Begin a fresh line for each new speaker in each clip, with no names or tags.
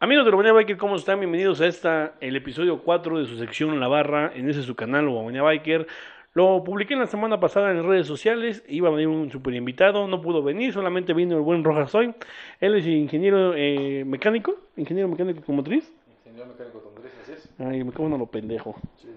Amigos de Romania Biker, ¿cómo están? Bienvenidos a esta, el episodio 4 de su sección La Barra, en ese su canal Romania Biker. Lo publiqué la semana pasada en redes sociales, iba a venir un super invitado, no pudo venir, solamente vino el buen Rojas hoy. Él es ingeniero eh, mecánico, ingeniero mecánico automotriz.
Ingeniero mecánico automotriz, así es.
Ay, me cago en lo pendejo.
Sí.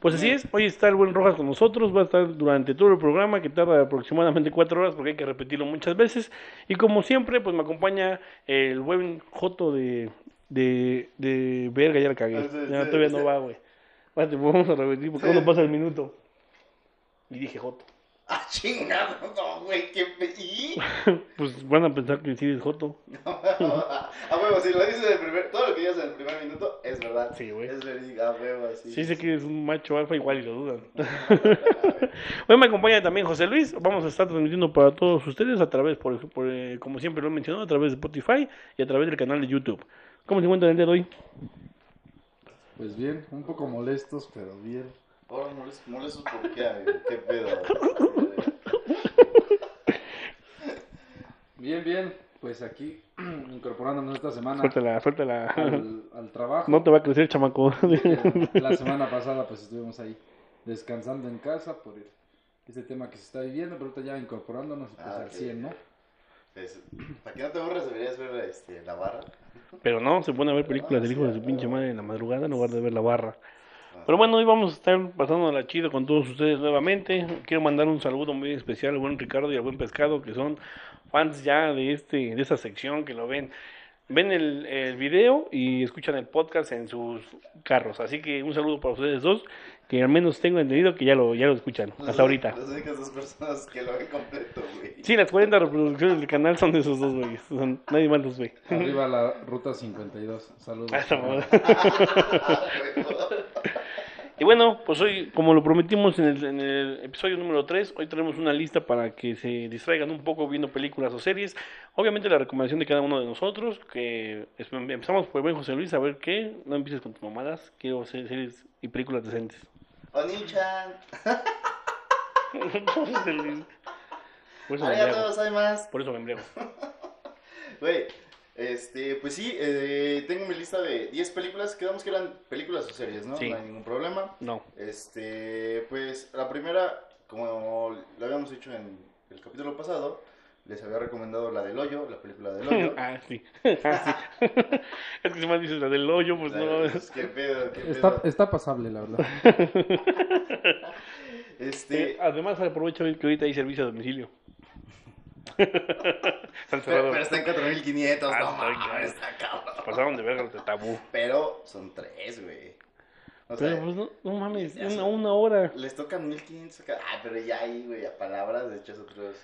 Pues así es, hoy está el buen Rojas con nosotros, va a estar durante todo el programa que tarda aproximadamente cuatro horas porque hay que repetirlo muchas veces. Y como siempre, pues me acompaña el buen Joto de, de, de verga, ya la cagué.
Sí,
Ya,
sí,
todavía
sí.
no va, güey. Vamos a repetir porque uno pasa el minuto. Y dije Joto.
Ah, chingado, no, güey, qué. ¿Y?
Pues van a pensar que sí es Joto.
A huevo, si lo dices en el primer... Todo lo que dices en el primer minuto es verdad.
Sí, güey.
Es verídico, a huevo, así.
Sí sé que es un macho alfa, igual y lo dudan. Hoy me acompaña también José Luis. Vamos a estar transmitiendo para todos ustedes a través, por, por, eh, como siempre lo he mencionado, a través de Spotify y a través del canal de YouTube. ¿Cómo se encuentran el día de hoy?
Pues bien, un poco molestos, pero bien.
Ahora molestos, molestos por qué, amigo? ¿Qué pedo?
Bien, bien. Pues aquí, incorporándonos esta semana
Suéltala, suéltala.
al, al trabajo.
No te va a crecer, chamaco.
La semana pasada pues estuvimos ahí descansando en casa por el- este tema que se está viviendo, pero ahorita ya incorporándonos pues
Ah,
al
ok.
100, ¿no?
Pues, para que no te deberías ver este, la barra.
Pero no, se pone a ver películas del hijo de su pinche madre en la madrugada en lugar de ver la barra. Pero bueno, hoy vamos a estar pasando la chido con todos ustedes nuevamente. Quiero mandar un saludo muy especial al buen Ricardo y al buen Pescado, que son fans ya de este de esta sección, que lo ven. Ven el, el video y escuchan el podcast en sus carros. Así que un saludo para ustedes dos, que al menos tengo entendido que ya lo, ya lo escuchan
Las-
hasta ahorita.
Las únicas dos personas que lo ven completo, güey.
Sí, las 40 reproducciones del canal son de esos dos güeyes. Son- Nadie más los ve.
Arriba la ruta 52. Saludos.
Ah, Y bueno, pues hoy, como lo prometimos en el, en el episodio número 3, hoy tenemos una lista para que se distraigan un poco viendo películas o series. Obviamente la recomendación de cada uno de nosotros, que es- empezamos por buen José Luis, a ver qué, no empieces con tus mamadas, quiero hacer series y películas decentes.
Oni-chan.
Por eso. Por eso me embriago.
Güey, este, pues sí, eh, tengo mi lista de 10 películas. Quedamos que eran películas o series, ¿no?
Sí.
No hay ningún problema.
No.
Este, pues la primera, como lo habíamos hecho en el capítulo pasado, les había recomendado la del hoyo, la película del hoyo.
ah, sí. Ah, sí. es que si más dices la del hoyo, pues
La-
no.
pues, qué pedo, qué pedo.
Está, está pasable, la verdad.
Este,
Eh, además aprovecha que ahorita hay servicio a domicilio. Están
pero,
cerrados.
pero está en 4500,
Ah,
no mames, está cabrón.
Pasaron de verga de tabú.
Pero son tres, güey. O sea,
Pero pues no, no mames, una, una hora.
les tocan 1500 acá. Ah, pero ya ahí, güey, a palabras, de hecho, es otros.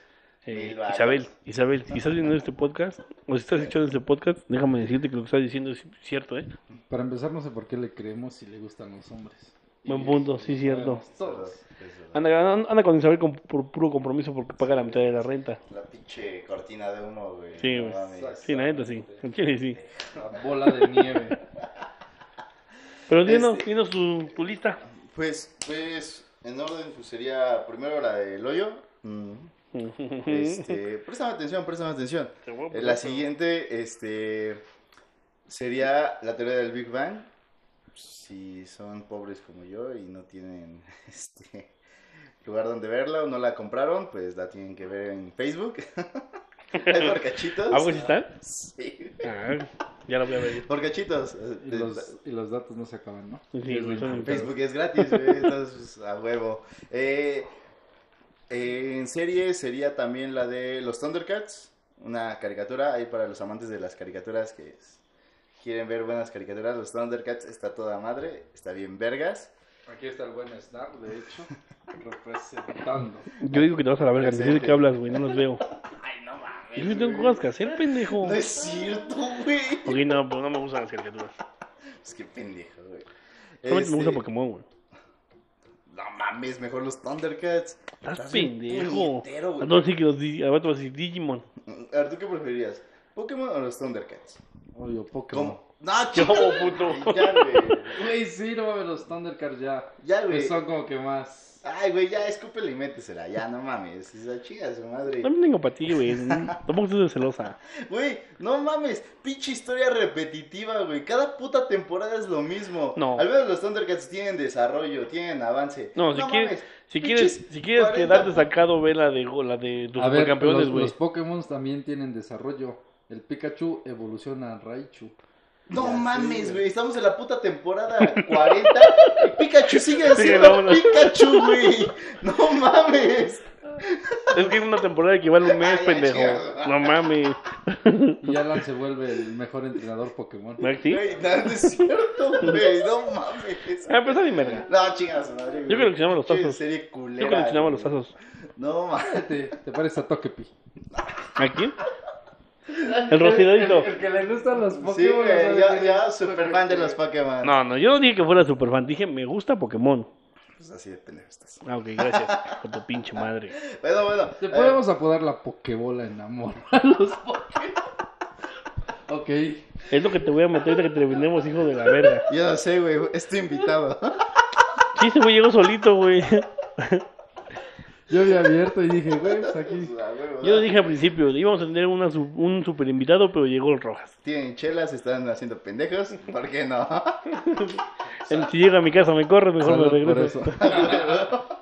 Eh. Isabel, Isabel, si estás viendo este podcast, o si estás escuchando este podcast, déjame decirte que lo que estás diciendo es cierto, ¿eh?
Para empezar, no sé por qué le creemos si le gustan los hombres.
Buen punto, sí, cierto.
Todos.
Anda, anda, anda con Isabel con, por puro compromiso porque paga la mitad de la renta.
La pinche cortina de humo, güey.
Sí, güey. Sí, la neta sí. Chile sí.
La bola de nieve.
Pero dinos,
Este-
dinos tu, tu lista.
Pues, pues, en orden, pues sería primero la del hoyo. Este, préstame atención, préstame atención. Eh, La siguiente, este, sería la teoría del Big Bang. Si son pobres como yo y no tienen, este, lugar donde verla o no la compraron, pues la tienen que ver en Facebook. Hay por cachitos.
¿Algo así está?
Sí.
Ah, ya lo voy a ver.
Por cachitos.
Y los, y los datos no se acaban, ¿no?
Sí, güey, son-.
Facebook es gratis, güey, entonces pues, a huevo. Eh, eh, en serie sería también la de los Thundercats, una caricatura ahí para los amantes de las caricaturas que es- quieren ver buenas caricaturas. Los Thundercats está toda madre, está bien vergas.
Aquí está el buen Snap, de hecho, representando.
Yo digo que te vas a la verga, de qué hablas, güey, no los veo.
Ay, no mames.
Yo tengo cosas que hacer, pendejo.
No es cierto, güey.
Ok, no, pero no me gustan las caricaturas.
Es que pendejo, güey.
Solamente me gusta
Este,
Pokémon, güey.
No mames, mejor los Thundercats.
Estás pendejo.
güey.
Entonces sí que los Digimon.
A ver, ¿tú qué preferirías? ¿Pokémon o los Thundercats?
Obvio, Pokémon.
No,
Yo,
chingada,
puto.
Ya, güey.
Güey, sí, no mames, los Thundercats ya.
Ya, güey.
que son como que más.
Ay, güey, ya, escúpele y métesela. Ya, no mames. Esa chinga su madre.
También tengo para ti, güey. Tampoco estoy de celosa.
Güey, no mames, pinche historia repetitiva, güey. Cada puta temporada es lo mismo.
No.
Al menos los Thundercats tienen desarrollo, tienen avance.
No, si quieres,
mames,
si quieres, si quieres
40
quedarte sacado, ve la de, la de tus
A ver,
supercampeones,
los,
güey.
los Pokémon también tienen desarrollo. El Pikachu evoluciona a Raichu.
No
Ya
mames,
güey.
estamos en la puta temporada 40 y Pikachu sigue
ola.
Pikachu, güey. No mames.
Es que una temporada equivale a un mes,
Ay,
pendejo.
chingada.
No mames.
Y Alan se vuelve el mejor entrenador Pokémon.
¿Maxi?
Güey, no, no es cierto, güey, no mames.
Ah, pues a mi.
No, chingas, madre, güey.
Yo coleccionaba los
Pinche
tazos.
serie culera.
Yo coleccionaba
güey.
los tazos.
No mames.
Te, te pareces a Togepi.
¿A quién? El rocidadito.
El, que le gustan los
Sí,
Pokémon.
güey,
¿sabes
ya, ya, super fan de los Pokémon.
No, no, yo no dije que fuera super fan. Dije, me gusta Pokémon.
Pues así de pendejo estás.
Ah, ok, gracias. Con tu pinche madre.
Bueno, bueno.
Te
eh,
podemos apodar la Pokébola en amor a los Pokémon. ok.
Es lo que te voy a meter ahorita que terminemos, hijo de la verga.
Yo no sé, güey, estoy invitado.
Sí, ese güey llegó solito, güey.
Yo había abierto y dije, güey, pues aquí.
Yo lo dije al principio, íbamos a tener una, su- un super invitado, pero llegó el Rojas.
Tienen chelas, están haciendo pendejos. ¿Por qué no?
Si llega a mi casa me corre, mejor me
Salud por
regreso.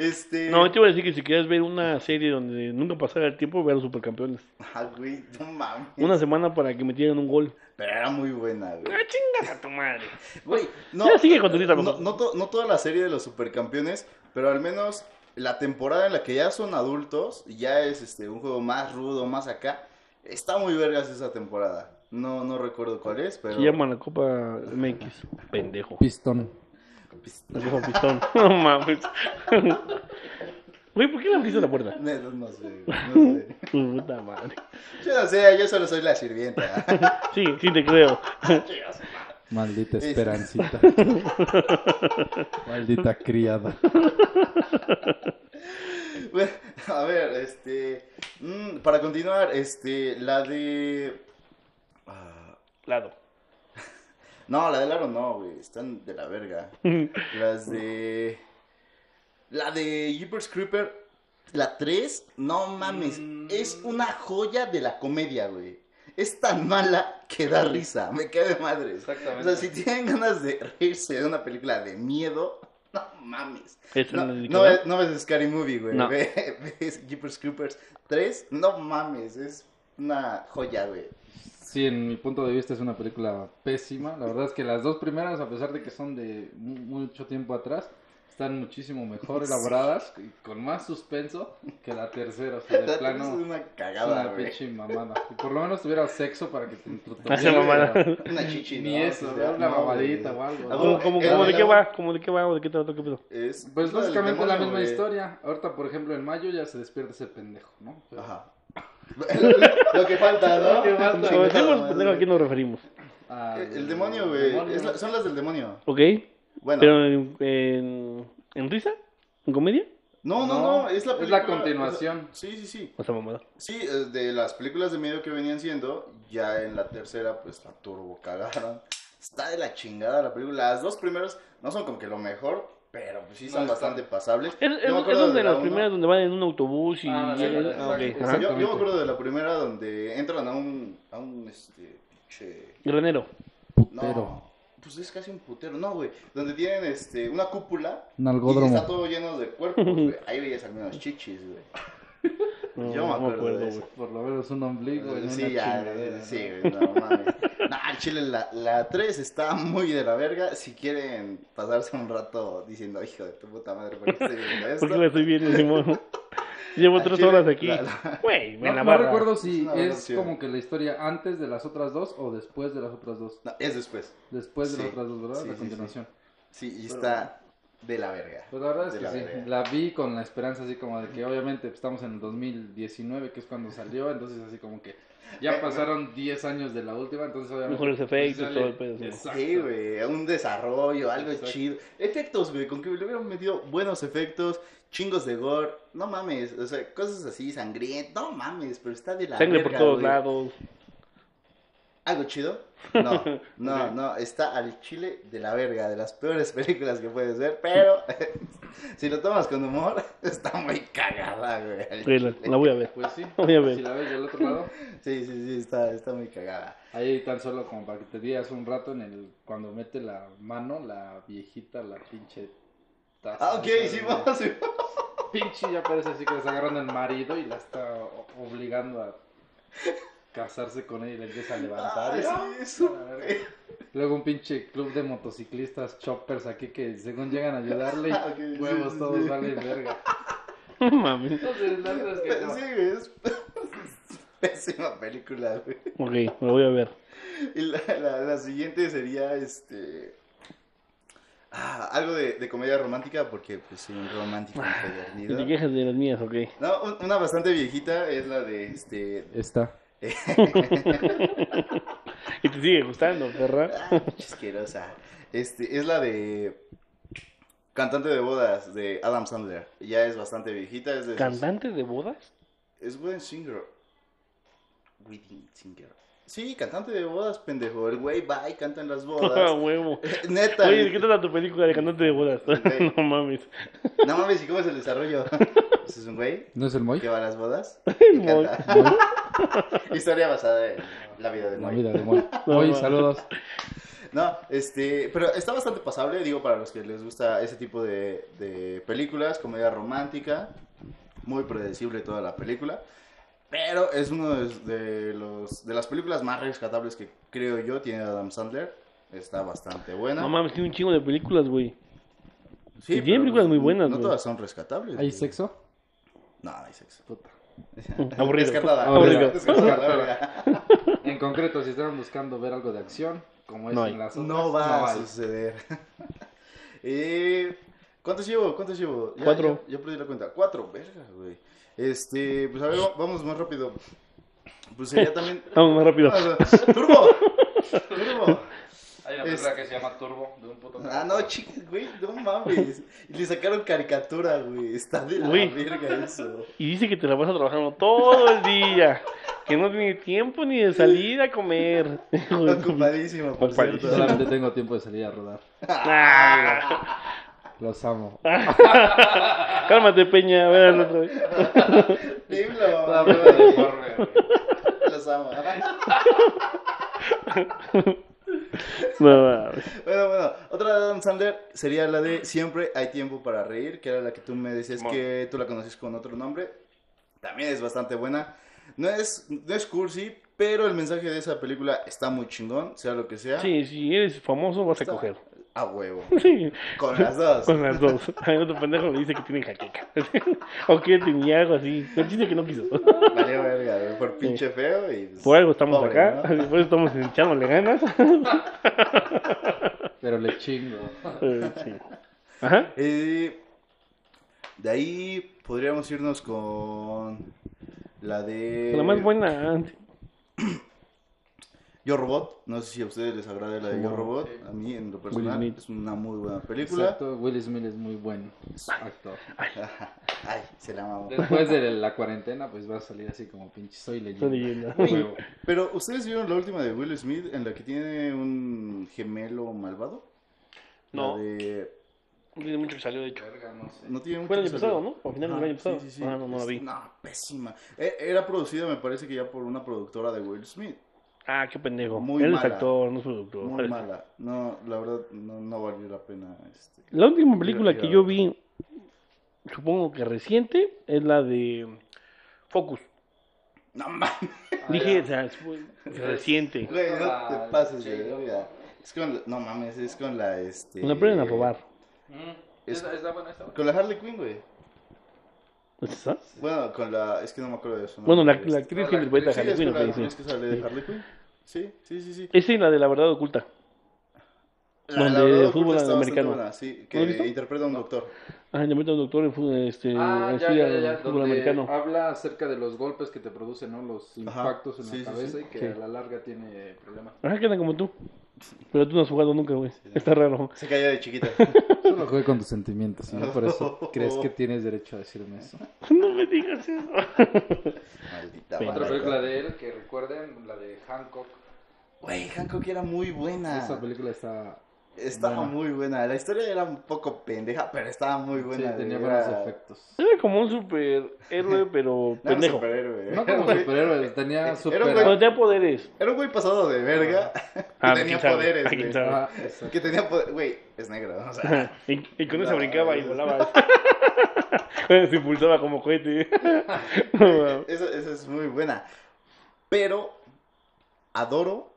Este.
No, te iba a decir que si quieres ver una serie donde nunca pasara el tiempo, ve a los supercampeones.
Ah, güey, no mames.
Una semana para que metieran un gol.
Pero era muy buena, güey.
¡Ah, chingas a tu madre!
Güey, no.
Ya sigue con tu lista,
no, no, to- no toda la serie de los supercampeones, pero al menos la temporada en la que ya son adultos, y ya es este un juego más rudo, más acá. Está muy vergas esa temporada. No, no recuerdo cuál es, pero.
Se llama la Copa MX. Pendejo.
Pistón.
La Copa Pistón. No mames. Güey, ¿por qué le abriste la puerta?
No, no sé, no sé.
Tu puta madre.
Yo no sé, yo solo soy la sirvienta.
Sí, sí te creo.
Maldita esperancita. Maldita criada.
Bueno, a ver, este. mm, para continuar, este. La de. ah,
Lado.
No, la de Laro no, güey. Están de la verga. Las de. La de Jeepers Creeper. La 3, no mames. Es una joya de la comedia, güey. Es tan mala que da risa. Me queda de madre.
Exactamente.
O sea, si tienen ganas de reírse de una película de miedo, no mames.
¿Esa
No, no, ves, no ves Scary Movie, güey.
No.
Ve- Ves Jeepers Creepers 3, no mames. Es una joya, güey.
Sí, en mi punto de vista es una película pésima. La verdad es que las dos primeras, a pesar de que son de mu- mucho tiempo atrás, están muchísimo mejor elaboradas y con más suspenso que la tercera. O sea, de
La
plano,
es una cagada,
una pinche mamada. Y por lo menos tuviera sexo para que te
Hace
entretuviera.
mamada.
Una chichi,
Ni
¿no?
eso, una
no,
mamadita o algo.
Ah.
¿Cómo, de qué va? ¿Cómo de qué va? ¿O de qué trata? ¿Qué pedo?
Es,
Pues básicamente la misma historia. Ahorita, por ejemplo, en mayo ya se despierta ese pendejo, ¿no?
Ajá. Lo que falta, ¿no?
Lo que falta.
Cuando decimos
Chingada
pendejo, ¿a quién nos referimos?
Al
El, el demonio, güey.
demonio.
Es la- son las del demonio.
¿Ok?
Bueno.
¿Pero en, en, en risa? ¿En comedia?
No, no,
No,
no, es la
es
película.
la continuación.
es la- Sí, sí, sí.
O sea, mamada.
Sí, eh, de las películas de miedo que venían siendo, ya en la tercera, pues la turbo cagaron. Está de la chingada la película. Las dos primeras no son como que lo mejor, pero pues sí son
No,
bastante pasables.
Es,
Yo
es,
me
de
la
las primeras donde van en un autobús y...
Ah, sí,
ah.
Yo, yo me acuerdo de la primera donde entran a un, a un, este, pinche...
Granero.
Putero.
No, pues es casi un putero, no, güey. Donde tienen, este, una cúpula
Un
y está todo lleno de cuerpos, güey. Ahí veías al menos chichis, güey.
No,
Yo me acuerdo de
güey.
eso.
Por lo menos un ombligo en
Sí,
una
ya,
chingadera,
sí,
¿no?
güey, no mames. No, al chile, la, la 3 está muy de la verga. Si quieren pasarse un rato diciendo, hijo de tu puta madre, ¿por qué estoy viendo esto?
¿Por qué la estoy viendo, Simón? Llevo tres
chile,
horas aquí. Güey, me
No,
la
no
barra.
recuerdo si
Es
como que la historia antes de las otras dos o después de las otras dos.
No, es después.
Después de
Sí,
las otras dos, ¿verdad?
sí,
la
sí,
continuación.
Sí, y
Pero-
está de la verga.
Pues la verdad es que
la
sí,
verga.
la vi con la esperanza así como de que obviamente pues, estamos en el 2019, que es cuando salió, entonces así como que ya pasaron 10 años de la última, entonces obviamente...
Mejores efectos,
sale-
todo el pedo, sí.
Exacto.
Sí, güey, un desarrollo, algo
Exacto.
chido. Efectos, güey, con que le hubieran metido buenos efectos, chingos de gore, no mames, o sea, cosas así, sangrientas, no mames, pero está de la
Sangre
verga,
por todos lados.
¿Algo chido? No, no, no, está al chile de la verga, de las peores películas que puedes ver, pero si lo tomas con humor, está muy cagada, güey.
Sí, la, voy a ver.
Pues sí,
Voy a ver.
si la ves del otro lado,
Sí, sí, sí, está, está muy cagada.
ahí tan solo como para que te digas un rato en el cuando mete la mano, la viejita, la pinche taza.
Ah, ok, sí, vamos. sí.
Pinche ya parece así que le está agarrando el marido y la está obligando a casarse con él y le empieza a levantar.
Ay,
¡ah!
eso.
Luego un pinche club de motociclistas choppers aquí que según llegan a ayudarle,
ok, sí,
huevos
sí,
todos
sí.
valen verga.
Mames.
Entonces, la verdad es que no.
Sí, güey, es pésima película, güey.
Ok, la voy a ver.
Y la, la, la siguiente sería, este... Ah, algo de, de comedia romántica, porque pues soy un romántico
te quejas de las mías, ok.
No, un- una bastante viejita es la de, este...
Está.
Y te sigue gustando, perra.
Ah, asquerosa. Este, es la de... Cantante de bodas, de Adam Sandler. Ya es bastante viejita, es de... esos-
¿Cantante de bodas?
Es Wedding Singer. Wedding Singer. Sí, cantante de bodas, pendejo. El güey va y canta en las
Ah,
bodas.
huevo.
Neta.
Oye, ¿de qué trata tu película de cantante de bodas? No mames.
No mames, ¿y cómo es el desarrollo? Es un güey
¿No es el Moy?
que va a las bodas
El Moy.
Historia basada en la vida de
La
Moy.
vida de Moy.
No,
Moy, saludos.
No, este, pero está bastante pasable, digo, para los que les gusta ese tipo de, de películas, comedia romántica, muy predecible toda la película, pero es uno de, de los, de las películas más rescatables que creo yo tiene Adam Sandler, está bastante buena.
No mames, tiene un chingo de películas, güey.
Sí,
tiene películas muy buenas,
No
güey.
todas son rescatables.
¿Hay
güey.
sexo?
No, no hay sexo.
Puta.
Aburrido.
Descartada.
Aburrido.
Descartada.
En concreto, si están buscando ver algo de acción, como es
No
en las otras,
No va a
hay.
suceder. Eh, ¿Cuántos llevo? ¿Cuántos llevo? Ya,
Cuatro.
Ya, ya perdí la cuenta. Cuatro, verga, güey. Este, pues a ver, vamos más rápido. Pues sería también.
Vamos más rápido.
¡Turbo! ¡Turbo!
Una
Es-
película que se llama Turbo, de un puto
Ah, no, chica, güey, no mames. Y le sacaron caricatura, güey. Está de la
Güey.
verga eso.
Y dice que te la vas a trabajando todo el día. Que no tiene tiempo ni de salir a comer.
Ocupadísimo, por
Ocupadísimo.
cierto.
Solamente tengo tiempo de salir a rodar.
Ah.
Los amo.
Cálmate, Peña. A ver, otra vez.
Dilo.
Toda prueba de corre, güey.
Los amo.
No.
Bueno, bueno, otra de Adam Sandler sería la de Siempre hay tiempo para reír, que era la que tú me decías que tú la conoces con otro nombre. También es bastante buena. No es, no es cursi, pero el mensaje de esa película está muy chingón, sea lo que sea.
Sí, si eres famoso vas a coger.
A huevo.
Sí,
Con las dos.
con las dos. Hay otro pendejo me dice que tiene jaqueca. o que tenía algo así. El chiste que no quiso.
Valió verga, por pinche feo y... pues,
Por algo estamos
pobre,
acá.
¿no?
Por eso estamos echándole ganas.
Pero le chingo.
Eh, sí. Ajá.
Eh, de ahí podríamos irnos con la de...
La más buena. antes.
Yo Robot, no sé si a ustedes les agrada la de Yo. Robot, a mí en lo personal es una muy buena película.
Exacto, Will Smith es muy buen actor.
Ay, se la mamó.
Después de la cuarentena, pues va a salir así como pinche soy leyenda.
Soy leyenda.
Huevo.
Pero ustedes vieron la última de Will Smith en la que tiene un gemelo malvado? La
No.
de-
No tiene mucho que salió, de hecho.
Verga, no sé.
No tiene mucho
Fue el año
que salir.
pasado, ¿no? O final del año pasado.
Sí, sí, sí.
Ah, no, no la vi.
No, pésima. E- Era producida, me parece que ya por una productora de Will Smith.
Ah, qué pendejo.
Muy
Él es
mala.
actor, no es productor.
Muy mala. No, la verdad, no, no valió la pena. Este.
La última película que yo vi, supongo que reciente, es la de Focus.
No mames,
Dije, o sea, es reciente.
güey, no
Ah,
te pases de
sí,
verga. Es con la- no mames, es con la este.
Nos aprenden a robar.
Mm,
Es-. Con la Harley Quinn, güey.
¿Es esa?
Bueno, con la. Es que no me acuerdo de su
Bueno, la, la actriz
No,
que
la
interpreta a Harley
es
Quinn,
la
sí.
que sale de Harley Quinn. Sí, sí, sí, sí.
Esa y la de la verdad oculta.
La-
donde
la verdad,
fútbol
está bastante
americano.
buena, sí,
¿No
que interpreta a un doctor.
Ah, meto a un doctor en fútbol, este,
Ah, ya, ya, ya,
fútbol
donde
americano.
habla acerca de los golpes que te producen, ¿no? Los impactos en
Sí, sí,
la cabeza
sí.
y que
Sí.
a la larga tiene problemas.
Ajá, quedan como tú. Pero tú no has jugado nunca, güey. Está raro.
Se cayó de chiquita.
Solo jugué con tus sentimientos, ¿no? Por eso crees que tienes derecho a decirme eso.
No me digas eso.
Maldita
Otra
película de él que recuerden, la de Hancock.
Güey, Hancock era muy buena.
Esa película está...
Estaba
buena.
muy buena. La historia era un poco pendeja, pero estaba muy buena.
sí, tenía buenos
Era-
efectos.
Era como un superhéroe, pero
No era un
pendejo.
superhéroe.
No
Era
como
un güey-
superhéroes, tenía
Era un
super...
güey-
tenía poderes.
Era un güey pasado de verga
Ah,
que tenía
quién sabe,
poderes,
ah.
Ah.
Que tenía poder, güey, es negro, o sea,
Y, y con eso
No,
brincaba y volaba. Se impulsaba como cohete.
Esa es muy buena. Pero adoro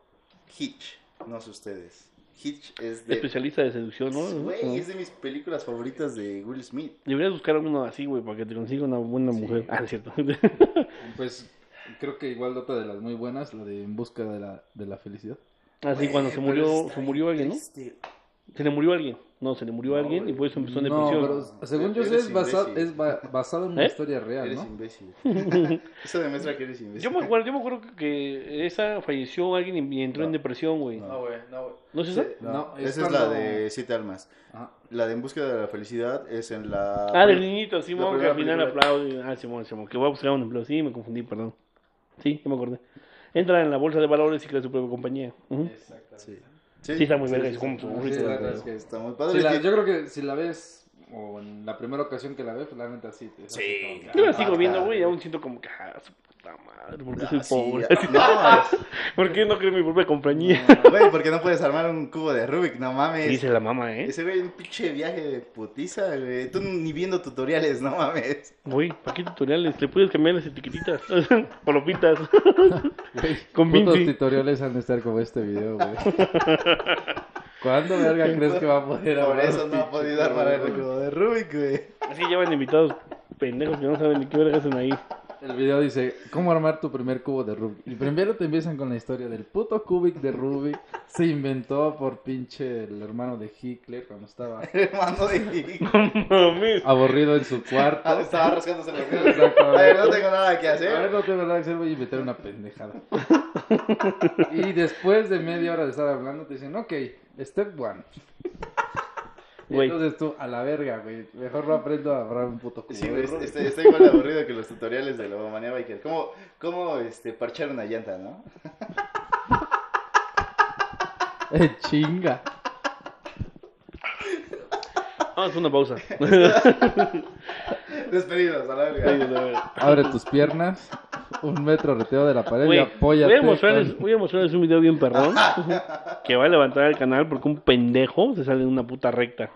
Hitch, no sé ustedes. Hitch es de
Especialista de seducción, ¿no?
Güey, es de mis películas favoritas de Will Smith.
Deberías buscar uno así, güey, para que te consiga una buena mujer. Ah, es cierto.
Pues creo que igual otra de las muy buenas, la de En busca de la, de la felicidad.
Así cuando se murió, se murió alguien, ¿no? Se le murió alguien. No, se le murió
No,
alguien y por eso empezó en
No,
depresión.
pero según yo sé es, basa- es ba- basado en una
¿Eh?
historia real,
Eres
¿no?
imbécil. Eso demuestra que eres imbécil.
Yo me acuerdo, yo me acuerdo que esa falleció alguien y entró en
No.
depresión, güey.
No.
güey, no, güey.
¿No es esa?
No,
No,
esa
es
es la de Siete Almas.
Ajá.
La de En Búsqueda de la Felicidad es en la...
Ah, del niñito, Simón, que al final aplaude. Ah, Simón, Simón, que voy a buscar un empleo. Sí, me confundí, perdón. Sí, ya me acordé. Entra en la bolsa de valores y crea su propia compañía. Ujú.
Sí.
Sí, está muy verga,
sí,
es como
sí,
su
sí,
burrito,
sí,
la
está-
verdad es que-
Está muy
Sí,
padre.
la-
que-
yo creo que si la ves, o en la primera ocasión que la ves, pues la neta sí. Te,
Sí.
como
Yo la
ah,
sigo viendo, güey, aún siento como que, ah, su puta madre, ¿por qué
Ah,
soy
sí,
pobre?
No,
¿Por qué no creo en mi propia compañía?
no, güey, porque no puedes armar un cubo de Rubik, no mames.
Dice la mamá, ¿eh?
Ese güey, un pinche viaje de putiza, güey. Tú ni viendo tutoriales, no mames.
Güey, ¿para qué tutoriales? Le puedes cambiar las etiquetitas. o lo pintas.
Güey,
Con Vinci.
tutoriales han de estar como este video, güey. ¿Cuándo, verga, crees que va a poder
Por
armar
eso no ha podido armar el
cubo,
de Rubik, güey.
Así llevan invitados pendejos que no saben ni qué verga hacen ahí.
El video dice, ¿cómo armar tu primer cubo de Rubik? Y primero te empiezan con la historia del puto cubic de Rubik. Se inventó por pinche el hermano de Hitler cuando estaba
Hermano de
mames.
aburrido en su cuarto.
Ah, Estaba rascándose los dedos. A ver, no tengo nada que
A ver,
hacer.
no tengo nada que hacer, voy a inventar una pendejada. y después de media hora de estar hablando, te dicen, ok, step one. Y entonces tú, a la verga, güey. Mejor no aprendo a armar un puto cubo
Sí, güey, estoy, estoy igual aburrido que los tutoriales de Lobomanía Biker. ¿Cómo, cómo este, parchar una llanta, no?
Eh, chinga.
Vamos a una pausa.
Despedidos, a la verga.
Abre tus piernas, un metro reteo de la pared y
Güey,
apóyate.
voy a, mostrarles, voy a mostrarles un video bien perrón que va a levantar el canal porque un pendejo se sale de una puta recta,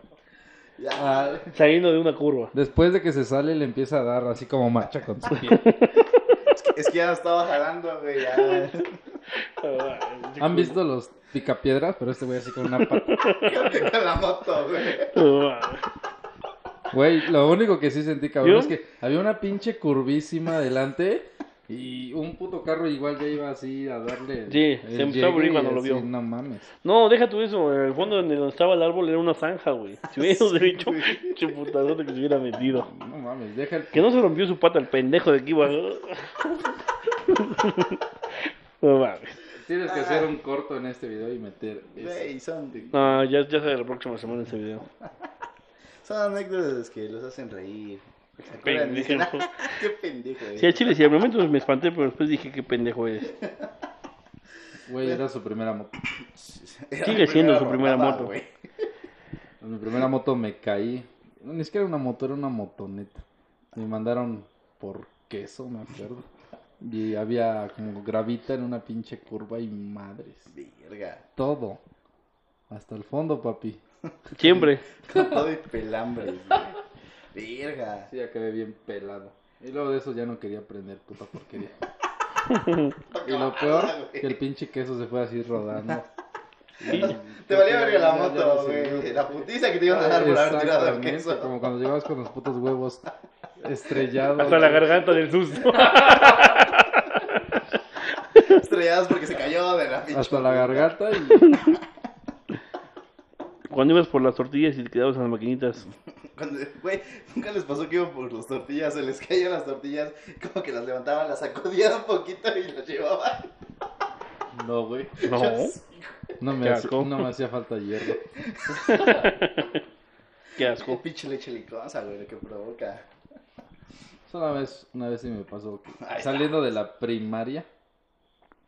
Ya.
Saliendo de una curva.
después de que se sale, le empieza a dar así como marcha con su pie.
Es que ya no estaba jalando, güey. Ya.
¿Han visto los picapiedras? Pero este güey así con una pata.
Con la moto, güey.
Güey, lo único que sí sentí, cabrón,
¿Yo?
es que había una pinche curvísima adelante y un puto carro igual ya iba así a darle.
Sí, se empezó a abrir cuando lo
así,
vio.
No mames.
No, deja tú eso. En el fondo donde estaba el árbol era una zanja, güey. Si hubiera ido derecho, pinche putazote que se hubiera metido.
No mames, deja el.
Que no se rompió su pata el pendejo de aquí, güey. No mames.
Tienes que hacer un corto en este video y meter.
son,
No, ya, ya será la próxima semana ese video.
son anécdotas que los hacen reír.
Pendejo.
Dicen, "Ah, Qué pendejo, güey.
Sí, al chile, sí, al momento me espanté, pero después dije qué pendejo eres.
Güey, era su primera moto.
Era
Sigue siendo su primera
rodada,
moto.
güey.
En mi primera moto me caí. No, ni siquiera era una moto, era una motoneta. Me mandaron por queso, me acuerdo. Y había como gravita en una pinche curva y madres.
Verga.
Todo. Hasta el fondo, papi.
Siempre.
Con todo y pelambres, güey. Verga.
Sí, acabé bien pelado. Y luego de eso ya no quería aprender puta porquería. Y lo peor, que el pinche queso se fue así rodando.
Te valía verga la
Ya- ya
moto, güey. La putiza que te iban a dar por haber tirado el queso.
Como cuando llegabas con los putos huevos estrellados.
Hasta la garganta del susto.
Estrellados porque se cayó de la pinche.
Hasta la garganta y
Cuando ibas por las tortillas y te quedabas en las maquinitas.
Cuando, güey, nunca les pasó que iban por las tortillas, se les caían las tortillas, como que las levantaban, las sacudían un poquito y las llevaban.
No, güey.
No.
No me, hacía,
asco.
no me hacía falta hierro.
Qué
Qué
asco.
pinche leche licosa, güey, lo que provoca.
Solo una vez, una vez sí me pasó saliendo de la primaria,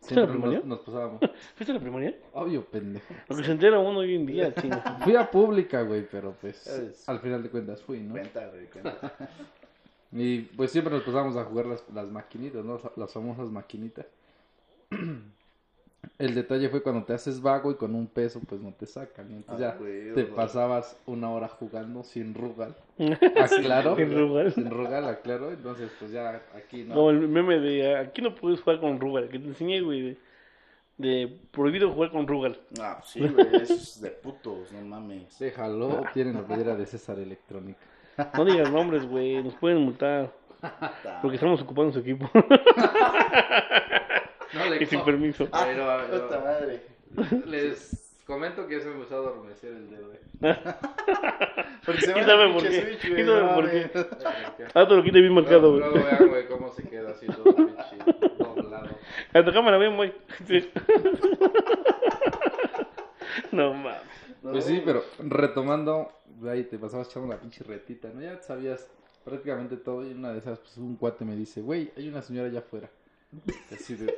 siempre
primaria?
nos, nos pasábamos.
¿Fuiste a la primaria?
Obvio, pendejo.
Lo que se entera uno hoy en día, chinga.
Fui a pública, güey, pero pues
Es-
al final de cuentas fui, ¿no?
Cuenta, güey, cuenta.
Y pues siempre nos pasábamos a jugar las, las maquinitas, ¿no? Las famosas maquinitas. El detalle fue cuando te haces vago y con un peso pues no te sacan. Entonces
Ah,
ya
güey,
te
güey.
pasabas una hora jugando sin rugal. Aclaro.
Sin rugal.
Sin rugal, aclaro. Entonces pues ya aquí no.
Como el meme de aquí no puedes jugar con Rugal, que te enseñé, güey, de, de prohibido jugar con Rugal.
Ah, sí, güey, eso es de putos, no mames.
Déjalo, tienen la playera de César Electrónica.
No digas nombres, güey, nos pueden multar. Porque estamos ocupando su equipo.
No le
y sin permiso.
Ah,
Pero, pero-
puta madre.
Les comento que ya se me empezó a adormecer el dedo. eh.
Porque se
¿Quién
va
sabe
la
por qué?
Switch,
¿Quién
güey,
sabe
no
por qué? Ah, te lo quita bien marcado, güey.
luego vean, güey, cómo se queda así todo pinche doblado.
A tu cámara, ven, güey. Sí. No mames.
Pues sí, pero retomando, ahí te pasabas echando la pinche retita, ¿no? Ya sabías prácticamente todo y una de esas, pues un cuate me dice, güey, hay una señora allá afuera. Así de,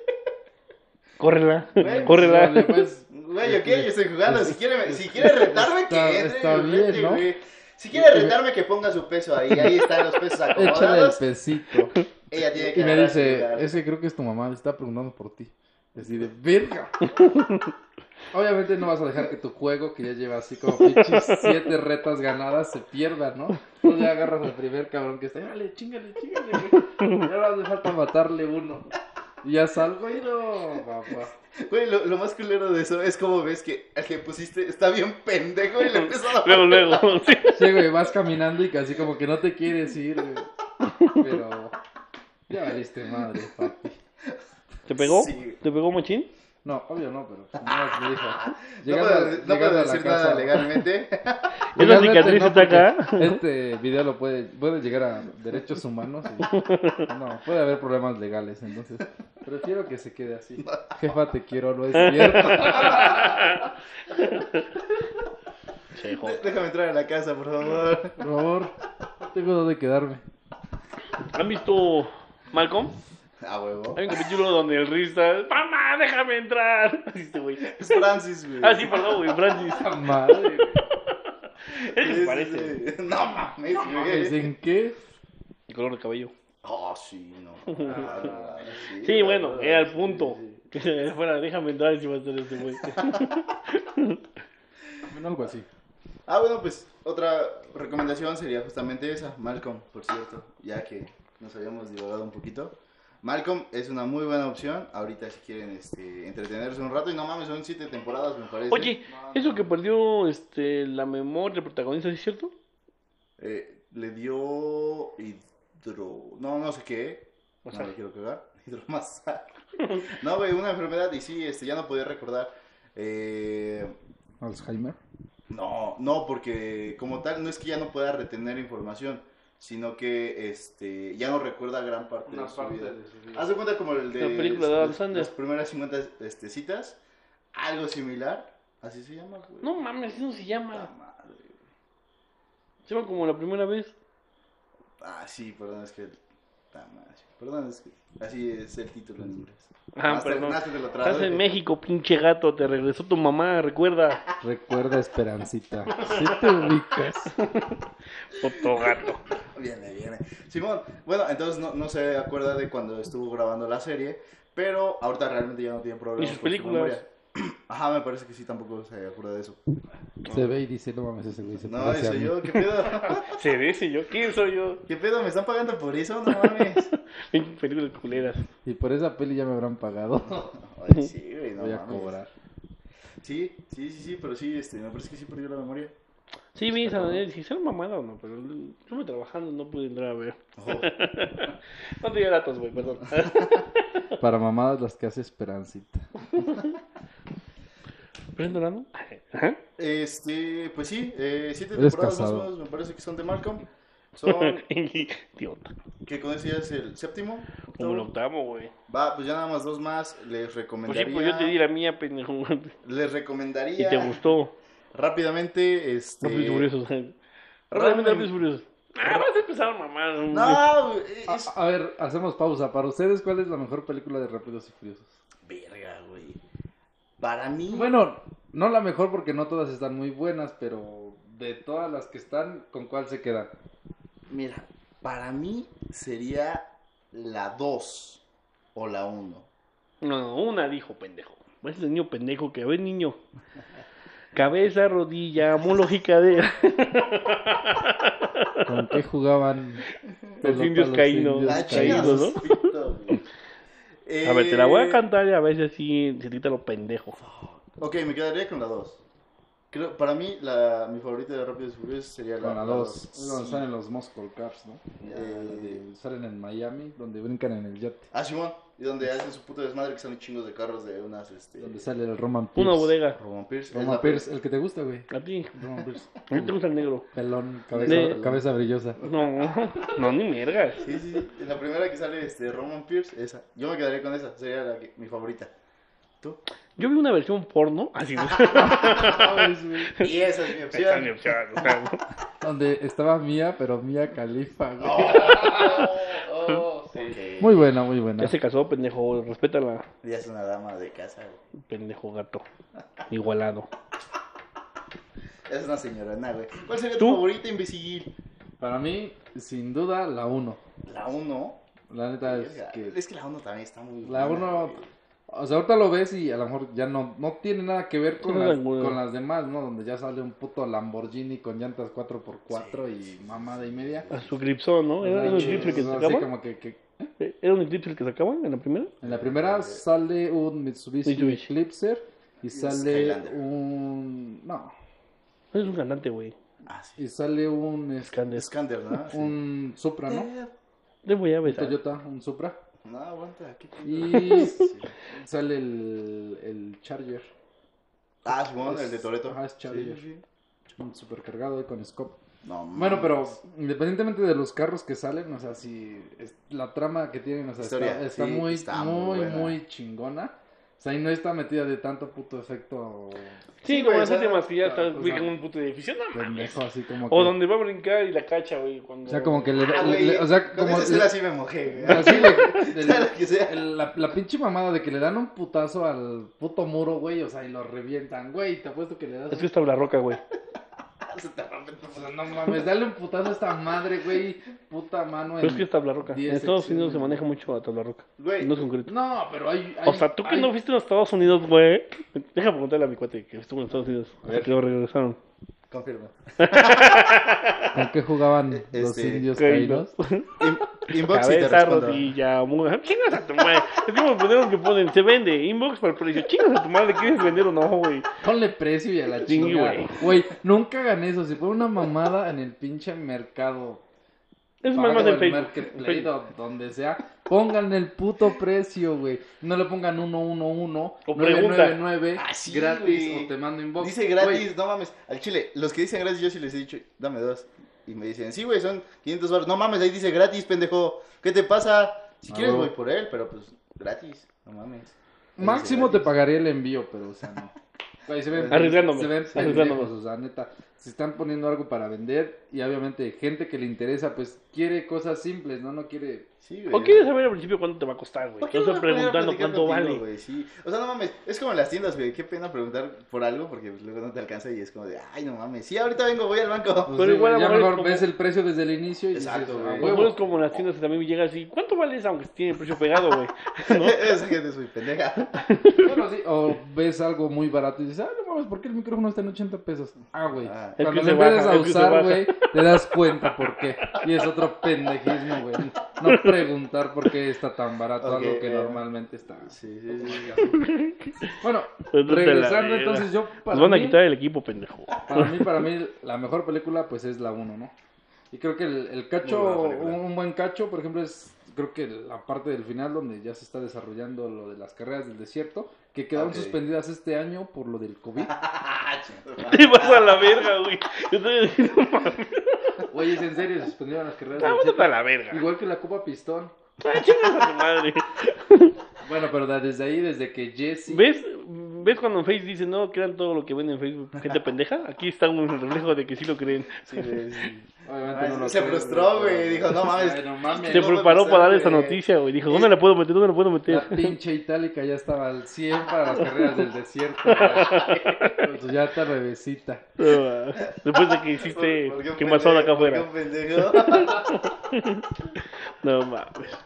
Córrela.
Güey,
Córrela.
"Órale, pues,
Güey, ok, yo estoy jugando. Si quiere, si quiere retarme,
Está-
que entre.
está bien, ¿no?
güey. Si quiere retarme, que ponga su peso ahí. Ahí están los pesos
échale el
acomodados.
pesito.
Ella tiene que
Y me dice,
lugar.
es que creo que es tu mamá, me está preguntando por ti. Así de, verga. Obviamente no vas a dejar que tu juego, que ya lleva así como pinches siete retas ganadas, se pierda, ¿no? Tú ya agarras al primer cabrón que está, dale, chingale, chingale, güey. Ya no hace falta matarle uno. Y ya salgo y no, papá.
Güey, lo, lo más culero de eso es como ves que el que pusiste está bien pendejo y le empieza a
Luego, luego. Sí.
Sí, güey, vas caminando y casi como que no te quieres ir, güey. Pero ya valiste madre, papi.
¿Te pegó?
Sí.
¿Te pegó machín?
No, obvio no, pero nada más me dijo.
No
Llegando,
puedo, no puedo
a la
decir
casa.
nada legalmente.
Es la
Legalmente
cicatriz
no,
está acá.
Este video lo puede, puede llegar a derechos humanos. y- no, puede haber problemas legales, entonces prefiero que se quede así. Jefa, te quiero, no es cierto.
Chejo.
Déjame entrar a la casa, por favor.
Por favor, no tengo dónde quedarme.
¿Han visto Malcolm?
A huevo.
Hay un capítulo donde el Riz está, ¡Mamá, déjame entrar! Así este güey.
Es Francis, güey.
Ah, sí, perdón, güey, Francis.
¡Ah, Madre, güey.
Es que
Sí,
se
sí,
parece.
sí. No mames,
Mames,
güey.
¿En qué?
El color de cabello.
Oh, sí, no. Ah,
Sí, bueno, era el punto.
Sí, sí.
Que se fuera, déjame entrar si va a estar este güey.
Bueno, algo así.
Ah, bueno, pues otra recomendación sería justamente esa, Malcolm, por cierto, ya que nos habíamos divagado un poquito. Malcolm es una muy buena opción, ahorita si quieren este, entretenerse un rato, y no mames, son siete temporadas, me parece.
Oye, eso que perdió este, la memoria del protagonista, ¿sí es cierto?
Eh, le dio hidro... No, no sé qué,
O
no
sea,
le quiero cagar, hidromasacre. no, güey, una enfermedad, y sí, este, ya no podía recordar. Eh,
Alzheimer.
No, no, porque como tal no es que ya no pueda retener información, sino que este ya no recuerda gran parte de su vida. Haz de cuenta como el de
La película de Adam
las-
Sandler.
las primeras 50 este, citas, algo similar, así se llama, güey.
no mames, eso se
Puta
llama.
madre.
Se llama como la primera vez.
Ah, sí, perdón, es que puta madre. Perdón, es que así es el título en inglés.
Ah, perdón.
lo
Estás en México, pinche gato, te regresó tu mamá, recuerda.
Recuerda, Esperancita. Si te ubicas.
Puto gato.
Viene, viene. Simón, bueno, entonces no, no se acuerda de cuando estuvo grabando la serie, pero ahorita realmente ya no tiene problemas.
¿Y sus
su
películas?
Ajá, me parece que sí, tampoco se acuerda de eso.
Se ve y dice, no mames, ese güey se
No,
parece a
eso
mí.
yo, ¿qué pedo?
Se dice yo, ¿quién soy yo?
¿Qué pedo? ¿Me están pagando por eso? No mames.
Pinche películas culeras.
Y por esa peli ya me habrán pagado.
Ay, sí, güey, no
Voy a
mames.
cobrar.
Sí, sí, sí, sí, pero sí, este, me parece que sí perdió la memoria.
Sí, vi esa manera, si será mamada o no, pero estuve trabajando, no pude entrar a ver.
Ojo.
No tenía datos, güey, perdón.
Para mamadas las que hace Esperancita.
¿Prendo la no? Ajá.
Este, pues sí, eh, siete
Eres
temporadas más o
casado.
menos, me parece que son de Malcolm. Son,
Idiota.
que con ese ya es el séptimo.
Como el
octavo.
octavo, güey.
Va, pues ya nada más dos más. Les
Pues
recomendaría.
sí, pues yo te di la mía, pendejo.
Les
Y
recomendaría.
te gustó.
Rápidamente, este.
Rápidos y furiosos. Rápidamente,
Rápido.
rápidos y furiosos. Ah, vas a empezar a mamar. güey.
No,
A,
es.
a ver, hacemos pausa. Para ustedes, ¿cuál es la mejor película de Rápidos y Furiosos?
Para mí,
Bueno, no la mejor porque no todas están muy buenas, pero de todas las que están, ¿con cuál se quedan?
mira, para mí sería la 2 o la 1.
No, no, una dijo pendejo. Es el niño pendejo que, a ver, niño. Cabeza, rodilla, mulo y cadera.
¿Con qué jugaban
Los indios
los
caídos.
indios caídos?
chido, ¿no? A ver, te la voy a
Eh,
cantar y a veces sí se quita lo pendejo.
Ok, me quedaría con la 2. Creo, para mí, la, mi favorita de Rápidos y Furiosos sería la
Con la 2,
dos.
donde
Sí.
salen los Muscle Cars, ¿no?
Eh,
salen en Miami, donde brincan en el yate.
Ah, Simón. Y donde hacen su puto desmadre que son chingos de carros de unas, este...
Donde sale el Roman Pierce.
Una bodega.
Roman Pierce.
Roman
la-
Pierce, el que te gusta, güey.
A ti.
Roman Pierce.
A mí te gusta el negro.
Pelón, cabeza,
De-
cabeza brillosa.
No, no, ni miergas.
Sí, sí, sí. En la primera que sale este Roman Pierce, esa. Yo me quedaría con esa. Sería la que- mi favorita. ¿Tú?
Yo vi una versión porno. Así.
Y esa es mi
Esa es mi
opción.
opción,
Donde estaba Mía, pero Mía Califa, güey.
Oh, sí.
Muy buena, muy buena.
Ya se casó, pendejo. Respétala,
Ya es una dama de casa. güey.
pendejo gato. Igualado.
Es una señorona, güey. ¿Cuál sería
¿Tú?
tu favorita, imbécil?
Para mí, sin duda, la 1.
La 1.
La neta es que...
Es que la 1 también está muy
La
buena,
1,
güey.
O sea, ahorita lo ves y a lo mejor ya no, no tiene nada que ver con, las, con las demás, ¿no? Donde ya sale un puto Lamborghini con llantas 4x4 y mamada y media.
A su Gripson, ¿no? ¿Era un Eclipse que sacaban?
como que, que-
¿Era un Eclipse el que sacaban en la primera?
En la primera sale un Mitsubishi,
Mitsubishi.
Eclipser y sale
Skylander.
un... No,
Es un cantante, güey.
Ah, sí.
y sale un... este,
Scander.
Scander, ¿no? Sí.
un Supra, ¿no?
Le voy a
Un
besar.
Toyota, un Supra.
No, aguanta. ¿qué pedo?
Y sale el, el Charger.
Ah, Simón, el de Toreto.
Ah, es Charger. Supercargado ahí con scope.
No,
Bueno, pero independientemente de los carros que salen, o sea, si es- la trama que tienen, o sea,
Historia,
está, está
sí,
muy,
está
muy,
muy
chingona. O sea, y no está metida de tanto puto efecto
Sí,
Sí,
como
sea,
últimas que ya
o
está
sea,
ubican un puto edificio, no mames.
pendejo, así como que...
O donde va a brincar y la cacha, güey. Cuando...
O sea, como que le...
Ah,
le- le- o sea, como...
esa escena sí me mojé, güey.
así le- del-
Sea lo que sea.
el- la, la pinche mamada de que le dan un putazo al puto muro, güey, o sea, y lo revientan, güey, te apuesto que le das...
Es que está la roca, güey.
no mames, dale un putazo a esta madre, güey, puta mano
Pero es
en-
que es tabla roca. En
10
Estados Unidos se maneja mucho la tabla roca.
Güey,
No es concreto.
No, pero hay... hay
O sea, tú que
hay-
no fuiste a los Estados Unidos, güey. Deja preguntarle a mi cuate que estuvo en Estados Unidos.
A ver.
Que lo regresaron.
Confirmo.
¿Con qué jugaban los
Este,
indios
Caídos.
caídos?
In- Inbox y te
Cabeza, rodilla, mujer. Chingas a tu madre. Es como poner que ponen, se vende. Inbox para el precio. Chingas a tu madre, ¿quieres vender o no, güey?
Ponle precio y a la
Sí,
chingada.
güey.
Güey, nunca hagan eso. Si fue una mamada en el pinche mercado.
Es más más en Facebook.
Marketplace o donde sea. Pongan el puto precio, güey. No le pongan 111
O pregunta.
999
Ah, sí,
gratis
güey.
o te mando inbox.
Dice gratis,
Güey,
no mames. Al chile, los que dicen gratis, yo sí les he dicho, dame dos. Y me dicen, sí, güey, son 500 baros. No mames, ahí dice gratis, pendejo. ¿Qué te pasa? Si
Ah,
quieres, voy por él, pero pues gratis. No mames. Ahí
Máximo te pagaría el envío, pero o sea, no. Güey, se ven,
Arriesgándome,
se ven pendejos, o sea, neta. Se están poniendo algo para vender y obviamente gente que le interesa, pues quiere cosas simples, ¿no? No quiere...
Sí, güey.
¿O quieres saber al principio cuánto te va a costar, güey?
¿Por qué
Yo
no a
preguntando cuánto
contigo,
vale.
güey? Sí. O sea, no mames, es como en las tiendas, güey. Qué pena preguntar por algo porque pues, luego no te alcanza y es como de, ay, no mames. Sí, ahorita vengo, voy al banco.
Pues,
Pero
sí,
igual a
güey, ya
lo mejor como-
ves el precio desde el inicio y
Exacto,
dices,
güey.
"Ah,
O
huevo".
es como en las tiendas que también me llega así, ¿cuánto vale eso? Aunque tiene precio pegado, güey. ¿No?
Esa gente es muy pendeja.
Bueno, sí, o ves algo muy barato y dices, ah, no mames, ¿por qué el micrófono está en 80 pesos? Ah, güey.
Ah.
Es
Cuando
que
lo
baja,
empiezas a usar, güey, te das cuenta por qué. Y es otro pendejismo, güey. No preguntar por qué está tan barato algo que
eh.
normalmente está.
Sí, sí, sí.
Bueno, regresando entonces yo para
Nos van a
mí,
quitar el equipo, pendejo.
para mí, para mí, la mejor película pues es la 1, ¿no? Y creo que el, el cacho, un buen cacho, por ejemplo, es creo que la parte del final donde ya se está desarrollando lo de las carreras del desierto, que quedaron suspendidas este año por lo del COVID.
Te vas a la verga, güey. Yo estoy diciendo, mames.
Oye, es en serio, se suspendieron las carreras del
Vamos
desierto.
a la verga.
Igual que la Copa Pistón.
Ah, a madre.
Bueno, pero desde ahí, desde que Jesse...
¿Ves? ¿ves cuando en Facebook dicen, no, crean todo lo que ven en Facebook? Gente pendeja. Aquí está un reflejo de que sí lo creen.
Sí, sí.
Obviamente no lo
se
creo,
frustró, güey. Dijo, no mames.
Ay, no mames.
Se
no
preparó para dar esa noticia, güey. Dijo, ¿dónde la puedo meter? ¿Dónde la puedo meter?
La pinche itálica ya estaba al 100 para las carreras del desierto. güey. Su llanta bebecita.
No, Después de que hiciste
¿Por- por qué un
quemazón acá
pendejo?
afuera. No mames.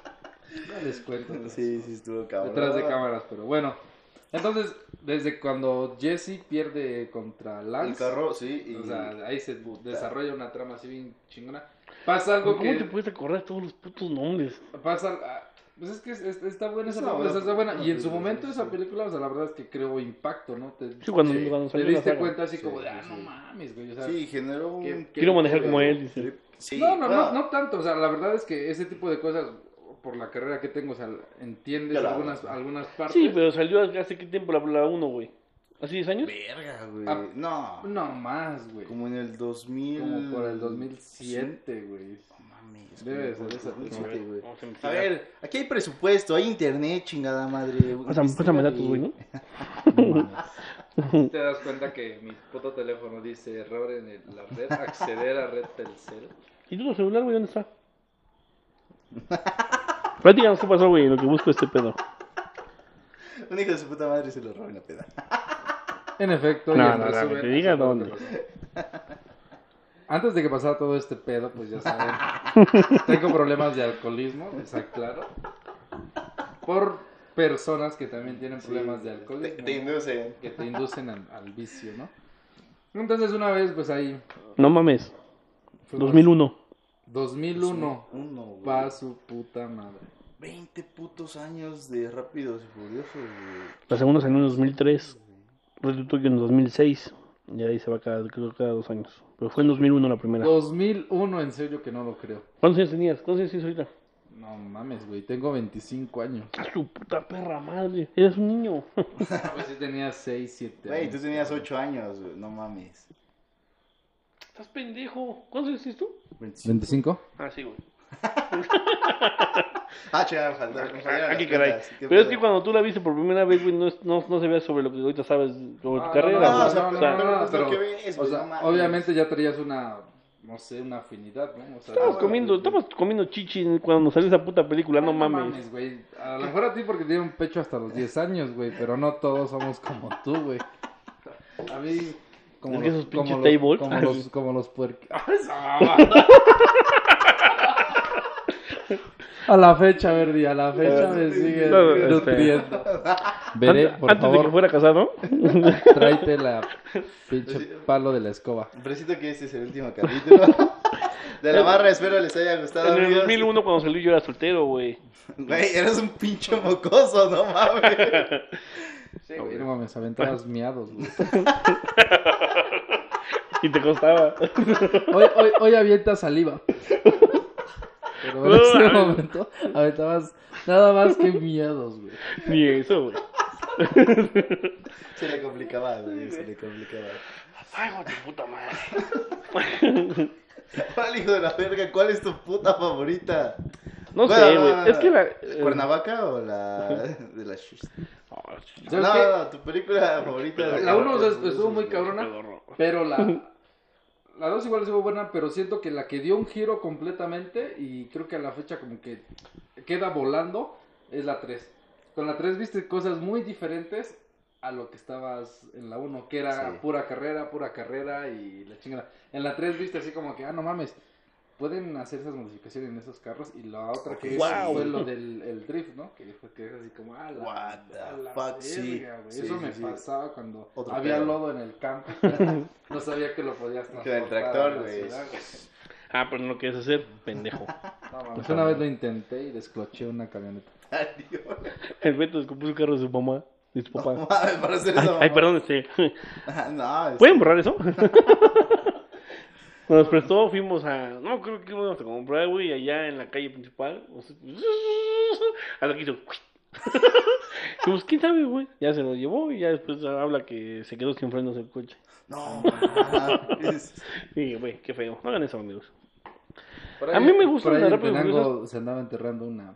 No les cuento.
Sí, sí, estuvo cabrón.
Detrás de cámaras, pero bueno. Entonces, desde cuando Jesse pierde contra
El
Lance,
carro, sí. Y...
o sea, ahí se desarrolla una trama así bien chingona. Pasa algo
¿Cómo
que...
te puedes acordar todos los putos nombres?
Pasa... ah, Pues es que es- es- está buena esa película,
buena
está buena. Y en su momento esa película, o sea, la verdad es que creó impacto, ¿no? Te,
Sí, cuando,
Sí.
cuando
te diste cuenta así
Sí,
como de,
sí,
ah, no mames, güey. O sea,
Sí, generó un...
¿Qué-
Quiero manejar como él, dice.
Sí,
no, no, no, no tanto. O sea, la verdad es que ese tipo de cosas, por la carrera que tengo, o sea, entiendes
Claro.
algunas, algunas partes.
Sí, pero salió hace qué tiempo la, la 1, güey. ¿Hace 10 años?
Verga, güey.
Ah,
no.
No más, güey.
Como en el 2000...
Como por el 2007, güey.
No mames.
Debe ser esa
el
fecha.
2007, güey.
A
ver, aquí hay presupuesto, hay internet, chingada madre.
Pásame, pásame datos, güey, ¿no?
Te das cuenta que mi puto teléfono dice error en el- la red, acceder a red Telcel.
¿Y tu celular, güey? ¿Dónde está? Platícanos qué pasó, güey, en lo que busco este pedo.
Un hijo de su puta madre se lo robó en la peda.
En efecto,
No, no, no, que te diga dónde.
Antes de que pasara todo este pedo, pues ya saben, tengo problemas de alcoholismo, está claro. Por personas que también tienen problemas de
Te,
alcoholismo.
te
¿no?
inducen.
que te inducen al, al vicio, ¿no? Entonces una vez, pues ahí...
No mames.
fuimos-
2001.
2001.
Uno, güey.
Pa' su puta madre.
20 putos años de Rápidos y Furiosos, güey.
La segunda salió en 2003. Red Tokyo en 2006. Y ahí se va cada, creo, cada dos años. Pero fue en 2001 la primera.
2001, en serio que no lo creo.
¿Cuántos años tenías? ¿Cuántos años tienes ahorita?
No mames, güey, tengo 25 años.
A su puta perra madre. Eres un niño.
Pues sí tenía 6, 7 años.
Güey, tú tenías 8 años, güey. No mames.
Estás pendejo. ¿Cuántos años tienes tú?
25.
¿25?
Ah, sí, güey.
Ah, chaval, me faltó- las
caray.
cuentas. ¿Qué
Pero es que cuando tú la viste por primera vez, güey, no, es- no, no se ve sobre lo que ahorita sabes sobre tu
Ah,
carrera.
no,
no,
no,
pero mames.
obviamente ya traías una, no sé, una afinidad, ¿no? O sea,
Estabas
ya-
comiendo, estabas comiendo chichi cuando salió esa puta película, no,
No
mames.
güey. A lo mejor a ti porque tiene un pecho hasta los 10 años, güey, pero no todos somos como tú, güey. A mí como
Es que
los,
esos pinches
como
tables.
los, como los, como los puerqui- A la fecha, Verdi, a la fecha me sigue
No, este-
nutriendo. Veré, por
antes de que
favor,
fuera casado,
tráete la pinche palo de la escoba.
Presito que este es el último capítulo. De la barra, espero les haya gustado.
en el
amigos.
2001 cuando salió yo era soltero, güey.
Güey, eres un pinche mocoso, no mames.
Sí, güey, no mames, aventabas miados, güey.
Y te costaba.
Hoy, hoy, hoy avienta saliva. Pero en
No,
ese momento aventabas nada más que miedos, güey.
Ni eso, güey.
Se le complicaba, güey, se le complicaba.
Ay, hijo de puta madre.
¿Cuál hijo de la verga? ¿Cuál es tu puta favorita?
No
Bueno,
sé, güey.
no,
Es que la.
no. ¿Cuernavaca o la de la No, no, tu película favorita. de-
La uno es- estuvo muy cabrona, pero la, la dos igual estuvo buena, pero siento que la que dio un giro completamente y creo que a la fecha como que queda volando es la 3. Con la 3 viste cosas muy diferentes a lo que estabas en la 1, que era
Sí.
pura carrera, pura carrera y la chingada. En la 3 viste así como que, ah, no mames, pueden hacer esas modificaciones en esos carros y la otra que
Wow.
fue lo del el drift, ¿no? Que fue que es así como, ah, la, la
fuck, sí.
verga.
Sí,
Eso
sí,
me
sí.
pasaba cuando
Otro
había
pedo.
lodo en el campo. no sabía que lo podías
Con el
transportar
tractor, güey.
Ah, pero no lo quieres hacer, pendejo.
No, mames, una vez lo intenté y descloché una camioneta.
Adiós.
El Beto descompuso el carro de su mamá. De su papá.
No mames, para hacer
Ay,
eso.
ay, perdón, este.
No, es-
¿Pueden borrar eso? Nos prestó, fuimos a. No, creo que íbamos a comprar, güey, allá en la calle principal. O sea, Hasta que hizo. Dijimos, ¿quién sabe, güey? Ya se lo llevó y ya después habla que se quedó sin frenos el coche.
No.
Y, güey, qué feo. No hagan eso, amigos. A mí me Rápido
Tenango
Furioso.
se andaba enterrando una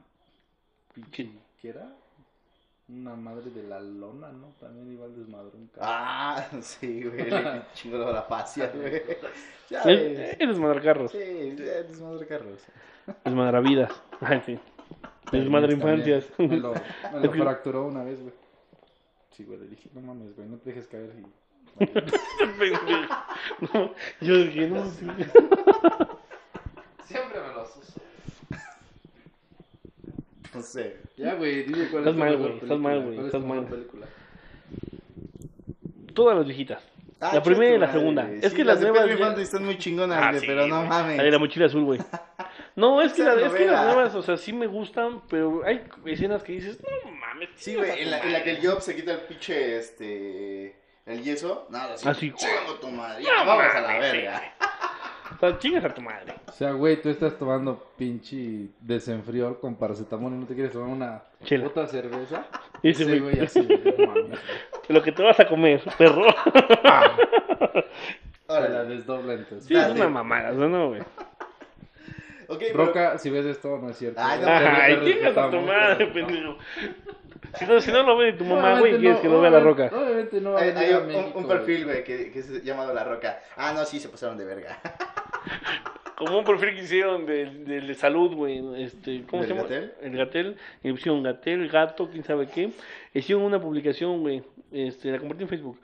pinche...
¿Qué?
Una madre de la lona, ¿no? También igual desmadró un carro.
Ah, sí, güey. Le chingó la fascia, güey. Ya
es desmadrar carros,
Sí, ya desmadre carros.
desmadrar vidas. Ay, sí. Desmadrar
También,
infancias.
Me lo, me lo fracturó una vez, güey. Sí, güey, le dije, no mames, güey, no te dejes caer. Y...
No, yo dije, no, sí.
Siempre me los uso.
No sé.
Ya, güey, dime cuál
Estás
es
mal, güey, estás mal, güey,
¿cuál es
estás mal.
película?
Todas las viejitas.
Ah,
La primera y la segunda.
madre.
Es
Sí,
que las
de
nuevas ya-
están muy chingonas,
Ah, sí,
pero no mames.
La de la mochila azul, güey. No, es que, la- es que las nuevas, o sea, sí me gustan, pero hay escenas que dices, no mames.
Sí, güey, en la, en la que el Job se quita el pinche, este, el yeso. Nada, así.
Así.
Chingo tu madre.
No
vamos a la verga.
O sea, chingas a tu madre.
O sea, güey, tú estás tomando pinche desenfrior con paracetamol y no te quieres tomar una
Chela.
puta cerveza.
Ese
Ese
güey.
así, mames.
Lo que te vas a comer, perro.
Se la desdobla entonces.
Sí, es una mamada, ¿no, no, güey?
Pero-
Roca, si ves esto, no es cierto.
Ay, no,
Ay, chingas a tu madre, pendejo. Si no, si no lo ve tu mamá, güey, quieres
no,
que no vea la roca.
Obviamente no va a
Hay,
venir
hay
a
un,
México,
un perfil, güey, que, que es llamado La Roca. Ah, no, sí, se pasaron de verga.
Como un perfil que hicieron de, de, de salud, güey. Este, ¿Cómo
¿Del
se llama?
Gatel?
El Gatel. Y pusieron Gatel, gato, quién sabe qué. Hicieron una publicación, güey. Este, la compartí en Facebook.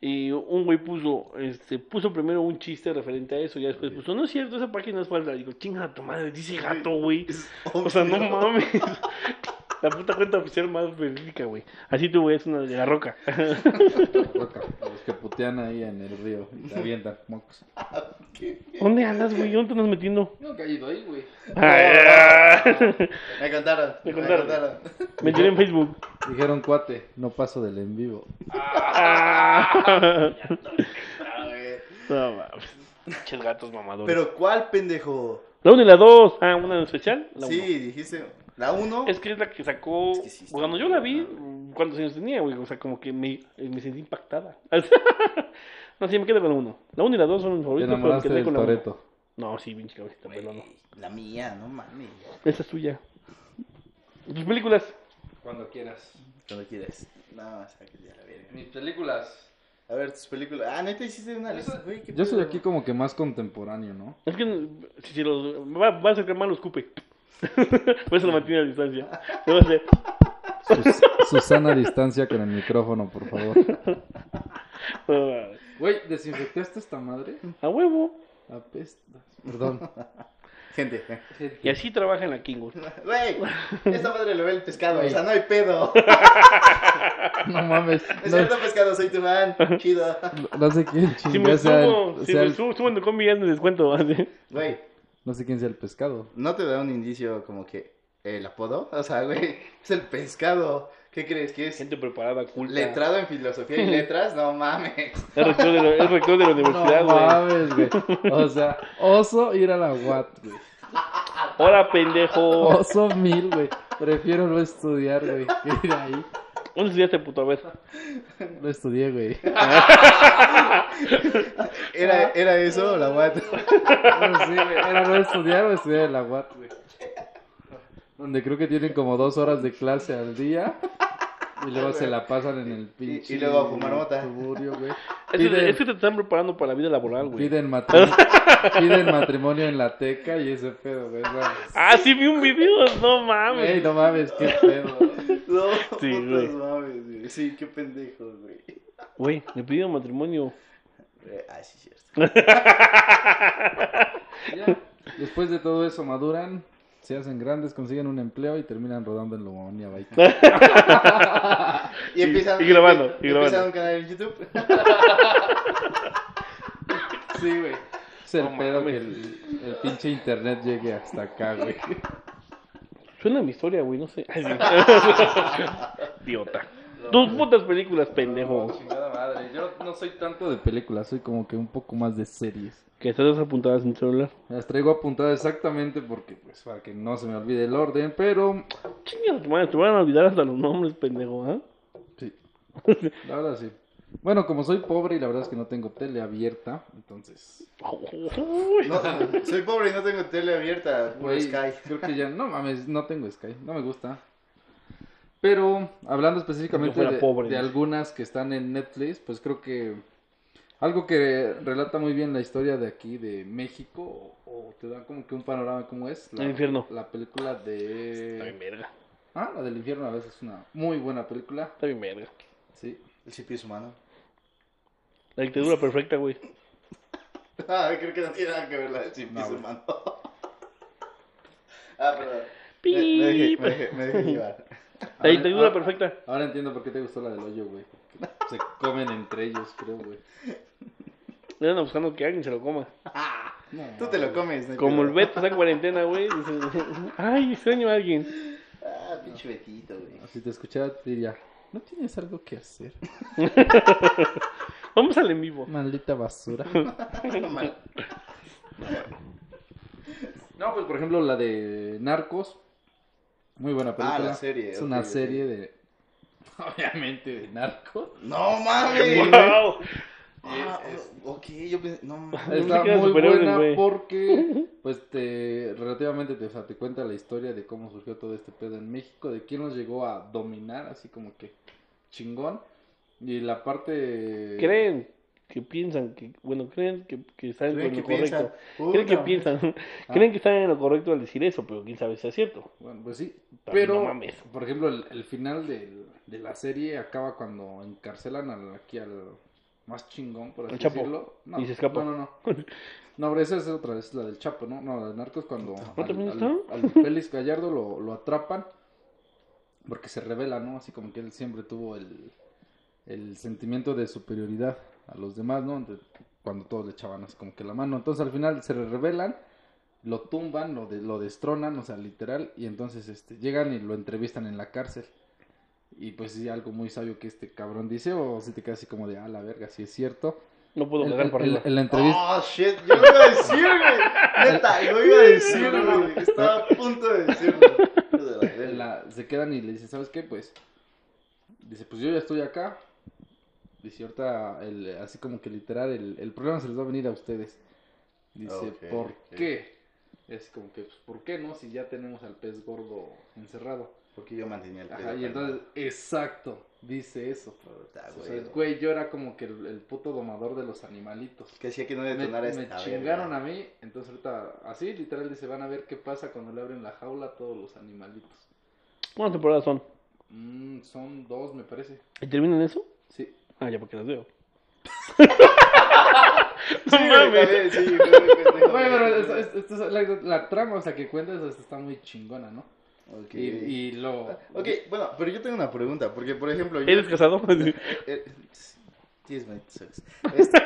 Y un güey puso, este, puso primero un chiste referente a eso, y después puso, no es cierto, esa página es falsa. Digo, chinga tu madre, dice gato, güey. O sea, no mames. La puta cuenta oficial más específica, güey. Así tú, güey, es una de la roca.
Los que putean ahí en el río y te avientan.
¿Dónde andas, güey? ¿Dónde te andas metiendo?
No he caído ahí, güey.
Ay, ah.
Me contaron.
Me
Me
contaron. Me enteré en Facebook.
Dijeron cuate, no paso del en vivo.
Ah.
Ah, güey.
No mames. Pinches gatos mamadores.
Pero, ¿cuál pendejo?
La 1 y la 2. Ah, una en especial. La
Sí,
uno.
dijiste. La 1.
Es que es la que sacó.
Es que sí
cuando yo la vi,
buena.
¿cuántos años tenía, güey? O sea, como que me, me sentí impactada. no, sí, me quedo con la 1. La 1 y la 2 son mis favoritos, pero me quedé con la 1.
Toreto.
No, sí, pinche cabecita, pelona.
La mía, no mames.
Esa es tuya. ¿Tus películas?
Cuando quieras.
Cuando quieras. No, sáquate ya la verga.
Mis películas.
A ver, tus películas. Ah, neta, hiciste una lista,
Yo soy aquí como que más contemporáneo, ¿no?
Es que si, si los va, va a acercar mal, lo escupe. Por eso lo mantiene a distancia. Le va a hacer.
Sus- Susana distancia con el micrófono, por favor.
No.
Güey, ¿desinfectaste esta madre?
a huevo.
Apestas. Perdón.
Gente.
Y así trabaja en la King.
Güey, esta madre lo ve el pescado. O sea, no hay pedo.
No mames.
Es
No,
cierto, pescado, soy tu man. Chido.
no sé quién
Si me
chingada sea el,
subo, si
sea
me
el-
subo, subo en tu combi ya me descuento. así.
Güey,
No sé quién sea el pescado.
¿no te da un indicio como que el apodo? O sea, güey, es el pescado. ¿Qué crees que es?
Gente preparada, culta.
Letrado en filosofía y letras, no mames.
Es rector de la, es rector de la universidad,
no
güey.
mames, güey. O sea, oso ir a la UAT, güey.
Hola, pendejo.
Oso mil, güey. Prefiero no estudiar, güey, que ir ahí.
¿Dónde estudiaste, puto? Ver.
No estudié, güey.
¿Era, era eso la what?
No, sí, güey. Era no estudiar o estudiar en la UAT, güey. Donde creo que tienen como dos horas de clase al día. Y luego se la pasan en el pinche.
y luego a fumar mota.
suburbio, güey.
Es,
Piden,
que- es que te están preparando para la vida laboral, güey.
piden, matrimonio, piden matrimonio en la teca y ese pedo, güey.
Ah, sí, vi un video. No mames.
Ey, no mames, qué pedo.
No,
Sí,
putos
güey.
mames, güey. Sí, qué pendejos, güey.
Güey, le pidieron matrimonio.
Ah, sí, cierto.
Ya. Después de todo eso maduran, se hacen grandes, consiguen un empleo y terminan rodando en Lomonia Bike.
Y empiezan,
y grabando, y grabando.
empiezan un canal en YouTube.
Sí, güey. Es el pedo que el, el pinche internet llegue hasta acá, güey.
Suena mi historia, güey, no sé. Idiota. Tus putas películas, pendejo.
chingada madre. Yo no soy tanto de películas, soy como que un poco más de series.
Que estás apuntadas en celular.
Las traigo apuntadas exactamente porque, pues, para que no se me olvide el orden, pero...
Chinga, tu madre, te van a olvidar hasta los nombres, pendejo, ¿ah?
Sí. La verdad sí. Bueno, como soy pobre y la verdad es que no tengo tele abierta, entonces...
No, soy pobre y no tengo tele abierta.
Güey,
Sky.
creo que ya... No mames, no tengo Sky, no me gusta. Pero hablando específicamente de,
pobre,
de algunas que están en Netflix, pues creo que algo que relata muy bien la historia de aquí, de México, o, o te da como que un panorama de cómo es. La,
El infierno.
La película
Está bien
de...
verga.
Ah, la del infierno a veces es una muy buena película.
Está bien verga.
Sí.
El cipi es humano.
La dictadura perfecta, güey.
Ah, creo que no tiene nada que ver la del cipi
No,
es humano. ah, perdón. Me, me dejé, me dejé, me dejé llevar.
La dictadura
Ahora-
perfecta.
Ahora entiendo por qué te gustó la del hoyo, güey. Se comen entre ellos, creo, güey.
Andan buscando que alguien se lo coma.
No,
Tú te lo comes, ¿no?
Como el Beto está en cuarentena, güey. Ay, extraño a alguien.
Ah, pinche Betito, güey.
Si te escuchara, te diría, ¿no tienes algo que hacer?
Vamos al en vivo.
Maldita basura.
No, mal.
No, pues por ejemplo la de Narcos. Muy buena película.
Ah, la serie,
Es una serie de... Obviamente de Narcos.
No mames.
¡Wow!
Ah, ok, yo pensé. No mames.
Está muy buena
güey.
porque pues te relativamente te, o sea, te cuenta la historia de cómo surgió todo este pedo en México, de quién nos llegó a dominar, así como que chingón. Y la parte
Creen que piensan que, bueno, creen que, que están
¿Creen
en lo correcto.
piensan?
Creen que piensan,
Ah.
creen que están en lo correcto al decir eso, pero quién sabe si es cierto.
Bueno, pues sí,
También
pero
no mames.
por ejemplo el, el final del- de la serie acaba cuando encarcelan al, aquí al más chingón, por así
Al Chapo.
decirlo. No,
Y se escapa.
No, no, no. No, pero esa es otra, es la del Chapo, ¿no? No, la de Narcos cuando al, al Félix Gallardo lo, lo atrapan porque se revela, ¿no? Así como que él siempre tuvo el, el sentimiento de superioridad a los demás, ¿no? De- cuando todos le echaban así como que la mano. Entonces al final se revelan, lo tumban, lo, de, lo destronan, o sea, literal, y entonces este, llegan y lo entrevistan en la cárcel. Y pues sí, algo muy sabio que este cabrón dice, o si te quedas así como de, ah, la verga, si es cierto.
No puedo
El-
cagar
el-
arriba.
en la entrevista...
Oh, shit, yo lo iba a decir, güey. Neta, lo iba a decir, güey. Estaba a punto de decirlo. La-
se quedan y le dicen, ¿sabes qué? Pues, dice, pues yo ya estoy acá. Dice, ahorita, el, así como que literal, el, el problema se les va a venir a ustedes. Dice,
Ok,
¿por
ok.
qué? Es como que, pues, ¿por qué no? Si ya tenemos al pez gordo encerrado.
Porque yo mantenía el
Ajá,
pedo.
y entonces, exacto, dice eso.
Puta,
O sea,
güey.
güey, yo era como que el, el puto domador de los animalitos.
Que hacía que no
Me,
detonara
me
esta
chingaron
verga.
a mí, entonces ahorita, así literal dice, van a ver qué pasa cuando le abren la jaula a todos los animalitos.
¿Cuántas temporadas son?
Mm, son dos, me parece.
¿Y terminan eso?
Sí.
Ah, ya porque las veo.
Sí, güey, también, sí, pendejo.
Oye, pero esto- esto- esto es la, la trama, o sea, que cuentas o sea, está muy chingona, ¿no?
Ok.
Y, y lo...
Ok, bueno, pero yo tengo una pregunta, porque por ejemplo... yo-
¿Eres casado?
Eh, minutos. Este,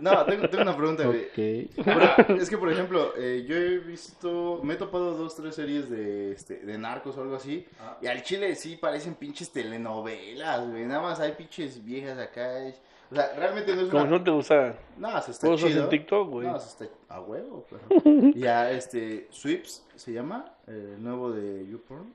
no, tengo, tengo una pregunta, güey. Es que, por ejemplo, eh, yo he visto, me he topado dos, tres series de, este, de narcos o algo así.
Ah.
Y al chile sí parecen pinches telenovelas, güey. Nada más hay pinches viejas acá. es- O sea, realmente no es
Como
una...
no te gusta.
No, se está chido.
en TikTok, güey.
No, se está a huevo, pero... Ya, este, Sweeps se llama, el nuevo de YouPorn.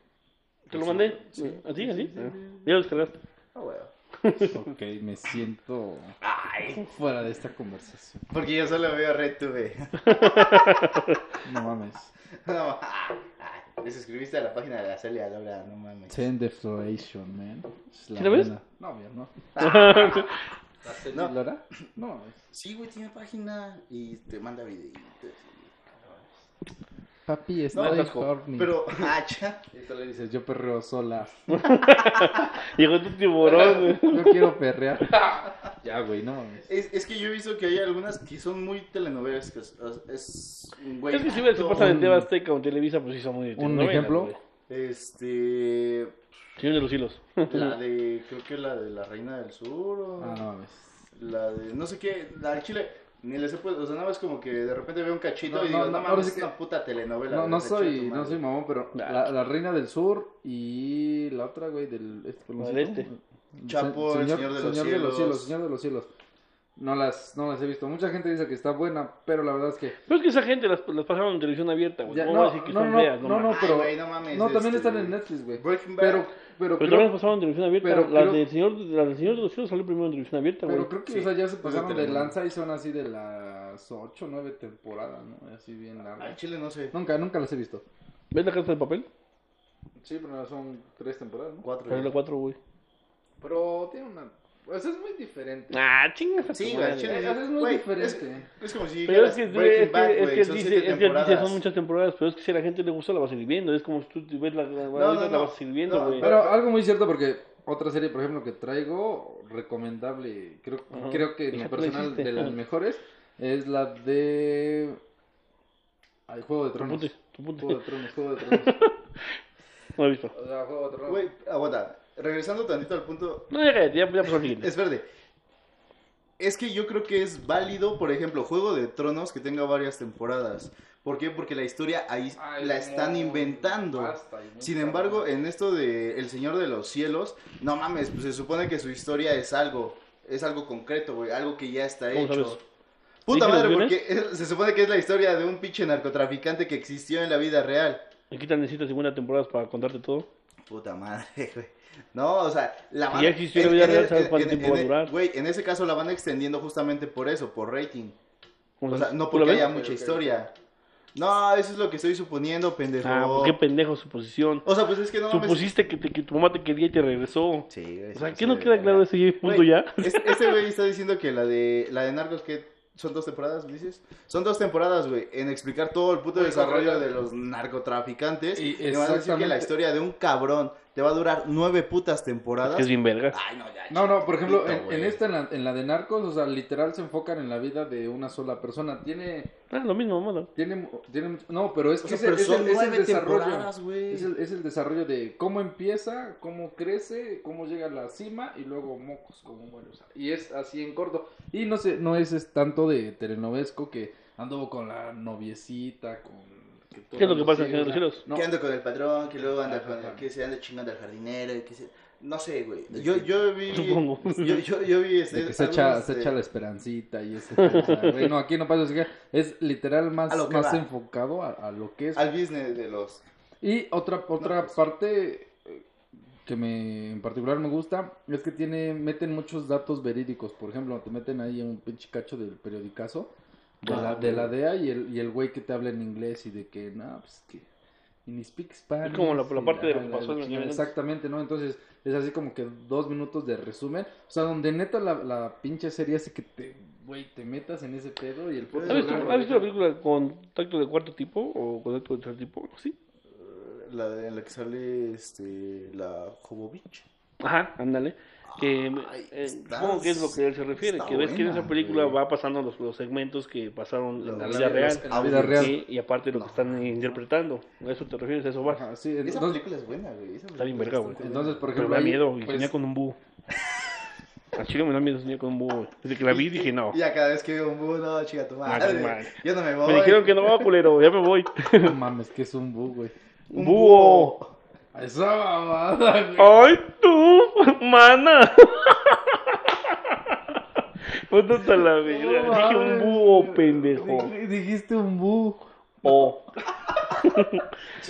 ¿Te lo mandé?
Sí.
¿Así, así?
Sí, sí, sí.
Ya lo descargaste.
A huevo.
Ok, me siento
Ay,
fuera de esta conversación.
porque yo solo veo RedTube.
No mames.
No, ay, les suscribiste a la página de la Celia Laura, no mames.
Ten Defloration, man. Es
¿Sí la ves?
buena. No, bien, no. ¿La Celia
No.
Lora? No mames.
Sí, güey, tiene página y te manda videitos.
Papi,
No, Tasco,
horny.
pero, ya.
Y tú le dices, yo perreo sola.
Llegó tu tiburón, güey.
Yo quiero perrear. ya, güey, no mames.
Es, es que yo he visto que hay algunas que son muy telenovelas. Que es, es un güey.
Es que si ves en TV Azteca o en Televisa, pues sí son muy de
¿Un
telenovelas,
ejemplo?
güey.
Este.
Señor de los hilos.
La de. Creo que la de la Reina del Sur. O
Ah, no mames.
La de. No sé qué. La de Chile. Ni les he puesto. O sea, nada más como que de repente veo un cachito
No,
y
no,
digo,
no,
no, mames, es
que-
una puta telenovela.
No, no soy, no soy mamón, pero la, la reina del sur y la otra, güey, del este, ¿cómo se
del
llama?
este.
Chapo, el Señor de los
Señor de los
Cielos.
cielos, Señor de los cielos. No las, no las he visto. Mucha gente dice que está buena, pero la verdad es que
Pero es que esa gente las, las pasaron en televisión abierta, güey.
Ya,
¿Cómo
no,
decir que
no,
son
no,
feas?
no, no,
Ay,
pero-
no mames.
no, también
este,
están en Netflix, güey.
Breaking Bad.
Pero, pero,
Pero
creo,
también las pasaron en televisión abierta.
pero
la,
creo-
del señor, la del Señor de los Cielos salió primero en televisión abierta, güey.
pero creo que
Sí,
o sea, ya se pasaron de lanza y son así de las 8 o 9 temporadas, ¿no? Así bien largas.
Chile no sé.
Nunca, nunca las he visto.
¿Ves la casa de papel?
Sí, pero son tres temporadas, ¿no?
Cuatro.
Pero es la 4, güey.
Pero tiene una... Pues es muy diferente.
Ah, chingas tu
Sí, güey,
Eh, es muy
güey,
diferente.
Es como si
Pero es que, es que,
Bad,
es que
son
dice, es que dice, son muchas temporadas, pero es que si a la gente le gusta la vas a viendo, es como si tú ves la, la,
no,
ahorita la
no.
vas a seguir viendo,
No,
güey.
Pero algo muy cierto porque otra serie, por ejemplo, que traigo, recomendable, creo,
Ajá.
creo que en lo personal de las mejores, es la de... Ay, Juego de
Tu
Tronos.
punto, tu punto.
Juego de Tronos, Juego de Tronos.
No lo he visto.
O sea, Juego de Tronos.
Güey, aguanta. Regresando tantito al punto.
No, ya pasó.
Es verde. Es que yo creo que es válido, por ejemplo, Juego de Tronos que tenga varias temporadas. ¿Por qué? Porque la historia ahí
Ay,
la están inventando.
basta, y muy
Sin embargo, en esto de El Señor de los Cielos, no mames, pues se supone que su historia es algo, es algo concreto, güey, algo que ya está
¿Cómo
hecho.
sabes?
Puta
¿Viste los
madre, porque es- se supone que es la historia de un pinche narcotraficante que existió en la vida real.
Aquí te necesitas 50 temporadas para contarte todo.
Puta madre, güey. No, o sea, la
Si
van-
ya existió la vida real, ¿sabes
en-
cuánto
en-
tiempo va a durar?
Güey, en ese caso la van extendiendo justamente por eso, por rating.
¿Cómo
O sea, no
¿Tú la
porque haya mucha historia. No, eso es lo que estoy suponiendo, pendejo.
Ah, ¿por qué pendejo suposición?
O sea, pues es que no.
Supusiste que, te- que tu mamá te quería y te regresó.
Sí, güey.
O sea, ¿qué
sí,
no queda claro de ese punto
Güey,
ya?
es- Este güey está diciendo que la de la de Narcos que son dos temporadas, dices. Son dos temporadas, güey, en explicar todo el puto desarrollo de los narcotraficantes.
Y
Y, van a decir que la historia de un cabrón te va a durar nueve putas temporadas.
Que es bien verga.
Ay, no, ya.
No, no, por ejemplo, en, esta, en la, en la de Narcos, o sea, literal se enfocan en la vida de una sola persona. Tiene,
Ah, lo mismo, mamá.
tiene, tiene, no, pero es
O
que
sea,
es, es el,
son
es el
nueve
desarrollo.
temporadas, güey.
Es el, es el desarrollo de cómo empieza, cómo crece, cómo llega a la cima y luego mocos, cómo muere. o sea, y es así en corto. Y no sé, no es, es tanto de telenovesco que anduvo con la noviecita, con... que
¿Qué es lo que pasa en
sí,
Señor de los Cielos?
no,
Que anda con el patrón, que luego anda
Ajá,
con
ajá.
que se anda chingando al jardinero, y que se... No sé, güey. Yo, yo vi...
Supongo.
Yo, yo, yo vi este...
que se echa, se
de-
echa la esperancita y ese güey. No, aquí no pasa así que es literal más,
A lo que
más
va.
enfocado a, a lo que es.
Al business de los...
Y otra, otra
pues.
parte eh, que me en particular me gusta es que tiene, meten muchos datos verídicos. Por ejemplo, te meten ahí un pinche cacho del periodicazo de,
Ah,
la, de la. DEA y el, y el güey que te habla en inglés y de que, no, pues que ni speak Spanish.
Es como la- la
y
parte de lo que
la-
pasó en
la
el
chingada.
90.
Exactamente, ¿no? Entonces es así como que dos minutos de resumen. O sea, donde neta la, la pinche serie hace que te, güey, te metas en ese pedo y el
¿Has visto, has visto la película Contacto de cuarto tipo o Contacto de tercer tipo? Sí.
La de, en la que sale este, la Jovovich.
Ajá, ándale. Que eh, supongo que es lo que él se refiere. Que ves que en esa película
güey.
va pasando los, los segmentos que pasaron en la vida real.
en la vida real.
Sí, y aparte lo que están interpretando. ¿A eso te refieres? ¿A eso va?
Ajá, sí,
Esa
entonces,
película es buena, güey. esa
Está bien verga, güey.
entonces, por
Pero me da miedo y
pues,
soñé con un búho. A Chile me da miedo soñar con un búho. Desde que la vi dije no.
Ya cada vez que veo un búho, no, chica tu
Ah,
madre.
madre.
Yo no me voy.
Me dijeron que no, culero, ya me voy.
No mames, que es un bug, güey.
Un búho.
Esa mamada, güey.
¡Ay, tú, mana! Póntate la.
No
Dije un búho, pendejo.
Dij- Dijiste un bug.
Oh,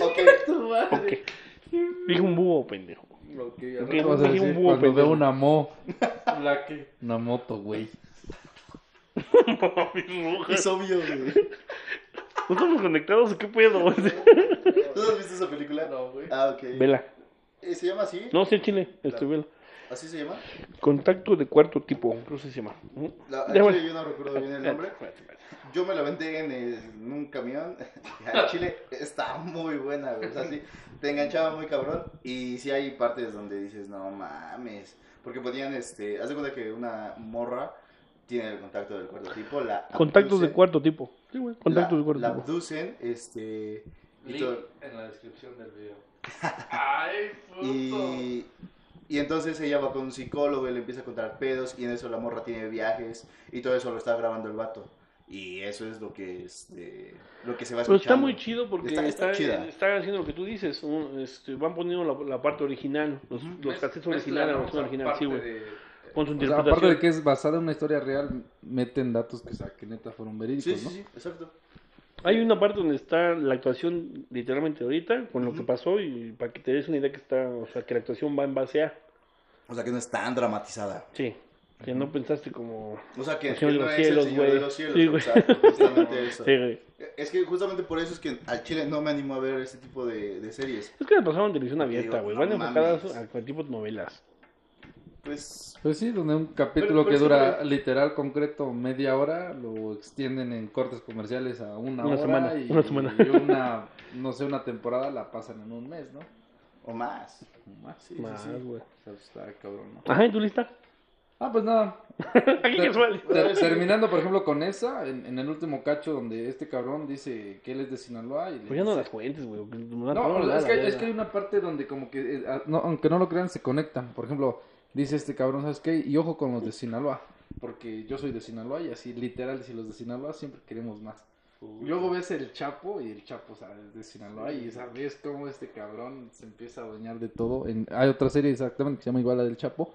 Ok.
Tu madre.
Dije un búho, pendejo.
Ok,
Ok,
¿qué vas a
dije un búho,
cuando
pendejo.
veo una mo? ¿La qué? Una moto, güey.
Es obvio, güey.
¿No estamos conectados o qué pedo?
¿Tú has visto esa película?
No, güey.
Ah, ok.
Vela.
Eh, ¿Se llama así?
No, sí, en Chile. Estoy vela.
¿Así se llama?
Contacto de cuarto tipo. Creo que se llama.
La,
bueno.
yo no recuerdo bien el nombre. Yo me la vendé en, el- en un camión. Al chile está muy buena, güey. O sea, sí, te enganchaba muy cabrón. Y sí hay partes donde dices, no mames. Porque ponían, este, haz de cuenta que una morra tiene el contacto del cuarto tipo. La
Contactos de
abducen,
cuarto tipo. Sí, güey. Contactos
la,
de cuarto
la abducen, este. y
Link
todo-
en la descripción del video. Ay, puto.
Y, y entonces ella va con un psicólogo y le empieza a contar pedos y en eso la morra tiene viajes y todo eso lo está grabando el vato. Y eso es lo que este lo que se va
Pero está muy chido porque
Está-
está,
está
haciendo lo que tú dices. un- este, van poniendo la, la parte original. Los, los cassettes originales, la versión original, sí, güey. Con su
O sea,
interpretación.
aparte de que es basada en una historia real, meten datos que, o sea, que neta fueron verídicos,
Sí, sí,
¿no?
sí, exacto.
Hay una parte donde está la actuación literalmente ahorita, con lo que
Ujú.
pasó, y para que te des una idea que está, o sea, que la actuación va en base a.
O sea que no es tan dramatizada.
Sí. Que no pensaste como...
O sea, que,
El
que
Señor de
no
los
es
Cielos,
el Señor
güey.
de los cielos.
Sí, güey.
exacto, justamente eso.
Sí, güey.
Es que justamente por eso es que al chile no me animo a ver ese tipo de, de series.
Es que la pasaban en televisión abierta, güey.
no
Van enfocadas a cualquier tipo de novelas.
Pues,
Pues sí, donde un capítulo
Pero- pero
que dura literal concreto media hora lo extienden en cortes comerciales a una,
Una
hora
semana,
y,
una semana.
y una, no sé, una temporada la pasan en un mes, ¿no?
o más.
O Más.
Sí, sí,
Más,
sí.
güey.
O sea, está cabrón, ¿no?
Ajá, ¿y tu lista?
Ah, pues nada.
Aquí
Ter- ter- terminando, por ejemplo, con esa, en, en el último cacho donde este cabrón dice que él es de Sinaloa y
Pues ya no las cuentes, güey.
No, es,
la
que, es que hay una parte donde como que, eh, ah, no, aunque no lo crean, se conectan. Por ejemplo, dice este cabrón, ¿sabes qué? Y ojo con los de Sinaloa, porque yo soy de Sinaloa y así literal, si los de Sinaloa siempre queremos más. Luego ves el Chapo y el Chapo, o sea, es de Sinaloa y sabes cómo este cabrón se empieza a adueñar de todo. En, hay otra serie exactamente que se llama igual la del Chapo.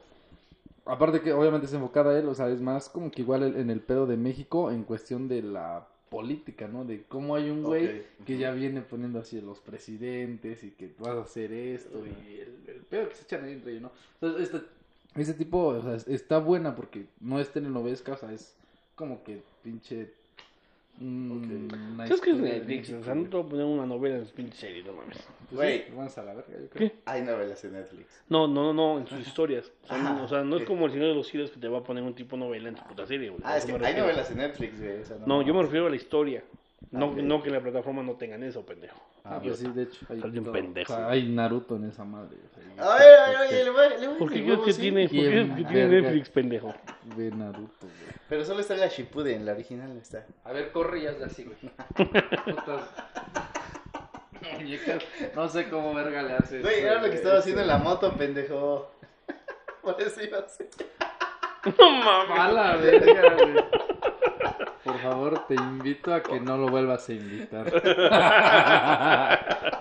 Aparte que obviamente es enfocada a él, o sea, es más como que igual en el pedo de México en cuestión de la política, ¿no? De cómo hay un güey que ya viene poniendo así los presidentes y que vas a hacer esto y el, el pedo que se echan ahí entre ellos, ¿no? Entonces, este, ese tipo, o sea, es- está buena porque no es telenovesca, o sea, es como que pinche... mm, una
¿Sabes qué es Netflix? O sea, no te voy a poner una novela en pinche serie, no mames.
Pues
Güey.
vamos a la verga, yo creo.
¿Qué?
Hay novelas en Netflix.
No, no, no, no, en sus historias. O sea, no es como el Señor de los Cielos que te va a poner un tipo novela en tu puta serie, güey.
Ah, es que hay novelas en Netflix, güey. o sea,
No, yo me refiero a la historia. No,
ok.
no que la plataforma no tengan eso, pendejo.
Ah, pues sí, de hecho. Hay, todo.
pendejo.
O sea, hay Naruto en esa madre. o sea, y-
A ver, a ver, oye, le voy, le voy
¿Por qué crees que tiene, por qué
¿Quién
crees que tiene? Netflix, pendejo?
Ve Naruto, güey.
Pero solo está la Shippuden, la original no está.
A ver, corre y hazle así, güey. Putas muñecas. No sé cómo verga le haces.
Güey, era lo que estaba haciendo en la moto, pendejo. Por eso iba a ser.
No mames.
Mala verga, güey. Por favor, te invito a que no lo vuelvas a invitar.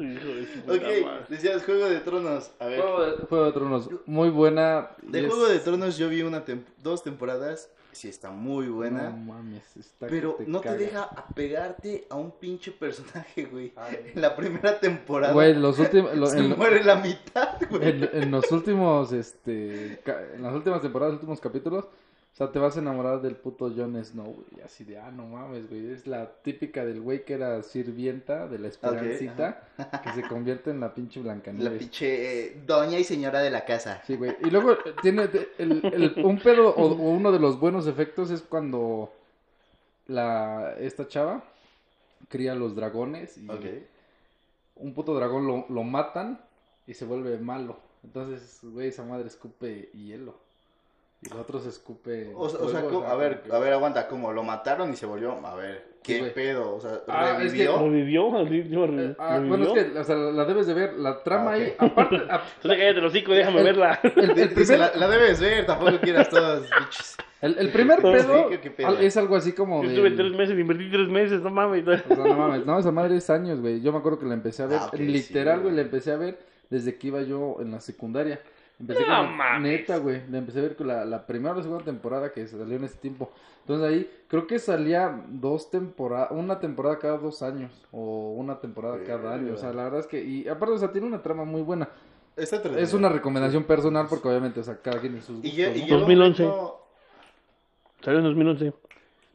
Hijo de su puta
Ok,
madre.
decías Juego de Tronos. A ver.
Juego de, Juego de Tronos, muy buena.
De
es-
Juego de Tronos yo vi una tem- dos temporadas. Sí, está muy
No
buena.
mames, está que
pero no
caga.
te deja apegarte a un pinche personaje, güey.
Ay.
En la primera temporada
Güey, los últimos. lo-
se
en,
muere la mitad, güey.
en- en los últimos, este. En las últimas temporadas, los últimos capítulos. O sea, te vas a enamorar del puto Jon Snow, güey. Así de, ah, no mames, güey. Es la típica del güey que era sirvienta de la esperancita. que se convierte en la pinche
La
Blancanieves.
pinche eh, doña y señora de la casa.
Sí, güey. Y luego eh, tiene el, el- un pedo o, o uno de los buenos efectos es cuando la esta chava cría los dragones y
Ok.
un puto dragón lo, lo matan y se vuelve malo. Entonces, güey, esa madre escupe hielo. Y los otros escupe.
O, o sea, a ver, a ver, aguanta, como lo mataron y se volvió, a ver,
Sí,
qué
güey.
pedo, o sea,
Ah, es que-
revivió.
¿Revivió? ¿Así? ¿Yo re-
Eh, ah,
revivió?
bueno, es que o sea, la debes de ver. La trama
Ah, ok.
ahí, aparte. a-
Tú te cállate los hocico, déjame
El-
verla.
el, el primer,
la, la debes ver, tampoco quieras todas, bichos.
el, el primer
Sí,
pedo
¿qué- qué pedo?
es algo así como.
Yo
del-
estuve tres meses, invertí tres meses, no mames.
O sea, no mames, no, esa madre es años, güey. Yo me acuerdo que la empecé a ver,
Ah, ok,
literal,
sí,
güey, la empecé a ver desde que iba yo en la secundaria. Empecé
No
con la- neta, güey. La empecé a ver con la, la primera o la segunda temporada que salió en ese tiempo. Entonces ahí creo que salía dos temporadas, una temporada cada dos años o una temporada cada año. O sea, la verdad es que, y aparte, o sea, tiene una trama muy buena. Es una recomendación personal porque obviamente, o sea, cada quien en sus
Y,
gustos,
lle-
¿no?
y lleva un
2011.
ritmo-
Salió en 2011.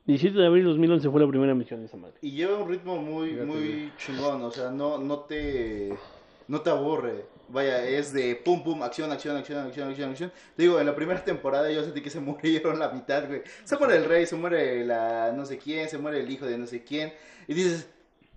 17 de abril de 2011 fue la primera emisión de esa madre.
Y lleva un ritmo muy,
Fíjate,
muy
güey.
chingón, o sea, no, no te, no te aburre. Vaya, es de pum, pum, acción, acción, acción, acción, acción, acción. Digo, en la primera temporada yo sentí que se murieron la mitad, güey. Se muere el rey, se muere la no sé quién, se muere el hijo de no sé quién. Y dices,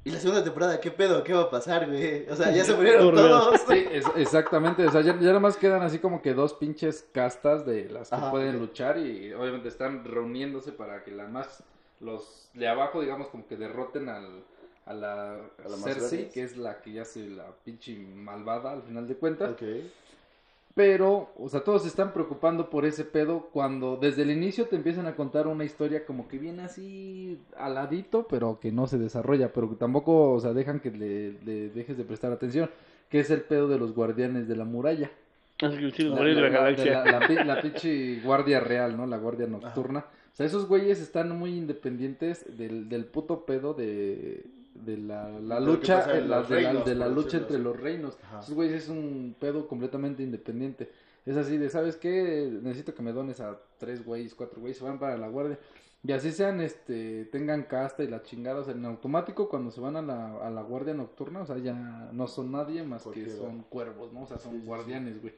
¿y la segunda temporada qué pedo? ¿Qué va a pasar, güey? O sea, ya se murieron todos.
Sí, es- exactamente, o sea, ya, ya nada más quedan así como que dos pinches castas de las que
Ajá,
pueden luchar y obviamente están reuniéndose para que la más, los de abajo, digamos, como que derroten al, a la,
A la
Cersei, que es la que ya se la pinche malvada al final de cuentas.
Ok.
Pero, o sea, todos se están preocupando por ese pedo cuando desde el inicio te empiezan a contar una historia como que viene así aladito, pero que no se desarrolla, pero que tampoco, o sea, dejan que le, le dejes de prestar atención, que es el pedo de los guardianes de la muralla.
Que sí, los guardianes de la galaxia.
La, la pinche guardia real, ¿no? La guardia nocturna. O sea, esos güeyes están muy independientes del, del puto pedo de, de la, la lucha, de la,
reinos,
de la lucha entre los reinos.
Ajá.
Esos güeyes es un pedo completamente independiente. Es así de, ¿sabes qué? Necesito que me dones a tres güeyes, cuatro güeyes, se van para la guardia. Y así sean, este, tengan casta y la chingada, o sea, en automático cuando se van a la, a la guardia nocturna, o sea, ya no son nadie más que son cuervos, ¿no? O sea, son
Sí,
guardianes, güey.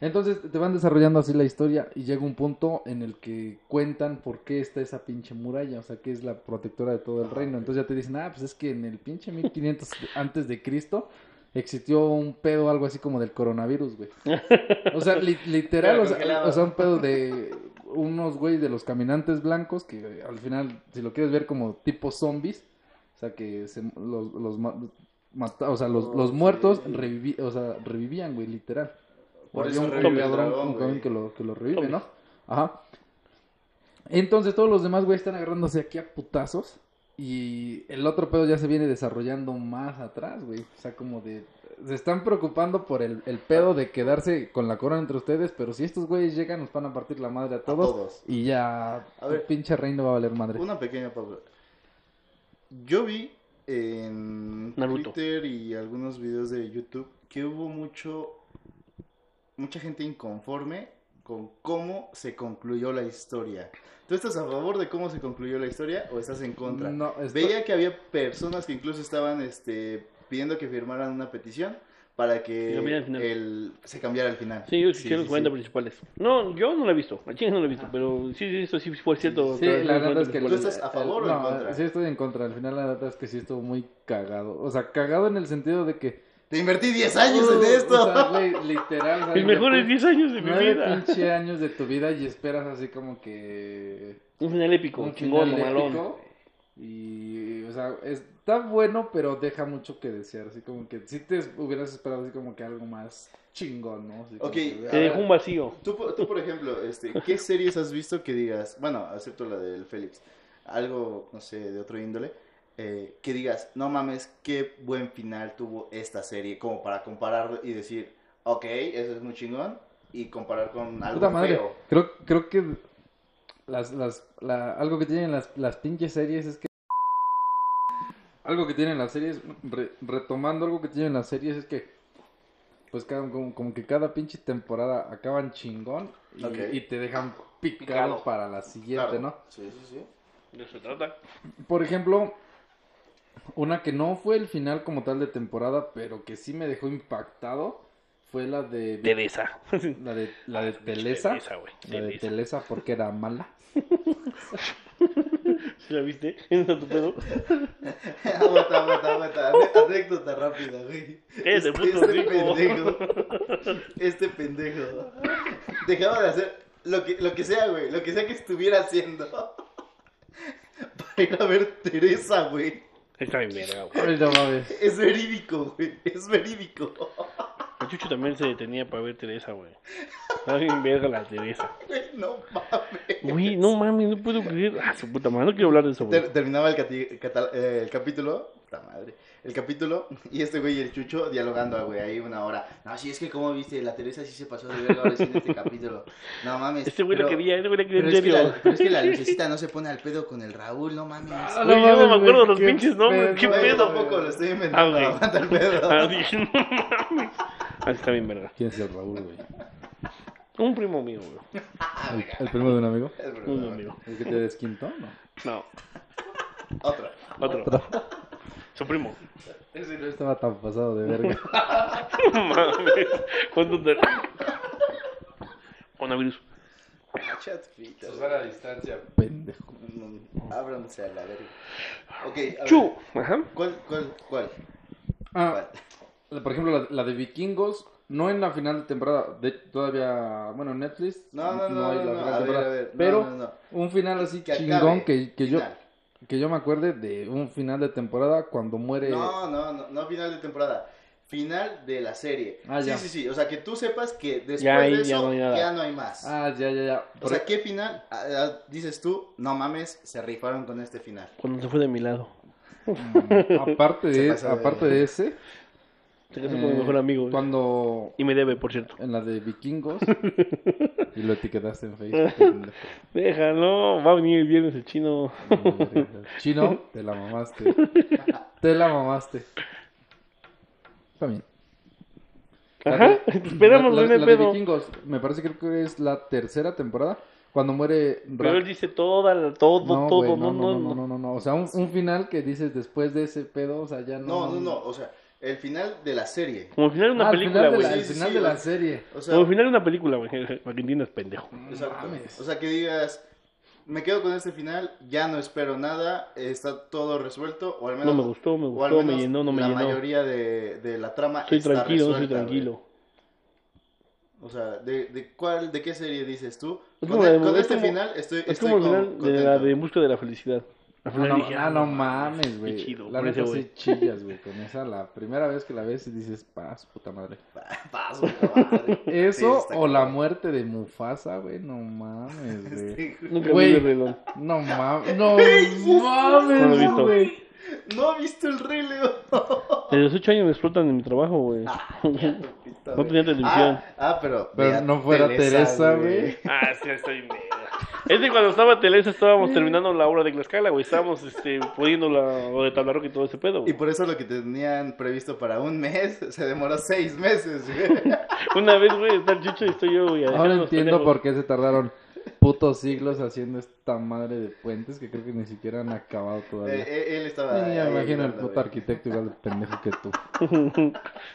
Entonces te van desarrollando así la historia y llega un punto en el que cuentan por qué está esa pinche muralla, o sea, que es la protectora de todo el
Ah,
reino. Entonces ya te dicen, ah, pues es que en el pinche 1500 antes de Cristo existió un pedo, algo así como del coronavirus, güey. O sea, li- literal, o sea,
congelado.
o sea, un pedo de unos güeyes de los caminantes blancos que al final, si lo quieres ver como tipo zombies, o sea, que se, los, los, o sea, los, los
Oh,
muertos
sí.
reviví, o sea, revivían, güey, literal.
Por eso
un,
revive
un
el dragón,
un cabrón que lo, que lo revive. ¿no? Ajá. Entonces todos los demás, güey, están agarrándose aquí a putazos. Y el otro pedo ya se viene desarrollando más atrás, güey. O sea, como de... Se están preocupando por el, el pedo de quedarse con la corona entre ustedes, pero si estos güeyes llegan nos van a partir la madre a todos.
todos.
Y ya...
A ver.
el pinche reino va a valer madre.
Una pequeña pausa. Yo vi en
Naruto.
Twitter y algunos videos de YouTube que hubo mucho mucha gente inconforme con cómo se concluyó la historia. ¿Tú estás a favor de cómo se concluyó la historia o estás en contra?
No, estoy-
Veía que había personas que incluso estaban este, pidiendo que firmaran una petición para que
Se cambiara el
se cambiara el final.
Sí, yo escuché los
sí,
40
sí.
principales. No, yo no lo he visto. A Chile no lo he visto, pero sí, sí, esto sí fue cierto.
Sí, la verdad es
40
que...
¿Tú estás a favor o en
no,
contra?
Sí, estoy en contra. Al final la verdad es que sí estuvo muy cagado. O sea, cagado en el sentido de que...
Te invertí 10 años
Uh,
en esto.
O sea, literal.
Mis mejores
después
10 años de mi vida.
pinche años de tu vida y esperas así como que...
Un final épico,
un
chingón,
final
malón.
Y, o sea, está bueno, pero deja mucho que desear. Así como que si te hubieras esperado así como que algo más chingón, ¿no? Así
Ok,
que,
Te dejó un vacío.
Tú, por- tú, por ejemplo, este, ¿qué series has visto que digas, bueno, acepto la del Félix, algo, no sé, de otro índole, eh, que digas, no mames, qué buen final tuvo esta serie, como para comparar y decir, ok, eso es muy chingón, y comparar con algo
Puta madre.
feo.
Creo, creo que las, las, la- algo que tienen las, las pinches series es que. Algo que tienen las series, re- retomando algo que tienen las series es que. Pues cada, como, como que cada pinche temporada acaban chingón y, te dejan picado,
Picado.
para la siguiente,
Claro.
¿no?
Sí, sí, sí.
De eso se trata.
Por ejemplo, una que no fue el final como tal de temporada, pero que sí me dejó impactado, fue la de
Teresa.
la de la de Telesa.
Teresa, güey.
La de
Teresa.
Telesa porque era mala.
¿Sí la viste? ¿En tu pedo?
aguanta, aguanta, aguanta. Anécdota rápida, güey.
Puto
este
rico.
pendejo. Este pendejo. Dejaba de hacer lo que, lo que sea, güey. Lo que sea que estuviera haciendo. Para ir a ver Teresa, güey.
Está bien verga, güey.
Ay, no mames.
Es verídico, güey. Es verídico.
El Chucho también se detenía para ver Teresa, güey. Está bien verga la Teresa.
No mames.
Güey, no mames, no puedo creer. Ah, su puta madre, no quiero hablar de eso, güey.
Ter- terminaba el, cati- catal- eh, el capítulo. Puta madre. El capítulo. Y este güey y el Chucho dialogando, güey. Ahí una hora. No, sí, es que como viste, la Teresa sí se pasó de verga ahora sí en este capítulo. No mames.
Este güey lo
pero-
quería, este güey lo quería
Pero
en
es, que
serio.
la, pero es que la lucecita no se pone al pedo con el Raúl, no mames.
Ah,
Güey, yo no me acuerdo los
qué
pinches nombres, qué
Güey, yo
pedo.
tampoco lo estoy
Ah,
inventando.
güey.
aguanta el pedo.
Ah, no mames. Ah, está bien verga.
¿Quién es el Raúl, güey?
Un primo mío, güey.
¿El, el primo de un amigo?
Es verdad,
Un
güey.
amigo.
¿El que te desquintó? No.
No,
Otra.
otro. Su primo.
Ese no estaba tan pasado de verga.
No mames. ¿Cuánto te... Coronavirus.
Chat frito.
a distancia, pendejo.
Ábranse a la verga. Ok, a ver.
Chu. Ajá.
¿Cuál, cuál, cuál?
Ah,
¿Cuál?
por ejemplo, la, la de Vikingos, no en la final de temporada, de, todavía, bueno, en Netflix.
No, no, no, no, no,
final de
a ver,
temporada,
a ver, no,
pero
no, no.
un final así
Que
chingón
acabe.
que, que yo
Final.
Que yo me acuerde de un final de temporada cuando muere.
No, no, no, no final de temporada. Final de la serie.
Ah,
sí,
ya.
sí, sí. O sea, que tú sepas que después
Ya
de
ya no hay nada.
ya no hay más.
Ah, ya, ya, ya.
o sea, ¿qué final ah, ah, dices tú? No mames, se rifaron con este final.
Cuando se fue de mi lado.
Mm, aparte de- aparte de ese,
Se casó con
eh,
mi mejor amigo. güey.
cuando
Y me debe, por cierto.
en la de Vikingos y lo etiquetaste en Facebook.
Déjalo, va a venir el viernes el chino.
Chino, te la mamaste. Te la mamaste. Está bien.
Ajá, te esperamos,
la, la-
no
la de
pedo.
Vikingos, me parece creo que es la tercera temporada, cuando muere
Pero
Ra-
él dice toda, todo,
no,
todo,
güey,
no, no,
no, no, no, no, o sea, un, un final que dices después de ese pedo, o sea, ya no.
No, no, no, o sea, el final de la serie.
Como el final de una
Ah,
película,
final de
güey.
la,
Sí, sí,
final
sí,
de la serie.
O sea,
Como el final de una película, güey. Para que entiendas, pendejo.
exacto. O sea, que digas, me quedo con este final, ya no espero nada, está todo resuelto, o al menos...
No me gustó, me
o al
gustó, me llenó, no me
la
llenó.
mayoría de, de la trama
Soy
está
tranquilo, soy
resuelta,
tranquilo.
güey. O sea, ¿de, de cuál, de qué serie dices tú?
Es
Con, el-
de-
con
es
este final estoy,
Es
estoy
como el
con-
final de
contento.
la de busca de la felicidad.
Ah,
final
no,
dije,
ah, no mames, güey.
Qué chido,
La neta sí chillas, güey, con esa. La primera vez que la ves y dices, paz, puta madre.
Paso, madre.
Eso
Sí,
o la muerte de Mufasa, güey, no mames, güey.
Nunca
Güey.
vi el reloj.
No mames, no
he
mames,
visto.
güey.
¿No has visto el Rey León?
Desde los 8 años me explotan en mi trabajo, güey. No tenía televisión.
Ah, ah, pero...
Pero no fuera Teresa, güey.
Ah, sí, estoy bien. Es de cuando estaba Telesa estábamos terminando la obra de Tlaxcala, güey. Estábamos este, poniendo la, lo de Tablarroque y todo ese pedo,
Y
güey.
por eso lo que tenían previsto para un mes se demoró seis meses, güey.
Una vez, güey, está el Chucho y estoy yo, güey.
Ahora entiendo
pendejos.
por qué se tardaron putos siglos haciendo esta madre de puentes que creo que ni siquiera han acabado todavía.
Eh, eh, él estaba...
Sí, ya imagino el puto arquitecto igual de pendejo que tú.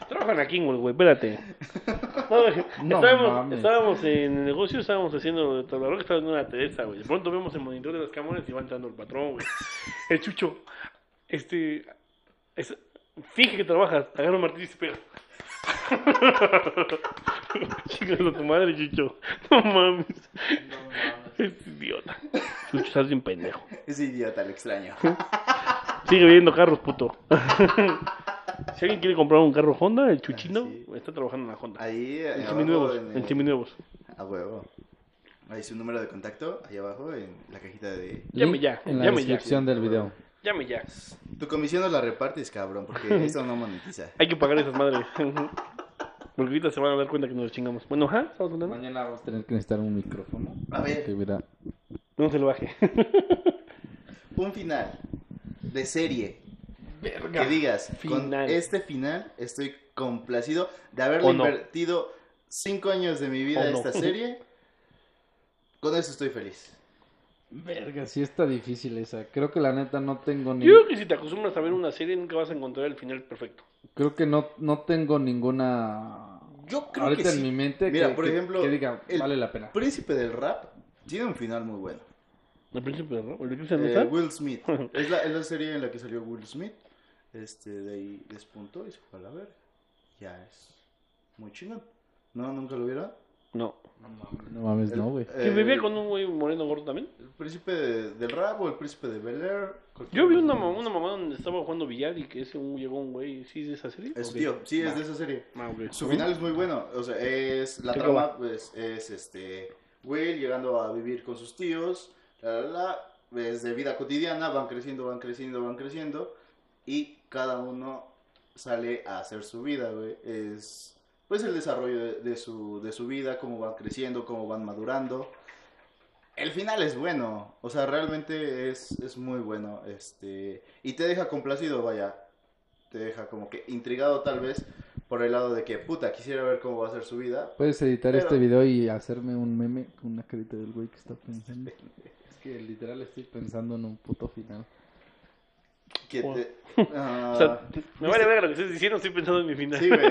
Trabajan aquí, güey, güey, espérate. No, estábamos,
mames.
estábamos en el negocio, estábamos haciendo Tablarroque, estaba en una Teresa, güey. De pronto vemos el monitor de las cámaras y va entrando el patrón, güey. El Chucho, este, es- finge que trabajas, agarra un martillo y se pega. A tu madre, Chucho. No mames. Es idiota. Chucho, estás bien pendejo.
Es idiota, el extraño.
Sigue viendo carros, puto. si alguien quiere comprar un carro Honda, el Chuchino
Ah, sí.
está trabajando en la Honda.
Ahí, ahí
En seminuevos,
en
en
el-
seminuevos.
A huevo. Ahí su número de contacto, ahí abajo, en la cajita de...
Llame ya,
En la
llame ya.
descripción del video.
Llame ya.
Tu comisión nos la repartes, cabrón, porque esto no monetiza.
Hay que pagar esas madres. Porque ahorita se van a dar cuenta que nos chingamos. Bueno, ajá, estamos hablando.
Mañana vamos a tener que necesitar un micrófono.
A ver.
Que mira,
No se lo baje.
Un final de serie que digas, con
Final.
este final estoy complacido de haberle
O no.
invertido cinco años de mi vida
O
a
no.
esta serie. Con eso estoy feliz.
Verga, sí está difícil esa. Creo que la neta no tengo ni...
Yo creo que si te acostumbras a ver una serie, nunca vas a encontrar el final perfecto.
Creo que no, no tengo ninguna...
Yo creo
Ahorita
que
en
sí.
mi mente
Mira,
que,
por
que-
ejemplo,
que diga,
el-
vale la pena.
Príncipe del rap tiene un final muy bueno.
¿El príncipe, no? ¿El de Cristian no
Eh? Will Smith. Es la, es la serie en la que salió Will Smith. Este, de ahí despuntó y se fue a la verga. Ya es muy chingón. ¿No? ¿Nunca lo vieron?
No.
No mames,
El-
no, güey.
¿Que
eh,
vivía con un güey moreno gordo también?
¿El príncipe de- del rap o el príncipe de Bel Air?
Yo vi una, una mamá donde estaba jugando billar y que ese un, llegó un güey. ¿Sí es de esa serie?
Es tío, sí, es de esa serie.
Ah, ok.
Su final es muy bueno. O sea, es la
¿Qué
trama pues, es este Will llegando a vivir con sus tíos, la, la, la, es de vida cotidiana, van creciendo, van creciendo, van creciendo y cada uno sale a hacer su vida, güey. Es pues el desarrollo de, de su de su vida, cómo van creciendo, cómo van madurando. El final es bueno, o sea, realmente es, es muy bueno, este, y te deja complacido, vaya, te deja como que intrigado tal vez por el lado de que, puta, quisiera ver cómo va a ser su vida.
Puedes editar
Pero-
este video y hacerme un meme con una carita del güey que está pensando. Es que literal estoy pensando en un puto final.
Que
Wow.
te- ah,
O sea, me vale ver lo que ustedes diciendo, estoy pensando en mi final.
sí, güey.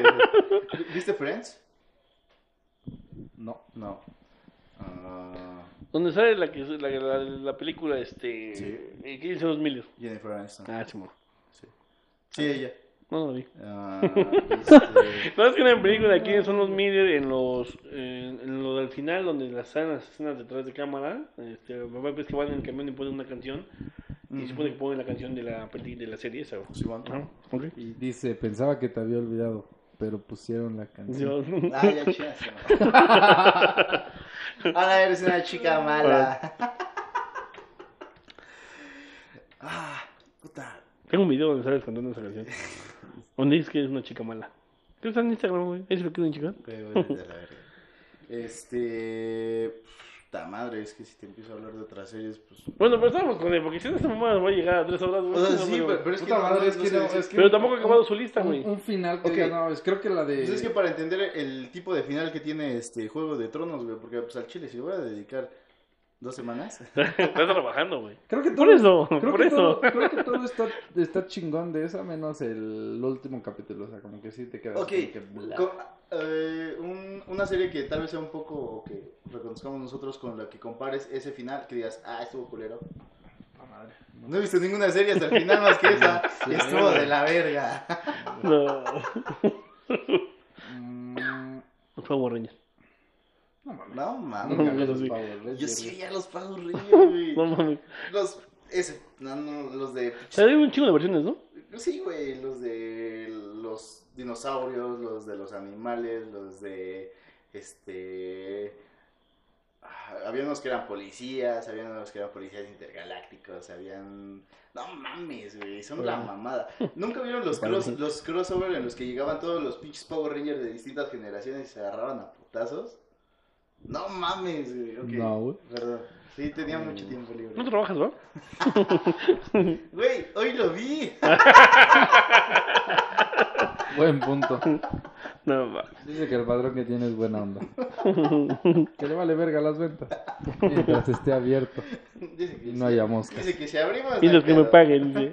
¿Viste Friends?
No.
No. Ah,
Donde sale la, que, la, la, la película, este...
Sí.
eh, ¿Qué dice los Miller?
Jennifer Aniston.
Ah, sí.
Sí, sí ella.
No, no lo vi.
Ah, este,
No, es que una película aquí son los Miller en los en, en lo del final donde las escenas, las escenas detrás de cámara este papá ves que van en el camión y ponen una canción y se supone que ponen la canción de la peli de la serie esa güey. Ajá, ok.
Y dice, pensaba que te había olvidado, pero pusieron la canción.
Yo-
Ah, ya chingas. Ahora eres una chica mala. ah, puta.
Tengo un video donde sales cantando esa canción. Donde dices que eres una chica mala. ¿Qué está en Instagram, güey? ¿Es lo que es una chica?
Bueno, de la verga. Este. Puta madre, es que si te empiezo a hablar de otras series, pues...
Bueno, pero estamos con él, porque si no esta mamá va a llegar a tres horas, güey.
O sea, sí,
pero-
pero, pero es que
madre,
no,
es que
sé
no,
decir.
es que-
Pero tampoco ha acabado su lista, güey.
un final que
Ok.
diga, no, es, creo que la de...
Pues es que para entender el tipo de final que tiene este Juego de Tronos, güey, porque pues al chile si voy a dedicar dos semanas...
Está trabajando, güey.
Creo que
Por
todo,
eso,
creo
por
que
eso.
Todo, creo que todo está, está chingón de esa, menos el último capítulo. O sea, como que sí te quedas
Ok,
que bla.
co- eh, un- una serie que tal vez sea un poco, que reconozcamos nosotros con la que compares ese final, que digas, ah, estuvo culero.
Madre.
No he visto ninguna serie hasta el final más que esa,
Sí.
y estuvo de la verga.
No.
Mm,
Power Rangers.
No mames.
No
No,
mames,
sí.
Power Rangers,
yo sí veía los Power Rangers, güey.
No mames.
Los, ese, no, no, los de...
Hay un chingo de versiones, ¿no?
Sí, güey, los de los dinosaurios, los de los animales, los de, este... ah, Había unos que eran policías, había unos que eran policías intergalácticos, habían... No mames, güey, son la mamada. ¿Nunca vieron los, cross, los crossover en los que llegaban todos los pinches Power Rangers de distintas generaciones y se agarraban a putazos? No mames, güey, ok.
No, güey.
Perdón. Sí, tenía mucho tiempo libre.
No trabajas, ¿no?
Güey, hoy lo vi.
Buen punto.
No, va.
Dice que el padrón que tiene es buena onda. Que le vale verga las ventas. Mientras esté abierto
Dice que
y no haya moscas.
Dice que si abrimos.
Y
no
los que me paguen.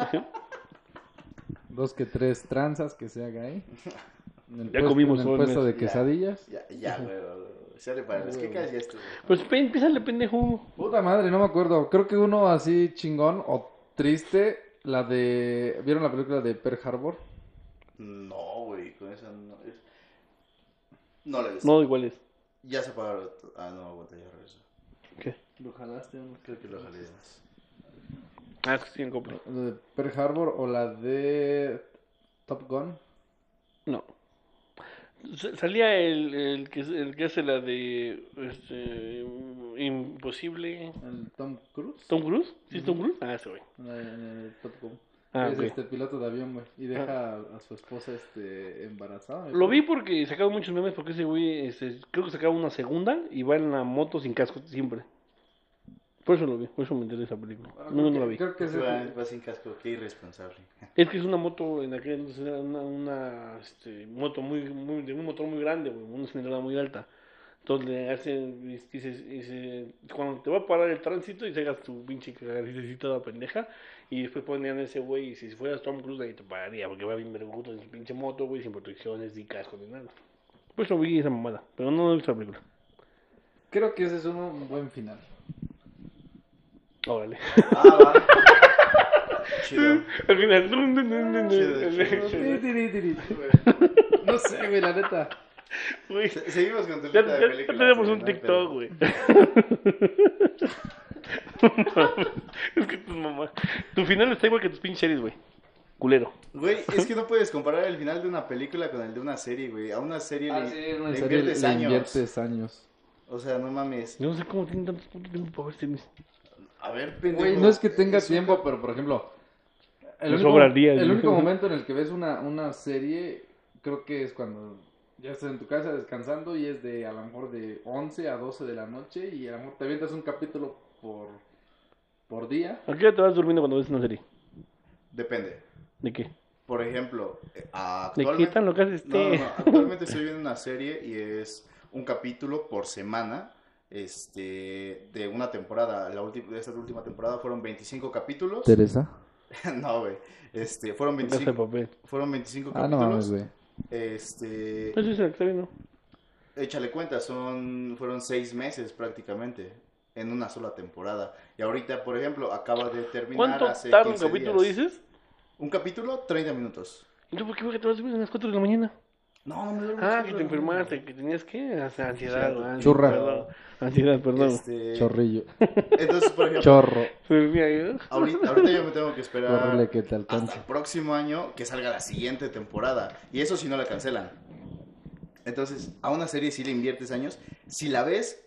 Dos que tres tranzas que se haga ahí. En el
Ya
puesto-
comimos
en el
el
puesto
mes.
de quesadillas.
Ya, ya, güey. Güey. Sale para las estuvo.
Pues empiézale, pendejo.
Puta madre, no me acuerdo. Creo que uno así chingón o triste. La de. ¿Vieron la película de Pearl Harbor?
No, güey, con esa no. es- No le ves.
No, igual es.
Ya se apagaron. Ah, no, aguanta, ya regreso.
¿Qué?
¿Lo jalaste o no?
Creo que lo jalé más.
Ah, es que sí, en copia.
La de Pearl Harbor o la de Top Gun.
No. Salía el, el, que, el que hace la de este, Imposible.
El Tom Cruise.
¿Tom Cruise? ¿Sí es Tom Cruise? Ah, ese güey.
Top Gun.
Ah,
es
ok.
este piloto de avión, güey. Y deja a, a su esposa este, embarazada.
Lo vi porque sacaban muchos memes porque ese güey, este, creo que sacaba una segunda y va en la moto sin casco siempre. Por eso lo vi, por eso me interesa esa película.
Ah,
No,
creo
no la vi.
Creo que es
Va,
el-
va sin casco, qué irresponsable.
Es que es una moto en aquel entonces era una, una este, moto muy, muy, de un motor muy grande, una cilindrada muy alta. Entonces le hacen, dices, dice, cuando te va a parar el tránsito y sacas tu pinche cagacita toda pendeja, y después ponían ese güey, y si fueras Tom Cruise ahí te pararía, porque va bien vergudo en su pinche moto, güey, sin protecciones, ni casco, ni nada. Por eso vi esa mamada, pero no he visto la película.
Creo que ese es un buen final.
Órale.
Ah, va. Chido.
Al final.
Chido,
dun.
No sé, güey, la neta.
Güey,
Se- Seguimos con tu
Ya,
lista de
ya- ya
películas.
tenemos un TikTok, güey. es que tu mamá. Tu final está igual que tus pinches series, güey. Culero.
Güey, es que no puedes comparar el final de una película con el de una serie, güey. A una serie
Ah,
le,
sí,
le
en serio,
inviertes
le
años.
inviertes años.
O sea, no mames.
Yo no sé cómo tienen tanto tiempo para ver series.
A ver, pendejo.
Güey, no es que tenga
Es un-
tiempo, pero por ejemplo, el único,
sobra el día,
el
dice.
único momento en el que ves una, una serie, creo que es cuando ya estás en tu casa descansando y es de a lo mejor de 11 a 12 de la noche y a lo mejor te avientas un capítulo por, por día.
¿A qué hora te vas durmiendo cuando ves una serie?
Depende.
¿De qué?
Por ejemplo, eh,
¿De
actualmente...
qué tan lo que haces
No, no, no, actualmente estoy viendo una serie y es un capítulo por semana este, de una temporada. La última, de esta última temporada fueron 25 capítulos.
Teresa.
no, güey. Este, fueron
Casa de
25,
papel.
fueron 25
Ah, no
capítulos.
mames, güey.
este,
Eso es el que está viendo.
échale cuenta, son, fueron seis meses prácticamente en una sola temporada. Y ahorita, por ejemplo, acaba de terminar
¿Cuánto
hace
tarda un
15
capítulo,
días.
dices?
Un capítulo, 30 minutos.
¿Y tú por qué vas a a las 4 de la mañana?
No, no me duermo.
Ah, que
no,
te
no, no.
enfermaste, que tenías que hacer ansiedad.
Sí,
ah,
Churra.
perdón. Ansiedad, perdón.
Este,
Chorrillo.
Entonces, por ejemplo,
Chorro.
Ahorita, ahorita yo me tengo que esperar
Horrible que te
hasta el próximo año que salga la siguiente temporada. Y eso si no la cancelan. Entonces, a una serie sí le inviertes años. Si la ves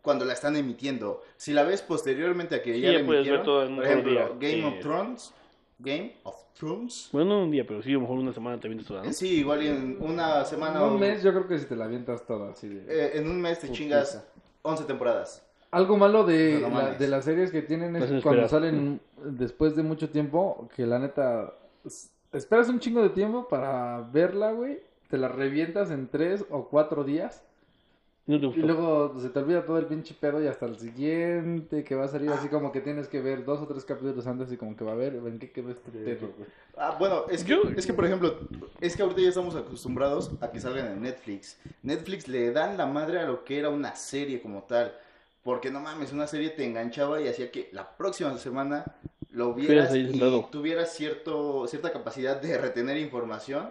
cuando la están emitiendo, si la ves posteriormente a que
Sí,
ya la
puedes ver
emitieron,
todo en un
por ejemplo,
día.
Game
Sí.
of Thrones, Game of Thrones.
Bueno, no un día, pero sí, a lo mejor una semana te vienes toda, ¿no?
Sí, igual y en una semana
un
o-
mes yo creo que si te la avientas toda así de...
eh, en un mes te chingas 11 temporadas.
Algo malo de,
No, no
la- de las series que tienen es cuando salen después de mucho tiempo, que la neta, esperas un chingo de tiempo para verla, güey, te la revientas en tres o cuatro días
No te
y
gustó.
luego se te olvida todo el pinche pedo y hasta el siguiente que va a salir así como que tienes que ver dos o tres capítulos antes y como que va a ver en qué quedó este pedo, güey.
Ah, bueno, es que, es que, por ejemplo, es que ahorita ya estamos acostumbrados a que salgan en Netflix. Netflix le dan la madre a lo que era una serie como tal. Porque no mames, una serie te enganchaba y hacía que la próxima semana lo vieras y tuvieras cierto, cierta capacidad de retener información.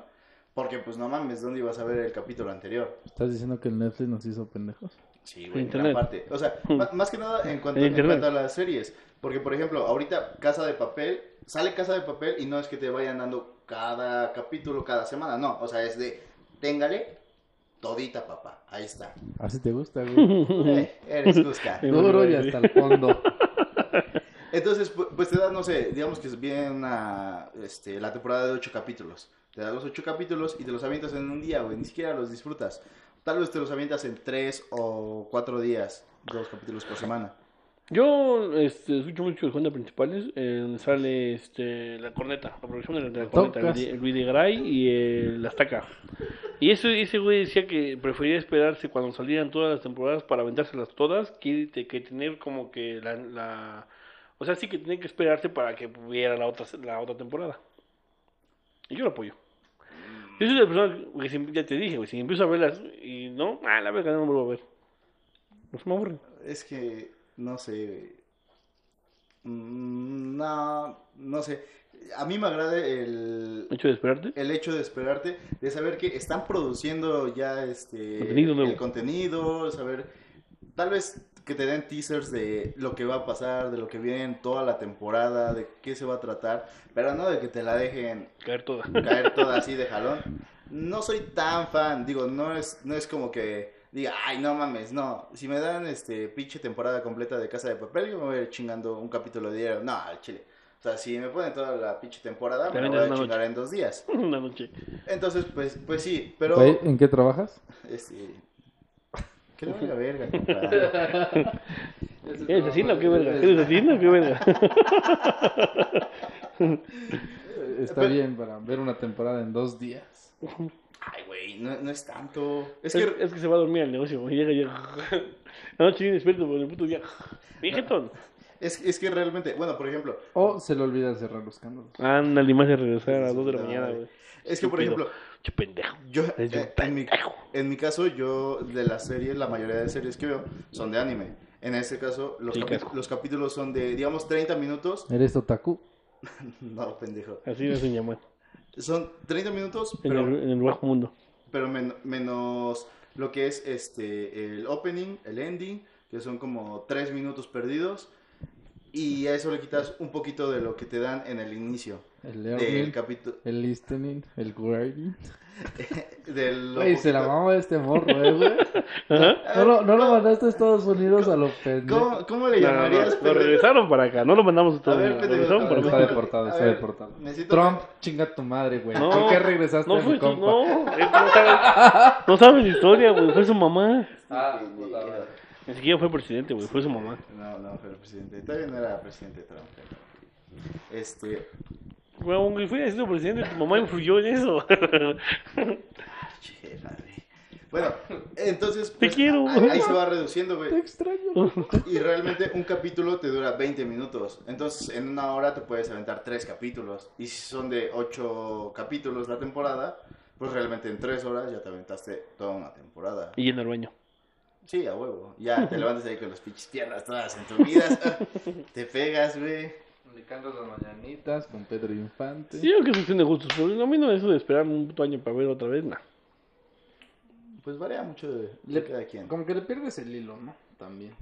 Porque pues no mames, ¿dónde ibas a ver el capítulo anterior?
¿Estás diciendo que el Netflix nos hizo pendejos?
Sí, güey, en
Internet.
gran parte. O sea,
Hmm.
más que nada en cuanto,
En
en a las series. Porque, por ejemplo, ahorita Casa de Papel, sale Casa de Papel y no es que te vayan dando cada capítulo cada semana, no. O sea, es de, téngale todita, papá. Ahí está.
Así te gusta, güey.
Eh, eres Cusca.
Duro y hasta el fondo.
Entonces, pu- pues te da, no sé, digamos que viene una, este, la temporada de ocho capítulos. Te da los ocho capítulos y te los avientas en un día, güey. Ni siquiera los disfrutas. Tal vez te los avientas en tres o cuatro días. Dos capítulos por semana.
Yo este, escucho mucho de cuentas principales, eh, donde sale este, la corneta, la producción de la, de la corneta, el,
Tocas.
de- Videgaray y el Azteca. Y eso, ese güey decía que prefería esperarse cuando salieran todas las temporadas para aventárselas todas que, te- que tener como que la, la... O sea, sí que tenía que esperarse para que hubiera la otra, la otra temporada. Y yo lo apoyo. Yo soy la persona que ya te dije, güey, si empiezo a verlas y no, ah, la verdad no me vuelvo a ver. Se me aburre.
Es que, no sé, güey. Mm, No, no sé. A mí me agrada el,
¿Hecho de esperarte?
el hecho de esperarte, de saber que están produciendo ya este
Contenido nuevo.
el contenido, saber, tal vez que te den teasers de lo que va a pasar, de lo que viene en toda la temporada, de qué se va a tratar, pero no de que te la dejen
Caer toda.
caer toda así de jalón. No soy tan fan, digo, no es, no es como que diga, ay, no mames, no. Si me dan este pinche temporada completa de Casa de Papel, yo me voy a ir chingando un capítulo diario. No, al chile. O sea, si me ponen toda la pinche temporada,
Te
me la voy a chingar en dos días.
Una noche.
Entonces, pues, pues sí, pero...
¿En qué trabajas?
Este... Que le valga verga, compadre.
¿Eres asesino o qué verga? ¿Eres asesino o qué verga?
Está
Pero-
bien para ver una temporada en dos días.
Ay, güey, no, no es tanto. Es
Es,
que...
es que se va a dormir al negocio, güey. Llega, llega. La noche viene despierto por el puto día. Viejatón.
Es, es que realmente, bueno, por ejemplo,
O se le olvida cerrar los cándalos.
Ándale, más de regresar a las 2 de la mañana, güey.
es que por ejemplo,
Che pendejo.
Yo,
Eres un
eh, en, mi,
pendejo.
en mi caso, yo de las series, la mayoría de series que veo son de anime. En este caso, los,
Sí,
capi- los capítulos son de, digamos, 30 minutos.
¿Eres otaku?
No, pendejo.
Así me llamar.
Son 30 minutos,
En
pero,
el, en el bajo mundo.
pero men- menos lo que es este el opening, el ending, que son como 3 minutos perdidos. Y a eso le quitas un poquito de lo que te dan en el inicio
El
del
learning,
capítulo.
el listening, el grading.
Del
Güey, se la mama este morro, eh, güey. No, lo- no lo mandaste a Estados Unidos a los pendejos.
¿Cómo, cómo le
No, no, no,
llamarías?
lo regresaron para acá, no lo mandamos a
A a
para
ver,
Está deportado,
A
está
ver,
deportado.
necesito-
Trump, chinga tu madre, güey.
No,
¿Por qué regresaste
no
a
fue
mi
tu,
compa?
no, que no no la historia, güey, fue su mamá.
Ah.
Ni siquiera fue presidente, güey, fue su mamá.
No, no fue el presidente. Todavía no era presidente Trump. Este.
Aunque fuera sido presidente, tu mamá influyó en eso.
che, madre. Bueno, entonces.
Te quiero.
Ahí, ahí se va reduciendo,
Te
güey.
extraño.
Y realmente un capítulo te dura 20 minutos. Entonces, en una hora te puedes aventar tres capítulos. Y si son de 8 capítulos la temporada, pues realmente en 3 horas ya te aventaste toda una temporada.
Y en el baño.
Sí, a huevo. Ya te levantas ahí con las pinches piernas todas entumidas. te pegas, güey.
Le cantas las mañanitas con Pedro Infante.
Sí, creo que es cuestión de gustos, pero a mí no eso de esperar un puto año para ver otra vez, nah.
Pues varía mucho de, cada quien.
Como que le pierdes el hilo, ¿no? También.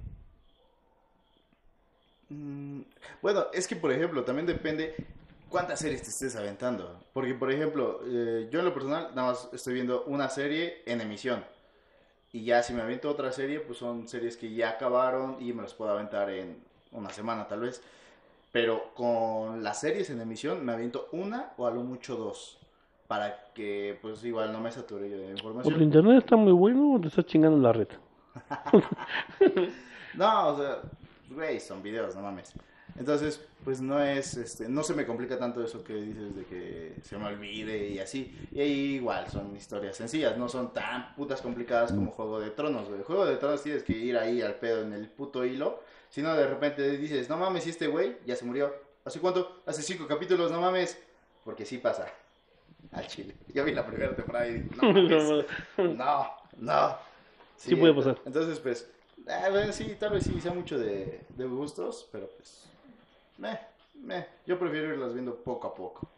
Mm, Bueno, es que por ejemplo, también depende cuántas series te estés aventando. Porque, por ejemplo, eh, yo en lo personal nada más estoy viendo una serie en emisión. Y ya si me aviento otra serie, pues son series que ya acabaron y me las puedo aventar en una semana tal vez. Pero con las series en emisión me aviento una o a lo mucho dos. Para que pues igual no me sature yo de
O tu
información.
internet está muy bueno o te estás chingando la red.
no, o sea, güey, son videos, no mames. Entonces, pues no es, este, no se me complica tanto eso que dices de que se me olvide y así. Y ahí igual son historias sencillas, no son tan putas complicadas como Juego de Tronos, güey. Juego de Tronos tienes que ir ahí al pedo en el puto hilo. Si no, de repente dices, no mames, ¿y este güey ya se murió. ¿Hace cuánto? Hace cinco capítulos, no mames. Porque sí pasa. Al chile. Yo vi la primera temporada y dije, no mames. No, no.
Sí puede pasar.
Entonces, pues, bueno, sí, tal vez sí sea mucho de, de gustos, pero pues, meh, meh. Yo prefiero irlas viendo poco a poco.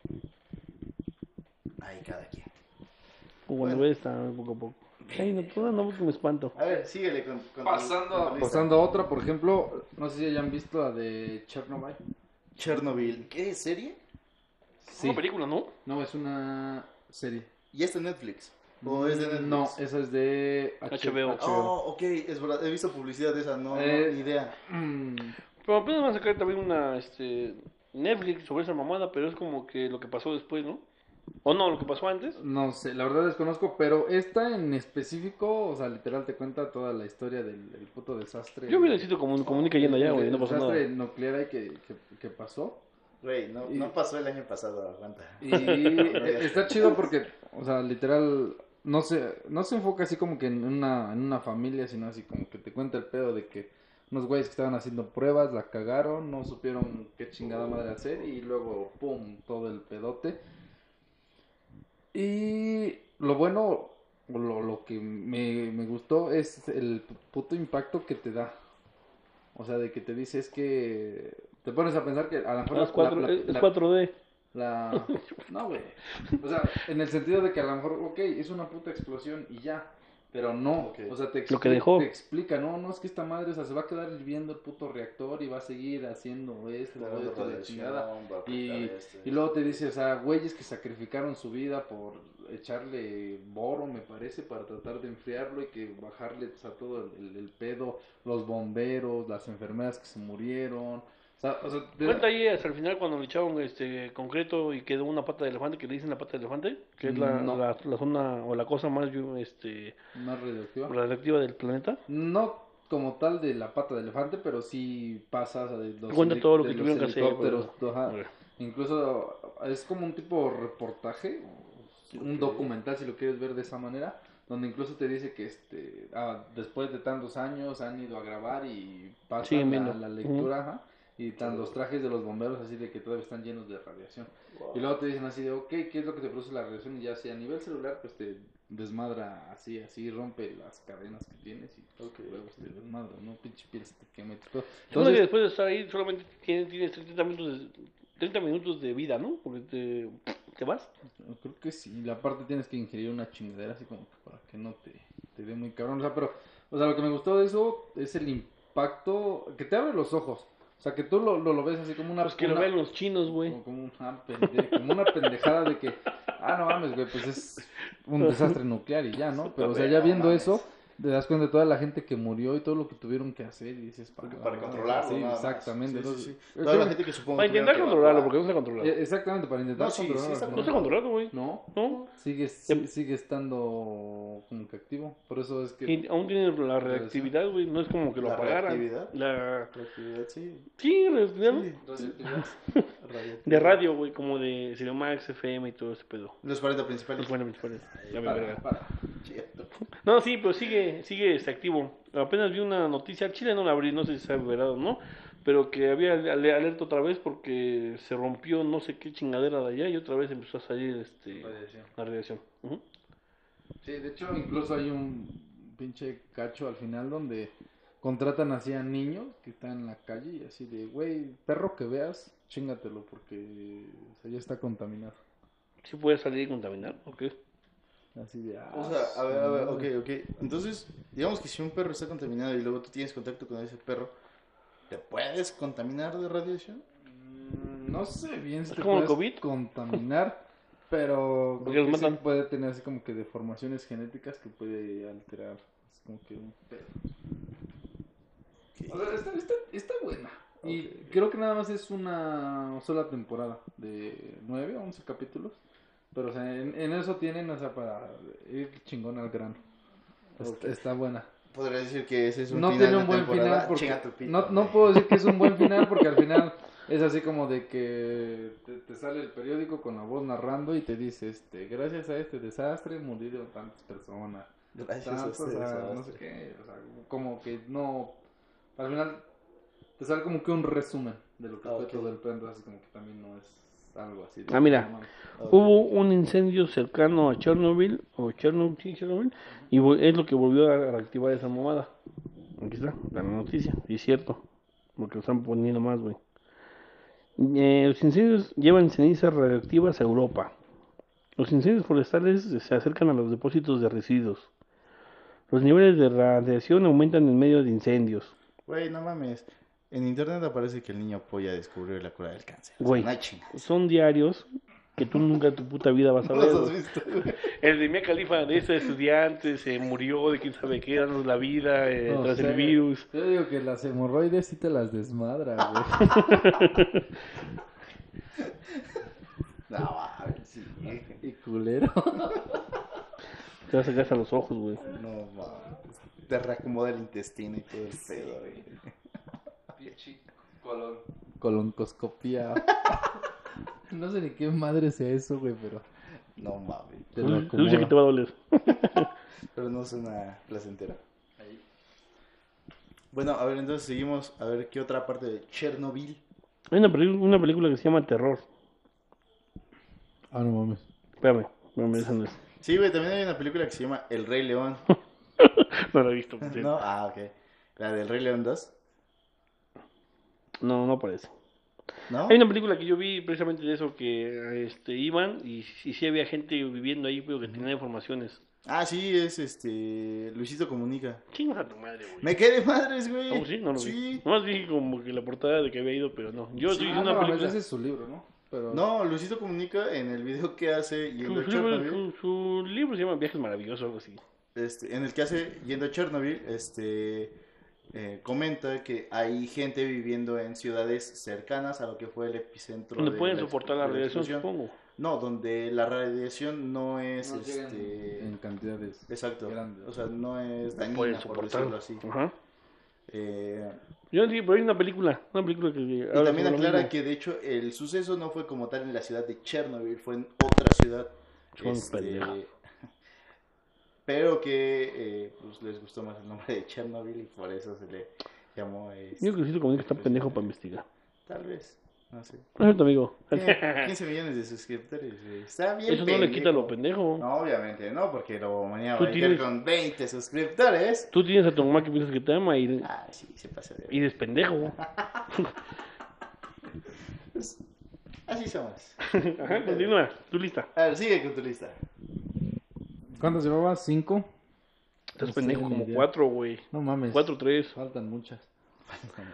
Ahí cada quien.
Cuando ves está poco a poco. Ay, no, toda no, porque me espanto.
A ver, síguele con, con
Pasando,
con
pasando a otra, por ejemplo, no sé si hayan visto la de Chernobyl.
Chernobyl. ¿Qué serie?
Es una película, ¿no?
No, es una serie.
¿Y es de Netflix? ¿O es de Netflix?
No, esa es de H-
HBO.
Oh, ok, es verdad. He visto publicidad de esa, no, no,
Eh,
ni idea.
Mm,
Pero apenas van a sacar también una este, Netflix sobre esa mamada, pero es como que lo que pasó después, ¿no? O no, lo que pasó antes.
No sé, la verdad desconozco, pero esta en específico, o sea, literal te cuenta toda la historia del, del puto desastre.
Yo hubiera sido como comunica yendo allá, güey,
El
no pasó nada.
desastre nuclear ahí que, que, que pasó.
Güey, no,
Y-
no pasó el año pasado, aguanta.
Y está chido porque, o sea, literal, no se, no se enfoca así como que en una, en una familia, sino así como que te cuenta el pedo de que unos güeyes que estaban haciendo pruebas, la cagaron, no supieron qué chingada madre hacer y luego, pum, todo el pedote. Y lo bueno, lo, lo que me, me gustó es el puto impacto que te da. O sea, de que te dice es que te pones a pensar que a lo mejor
Ah,
la-
es, 4,
la- la-
es
la-
4D.
la... No, güey. O sea, en el sentido de que a lo mejor, ok, es una puta explosión y ya. Pero no, o sea, te,
Lo que dejó.
te explica, no, no es que esta madre, o sea, se va a quedar hirviendo el puto reactor y va a seguir haciendo esto,
Claro,
esto,
radiación,
chingada. Y, luego te dice, o sea, güeyes que sacrificaron su vida por echarle boro, me parece, para tratar de enfriarlo y que bajarle o sea, todo el, el- el pedo, los bomberos, las enfermeras que se murieron. O sea, o sea,
Cuenta ahí hasta el final cuando le echaron este concreto y quedó una pata de elefante, que le dicen la pata de elefante, que es la,
No.
la, la zona o la cosa más este,
más radioactiva.
radiactiva del planeta.
No como tal de la pata de elefante, pero sí pasa o sea, de los,
Cuenta todo lo
de
que tuvieron que hacer.
Incluso es como un tipo reportaje, un
Ok.
documental si lo quieres ver de esa manera, donde incluso te dice que este ah, después de tantos años han ido a grabar y pasan
Siguen
la, la lectura, ajá, y tan los trajes de los bomberos así de que todavía están llenos de radiación. Y luego te dicen así de, ok, ¿qué es lo que te produce la radiación? Y ya si a nivel celular, pues te desmadra así, así, rompe las cadenas que tienes y
Ok.
luego te desmadra, ¿no? Pinche piel se te quema y todo.
Que
Entonces,
después de estar ahí solamente tienes, tienes 30 minutos de, 30 minutos de vida, ¿no? Porque te, te vas.
creo que sí, la parte tienes que ingerir una chingadera así como que para que no te, te dé muy cabrón. O sea, pero, o sea, lo que me gustó de eso es el impacto que te abre los ojos. O sea, que tú lo, lo, lo ves así como una...
Pues que lo
una-
vean los chinos, güey.
como, como una como una pendejada de que, ah, no mames, güey, pues es un desastre nuclear y ya, ¿no? Pero, o sea, ya viendo eso, te das cuenta de toda la gente que murió y todo lo que tuvieron que hacer y dices,
Porque
"Ah,
para
no,
controlarlo,
Sí, exactamente.
Sí, sí,
entonces,
sí.
eh,
Toda la gente que supongo
Para intentar
que
controlarlo, porque no se controla.
eh, Exactamente, para intentar
No,
controlarlo.
No se controla, güey.
No,
¿No?
sigue,
Em-
sigue estando como que activo. Por eso es que.
Y aún tiene la reactividad, güey. No es como que lo
¿La
apagaran.
reactividad?
La...
La actividad, sí.
Sí, reactividad. De radio, güey, como de Cinemax, FM y todo ese pedo.
Los 40 principales.
Los buenos principales. Ya me
Para,
verga.
para.
No, sí, pero sigue, sigue este, activo. Apenas vi una noticia, al Chile no la abrí, no sé si se ha verado o no, pero que había ale- alerta otra vez porque se rompió no sé qué chingadera de allá y otra vez empezó a salir este
Radiación.
la radiación.
Sí, de hecho, incluso hay un pinche cacho al final donde contratan así a niños que están en la calle y así de, güey, perro que veas, chingatelo porque o sea, ya está contaminado.
Sí puede salir y contaminar, ¿ok?
Así de, ah,
O sea, a ver, a ver, ok, ok. Entonces, digamos que si un perro está contaminado y luego tú tienes contacto con ese perro, ¿te puedes contaminar de radiación?
Mm, No sé bien si
¿Es
te
como el
puedes
COVID?
contaminar, pero
Porque los
sí puede tener así como que deformaciones genéticas que puede alterar. Es como que un pedo. O sea, está, está, está buena. Y creo que nada más es una sola temporada de 9 a 11 capítulos. Pero, o sea, en, en eso tienen, o sea, para ir chingón al grano. Está,
Ok.
está buena.
podría decir que ese es un
no
final
tiene
de
un buen
temporada.
final porque no, no puedo decir que es un buen final porque al final es así como de que te, te sale el periódico con la voz narrando y te dice este gracias a este desastre murieron tantas personas
Gracias a
tantos,
ustedes,
o sea,
a
no sé qué o sea como que no al final te sale como que un resumen de lo que
Ah,
fue
ok.
todo el plan así como que también no es algo así de-
Ah, mira. Hubo un incendio cercano a Chernobyl, o Chernobyl, sí, Chernobyl, y es lo que volvió a reactivar esa mamada. Aquí está, la noticia, y es cierto, porque lo están poniendo más, güey. Eh, los incendios llevan cenizas radioactivas a Europa. Los incendios forestales se acercan a los depósitos de residuos. Los niveles de radiación aumentan en medio de incendios.
Güey, no mames. En internet aparece que el niño polla descubrió la cura del cáncer.
Güey.
no.
Son diarios que tú nunca en tu puta vida vas a
¿No
ver.
los has visto?
El de Mia Khalifa, de ese estudiante, se murió de quién sabe qué, dándonos la vida eh,
No
tras
sé.
el virus.
yo digo que las hemorroides sí te las desmadra güey
No, sí.
y culero
Te vas a sacar hasta los ojos, güey.
No mames. Te reacomoda el intestino y todo el pedo, güey.
Colon coloncoscopía no sé ni qué madre sea eso güey pero
No mames.
te lo
Dulce que te va a doler.
Pero no suena placentera. Bueno, a ver, entonces seguimos. A ver qué otra parte de Chernobyl.
Hay una, una película que se llama Terror.
ah no mames
Espérame, espérame, esa no es.
Sí, güey, también hay una película que se llama El Rey León.
No la he visto.
¿No? Ah, ok. La del Rey León 2.
No, no aparece.
¿No?
Hay una película que yo vi precisamente de eso, que este, iban y, y sí había gente viviendo ahí, pero que tenía informaciones.
Ah, sí, es este. Luisito Comunica.
Chingas a tu madre, güey.
Me quedé madres, güey.
¿Cómo sí? No lo vi.
Sí.
Nomás vi como que la portada de que había ido, pero no. Yo
Sí,
estoy
Ah, no
una
mames,
película.
ese es su libro no pero
No, Luisito Comunica en el video que hace yendo a
Su, libro-
Chernobyl.
su- su libro se llama Viajes Maravillosos, algo así.
este, en el que hace yendo a Chernobyl, este, eh, comenta que hay gente viviendo en ciudades cercanas a lo que fue el epicentro.
Donde
de
pueden
la-
soportar la radiación, supongo.
No, donde la radiación no es,
no
este,
en cantidades
exacto,
grandes.
o sea, no es dañina,
Pueden
por decirlo así.
Ajá.
Eh,
Yo sí, pero hay una película, una película que
y también aclara que de hecho el suceso no fue como tal en la ciudad de Chernobyl, fue en otra ciudad. Este. Pero que eh, pues, les gustó más el nombre de Chernobyl y por eso se le llamó. este,
Yo creo que como que está pendejo para investigar.
Tal vez, no sé.
Tu amigo.
Tiene 15 millones de suscriptores, güey. Está bien.
Eso no le quita lo pendejo.
No, obviamente no, porque lo mañana va a
tienes-
con 20 suscriptores.
Tú tienes a tu mamá que piensas que te ama y,
Ah, sí, se pasa de
y eres pendejo.
Pues, Así somos.
Ajá, continúa, tu lista.
A ver, sigue con tu lista.
¿Cuántos llevabas? ¿cinco?
Estás
No
pendejo como
idea.
cuatro, güey.
no mames
Cuatro, tres.
faltan muchas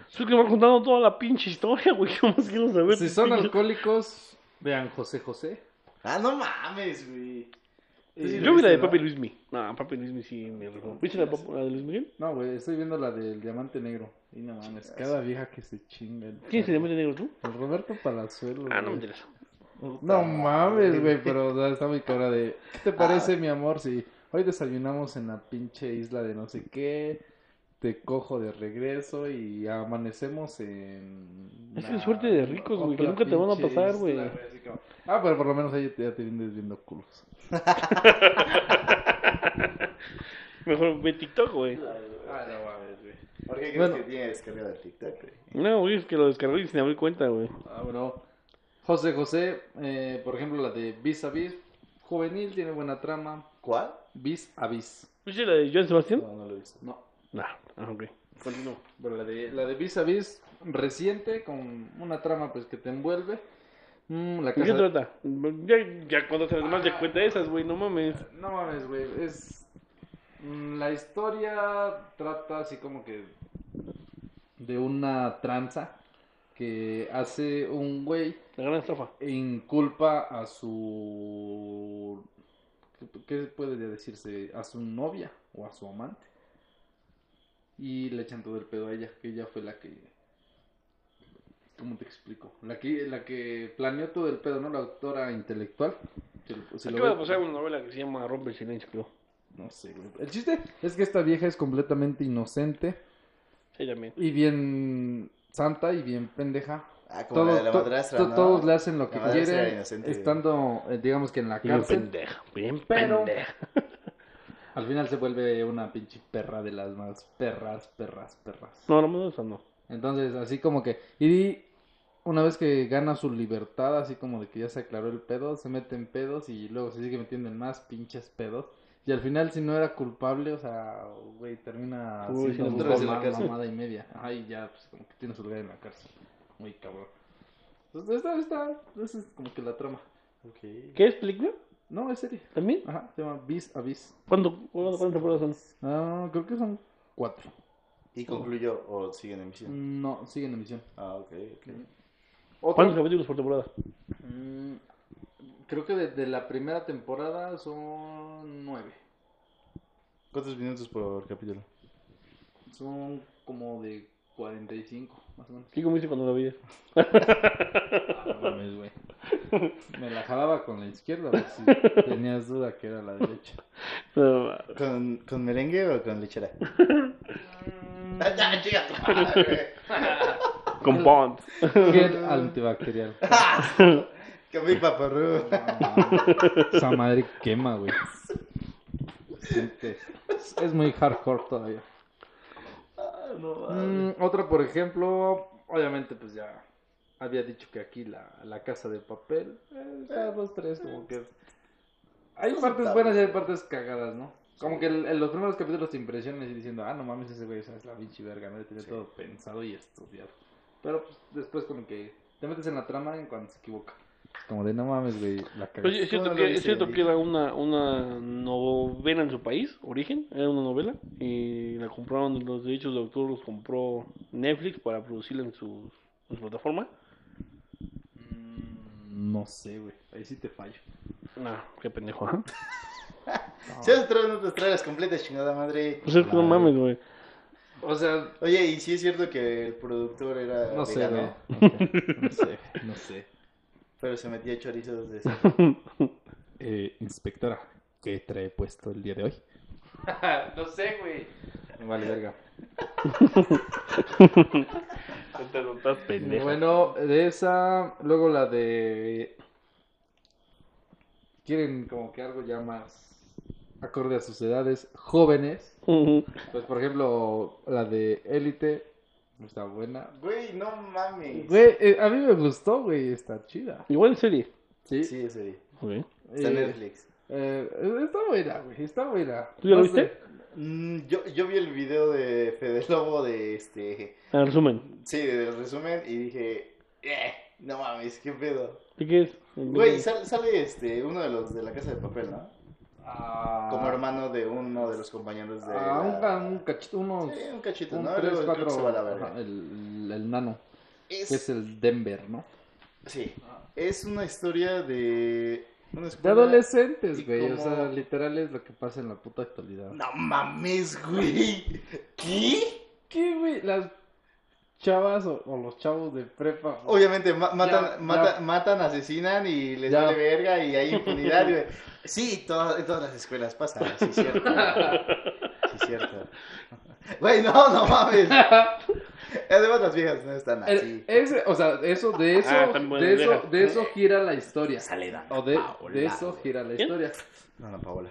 Es que me va contando toda la pinche historia, güey. ¿Qué más quiero saber?
si son alcohólicos vean José José
Ah, no mames, güey. Sí
Yo vi la de. Papi Luismi. No, Papi Luismi sí me. ¿Viste la, la de Luis Miguel?
No, güey, estoy viendo la del diamante negro. Y no mames, cada vieja que se chinga. el-
¿Quién es el diamante negro tú?
El Roberto Palazuelo.
Ah, no me interesa.
No mames, güey, pero o sea, está muy cara de. ¿Qué te
Ah.
parece, mi amor, si hoy desayunamos en la pinche isla de no sé qué? Te cojo de regreso y amanecemos en.
Es que suerte de ricos, güey, que nunca te van a pasar, güey.
Ah, pero por lo menos ahí ya te vienes viendo culos.
Mejor ve TikTok, güey.
Ah, no mames, güey.
¿Por qué crees
Bueno.
que tiene descargado el TikTok, güey?
No, güey, es que lo descargué y sin abrir cuenta, güey.
Ah, bueno. José José, eh, por ejemplo, la de Vis a Vis, juvenil, tiene buena trama.
¿Cuál?
Vis a Vis.
¿Viste la de Joan Sebastián?
No, no lo he visto.
No,
Nah, ah, ok. Continúa.
Pero la de, la de Vis a Vis, reciente, con una trama pues que te envuelve. Mm, la
¿De qué
casa...
trata? Ya, ya cuando te más ya cuenta esas, güey, no mames.
No mames, güey, es... mm, La historia trata así como que de una tranza que hace un güey
La gran estafa.
inculpa a su... ¿qué- ¿Qué puede decirse? A su novia o a su amante. Y le echan todo el pedo a ella, que ella fue la que... ¿Cómo te explico? La que, la que planeó todo el pedo, ¿no? La autora intelectual. Lo
Acaba de pasar una novela que se llama Rompe el Silencio, creo.
No sé, güey. El chiste es que esta vieja es completamente inocente
Sí, también.
y bien santa y bien pendeja.
Ah, como la de la
to-
madrastra,
to-
¿no?
Todos le hacen lo que quieren, estando, eh, digamos que en la
Bien
cárcel.
pendeja, bien
Pero-
pendeja.
Al final se vuelve una pinche perra de las más perras, perras, perras.
No, no, no, esa no.
Entonces, así como que. Y una vez que gana su libertad, así como de que ya se aclaró el pedo, se mete en pedos y luego se sigue metiendo en más pinches pedos. Y al final, si no era culpable, o sea, güey, termina
Uy,
siendo
cárcel.
mamada y media. Ajá, y ya, pues como que tiene su lugar en la cárcel. Muy cabrón. Entonces, esta, esta, esa es como que la trama.
¿Qué es película?
No, es serie.
¿También?
Ajá, se llama Bis a Bis.
¿Cuándo, cuándo, cuántas temporadas son?
Ah, creo que son cuatro.
¿Y concluyó o sigue en emisión?
No, sigue en emisión.
Ah, ok, ok.
¿Cuántos capítulos por temporada?
Mm, creo que desde la primera temporada son nueve.
¿Cuántos minutos por capítulo?
Son como de 45, más o menos.
¿Qué comiste cuando la vi?
Ah, no mames, güey. Me la jalaba con la izquierda, por si tenías duda que era la derecha.
No, ma-
¿Con, con merengue o con lechera?
Mm,
¡Ah, chica tu madre!
Con Bond.
Gel antibacterial.
¡Con mi paparru!
Esa madre quema, güey. Es muy hardcore todavía. Mm, otra, por ejemplo, obviamente, pues ya había dicho que aquí la, la casa de papel, eh, está dos, tres, como que. Hay partes buenas y hay partes cagadas, ¿no? Como que el- en los primeros capítulos te impresionan y diciendo, ah, no mames, ese güey es la pinche verga, ¿no? Tiene todo pensado y estudiado. Pero pues, después, como que te metes en la trama en cuando se equivoca. Como de, no mames, güey, la cagaste.
¿es cierto,
¿Cómo
que, es cierto que era una, una novela en su país, Origen, era una novela, y la compraron, los derechos de autor los compró Netflix para producirla en su, en su plataforma.
Mm, No sé, güey, ahí sí te fallo.
No, qué pendejo, ¿ah?
Si vas a no te traes completas, chingada madre.
Pues es que no mames, güey.
O sea,
Oye, ¿y si es cierto que el productor era
no sé,
vegano?
No no sé, no sé.
Pero se metía chorizos de
Eh, inspectora, ¿qué trae puesto el día de hoy? no sé, güey. Vale, verga.
Pendejo.
Bueno, de esa, luego la de... Quieren como que algo ya más acorde a sus edades, jóvenes. Pues, por ejemplo, la de Élite, está buena.
Güey, no mames.
Güey, eh, a mí me gustó, güey, está chida.
Igual en serie.
Sí,
Sí, es serie.
Ok.
Está en
Eh,
Netflix.
eh, está buena, güey, está buena.
¿Tú ya lo viste?
Mm, yo, yo vi el video de Fede Lobo de este.
En resumen,
Sí, del resumen y dije. Eh, no mames, qué pedo.
¿de qué es?
Güey, sal- sale este uno de los de la casa de papel, ¿no?
Ah,
Como hermano de uno de los compañeros de.
ah, un,
la-
ca- un cachito, unos...
Sí, un cachito,
un
¿no?
tres,
Luego creo que
cuatro,
se va a la verga.
ajá, el, el nano,
Es-
que es el Denver, ¿no?
Sí. Es una historia de. Una
De adolescentes, güey, o sea, literal es lo que pasa en la puta actualidad.
No mames, güey. ¿Qué?
¿Qué, güey? Las chavas o, o los chavos de prepa.
Obviamente ma- matan,
Ya,
mata-
ya.
matan, asesinan y les
Ya.
vale verga y hay impunidad. Sí, todas, en todas las escuelas pasa, sí, es cierto. Sí, es cierto. Güey, no, no mames. Además, las viejas no están
El-
así.
ese, o sea, eso, de eso,
Ah, están buenas
de eso, de eso gira la historia.
Sale Dana
O de,
Paola,
de eso gira la
¿Quién?
historia.
No, no, Paola.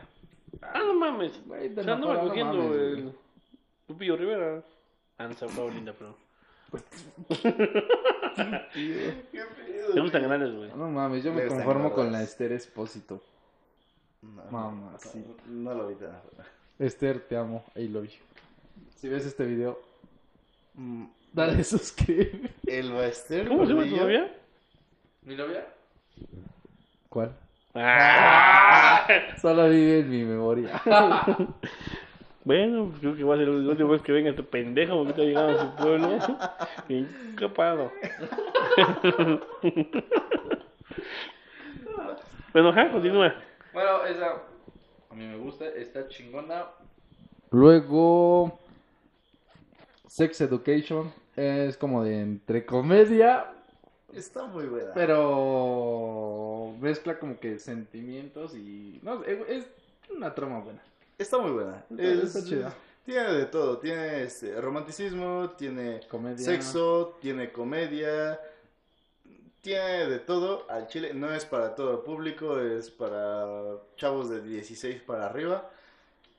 Ah, no mames.
Güey, de
Se andaba
no
cogiendo
mames, güey.
el Lupillo Rivera. Ah, no, se hablaba linda, pero...
¿Qué pedo,
Te gustan
güey?
grandes, güey.
No mames, yo me conformo con la Esther Espósito.
No,
Mamá,
no,
sí.
No lo vi tan.
Esther, te amo, I love you. Si ves este video,
Mm,
dale suscribir.
El Baster.
¿Cómo se llama tu novia?
¿Mi novia? ¿Cuál?
Ah.
Solo vive en mi memoria.
Bueno, pues creo que va a ser la última vez que venga este pendejo porque está llegando a su pueblo. Bien capado. bueno, ajá, continúa.
Bueno, esa a mí me gusta, está chingona. Luego, Sex Education es como de entre comedia,
Está muy buena.
pero mezcla como que sentimientos y no, es una trama buena.
Está muy buena. Es-
chida.
Tiene de todo. Tiene este, romanticismo, tiene
Comedia.
sexo, tiene comedia, tiene de todo. Al chile no es para todo el público, es para chavos de 16 para arriba.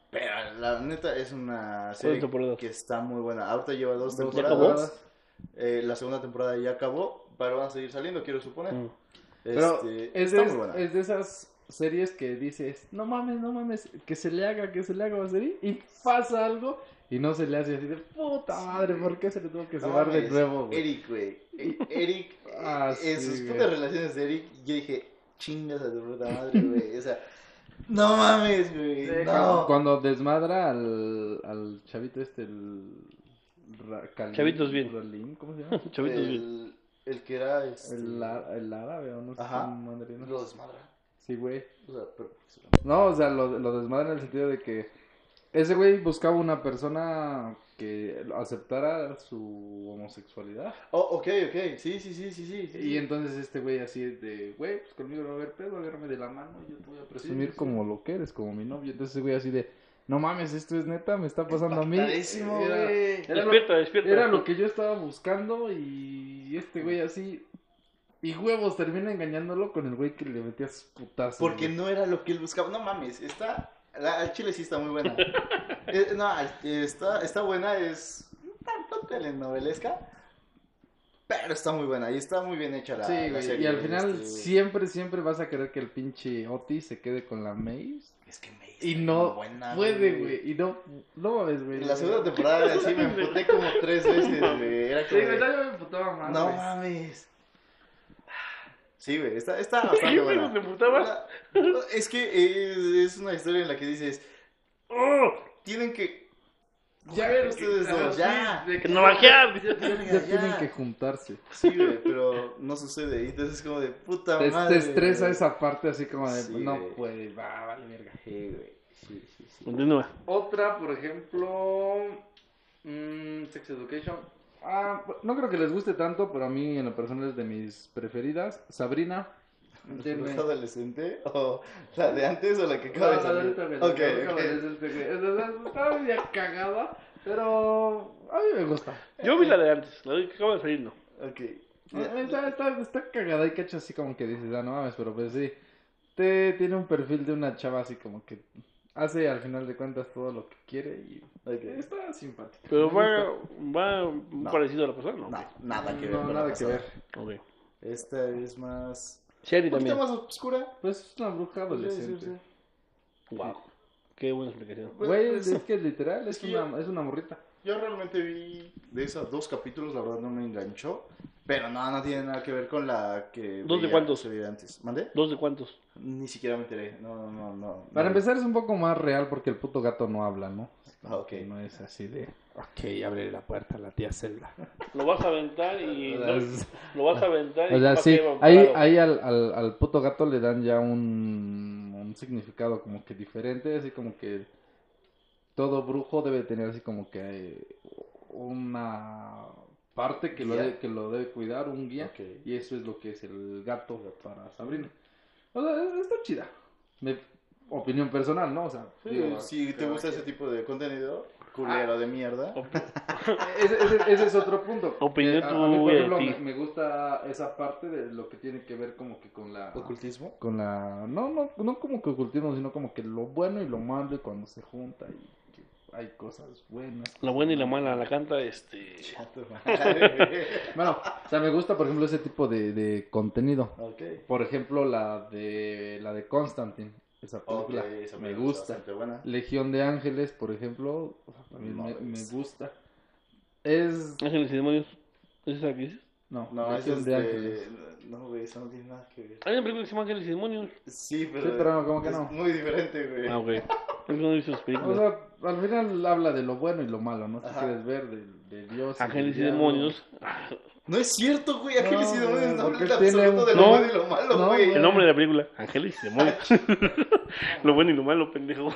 Pero la neta es una serie que está muy buena. Ahorita lleva dos temporadas. Eh, la segunda temporada ya acabó, pero van a seguir saliendo, quiero suponer.
Mm.
Pero
Este,
es, de,
buena.
es de esas series que dices, no mames, no mames, que se le haga, que se le haga una serie y pasa algo y no se le hace así de puta madre, ¿por qué se le tuvo que
No
cebar de nuevo? güey?"
Eric, güey. E- Eric,
Ah,
eh, en
sí,
sus
güey.
putas relaciones de Eric, yo dije, chingas a tu puta madre, güey. O sea, no mames, güey.
Sí, cuando,
No.
cuando desmadra al, al chavito este, el... Ra-
Chavitos bien.
Ralín, ¿Cómo se llama?
Chavitos bien.
el, el que era este,
El, el árabe o no sé
Ajá.
cómo madre, ¿no?
lo desmadra.
Sí, güey.
O sea, pero-
No, o sea, lo, lo desmadra en el sentido de que ese güey buscaba una persona que aceptara su homosexualidad.
Oh, ok, ok. Sí, sí, sí, sí, sí. sí,
Y entonces este güey así de, güey, pues conmigo no va a haber pedo, agárrame de la mano y yo te voy a presumir
sí, sí.
como lo que eres, como mi novio. Entonces ese güey así de, no mames, esto es neta, me está pasando a mí. Era,
güey.
era lo,
Despierta, despierta.
era lo que yo estaba buscando y este güey así... Y huevos, termina engañándolo con el güey que le metía sus putazos.
Porque
güey.
no era lo que él buscaba. No mames, está. La, al chile sí está muy buena. Eh, no, al- está, está buena, es un tanto telenovelesca. Pero está muy buena y está muy bien hecha la,
Sí,
la
güey,
serie.
y al final
este,
siempre, siempre vas a querer que el pinche Otis se quede con la Maze.
Es que me
Y no
buena,
puede, güey. Y no, no mames, güey.
En la segunda temporada sí me emputé como tres veces, güey. Era
Sí, me emputaba más,
no mames. Sí, güey, está, está bastante
¿Qué
buena. La- Es que es, es una historia en la que dices, oh, tienen que
Ya, que-
ustedes dos, ya.
de
Que no bajear.
Ya,
Verga,
ya tienen que juntarse.
Sí, güey, pero no sucede. Y entonces es como de puta
Te,
madre.
te estresa
güey.
esa parte así como de,
Sí,
no
güey.
puede, va, vale, verga.
Sí, güey. Sí, sí, sí.
Continúa.
Otra, por ejemplo, mm, Sex Education. Ah, no creo que les guste tanto, pero a mí en lo personal es de mis preferidas. Sabrina.
¿Es adolescente? ¿O la de antes o la que acaba de
No, la
salir?
la neta,
ok.
güey, es este, güey. Es- es- Está media cagada, pero a mí me gusta.
Yo vi la de antes, la de que acaba de salir, no.
Ok.
Está, está, está cagada y cacho así como que dices, ah, no mames, pero pues sí. Te, tiene un perfil de una chava así como que hace al final de cuentas todo lo que quiere y
Ok.
está simpática.
Pero va, va parecido a la persona, ¿no?
No, nada que ver.
No, nada que ver.
Ok.
Esta es más.
Serie
Un poquito
también.
más oscura.
Pues es una bruja adolescente.
decirse.
Wow. Qué buena explicación.
Güey,
Pues,
es que literal
es
es,
que yo-
una, es una morrita.
Yo realmente vi de esos dos capítulos, la verdad no me enganchó. Pero no, no tiene nada que ver con la que.
¿Dos de cuántos?
se veía antes. ¿Mandé?
¿Dos de cuántos?
Ni siquiera me enteré. No, no, no. no
Para
no.
empezar es un poco más real porque el puto gato no habla, ¿no?
Ah, ok.
No es así de, ok, abre la puerta a la tía Zelda.
Lo vas a aventar y. No- lo vas a aventar y.
O sea, sí, ahí, ahí al, al, al puto gato le dan ya un, un significado como que diferente, así como que todo brujo debe tener así como que una parte que lo,
Guía.
de- que lo debe cuidar, un guía, y eso es lo que es el gato para Sabrina. O sea, está chida. Mi opinión personal, ¿no? O sea,
Sí,
digo,
si te gusta ese tipo de contenido, culero de mierda.
Ese, ese- ese es otro punto.
Opinión
Eh, a, a mí, por ejemplo, me, me gusta esa parte de lo que tiene que ver como que con la...
¿Ocultismo?
Con la... No, no, no como que ocultismo, sino como que lo bueno y lo malo y cuando se junta y hay cosas buenas.
La buena y la mala la canta este.
Bueno, o sea, me gusta, por ejemplo, ese tipo de, de contenido.
ok.
Por ejemplo, la de la de Constantine. Esa película
esa
me gusta.
buena.
Legión de Ángeles, por ejemplo, también
No
me, me gusta. Es...
Ángeles y demonios. ¿Es esa que dices?
No,
No,
Legión
es
de
de...
Ángeles.
No, güey, eso no tiene nada que ver.
Hay una película que se llama Ángeles y demonios.
Sí, pero...
Sí, pero como que
es
no.
muy diferente, güey.
Ah, ok. Es que no las
O
películas.
sea, al final habla de lo bueno y lo malo, ¿no? Si
Ajá.
quieres ver de, de Dios.
Ángeles y demonios.
No es cierto, güey. Ángeles y demonios no
tiene
absoluto de lo
No.
bueno y lo malo,
No,
güey.
El nombre de la película. Ángeles y demonios. lo bueno y lo malo, pendejo.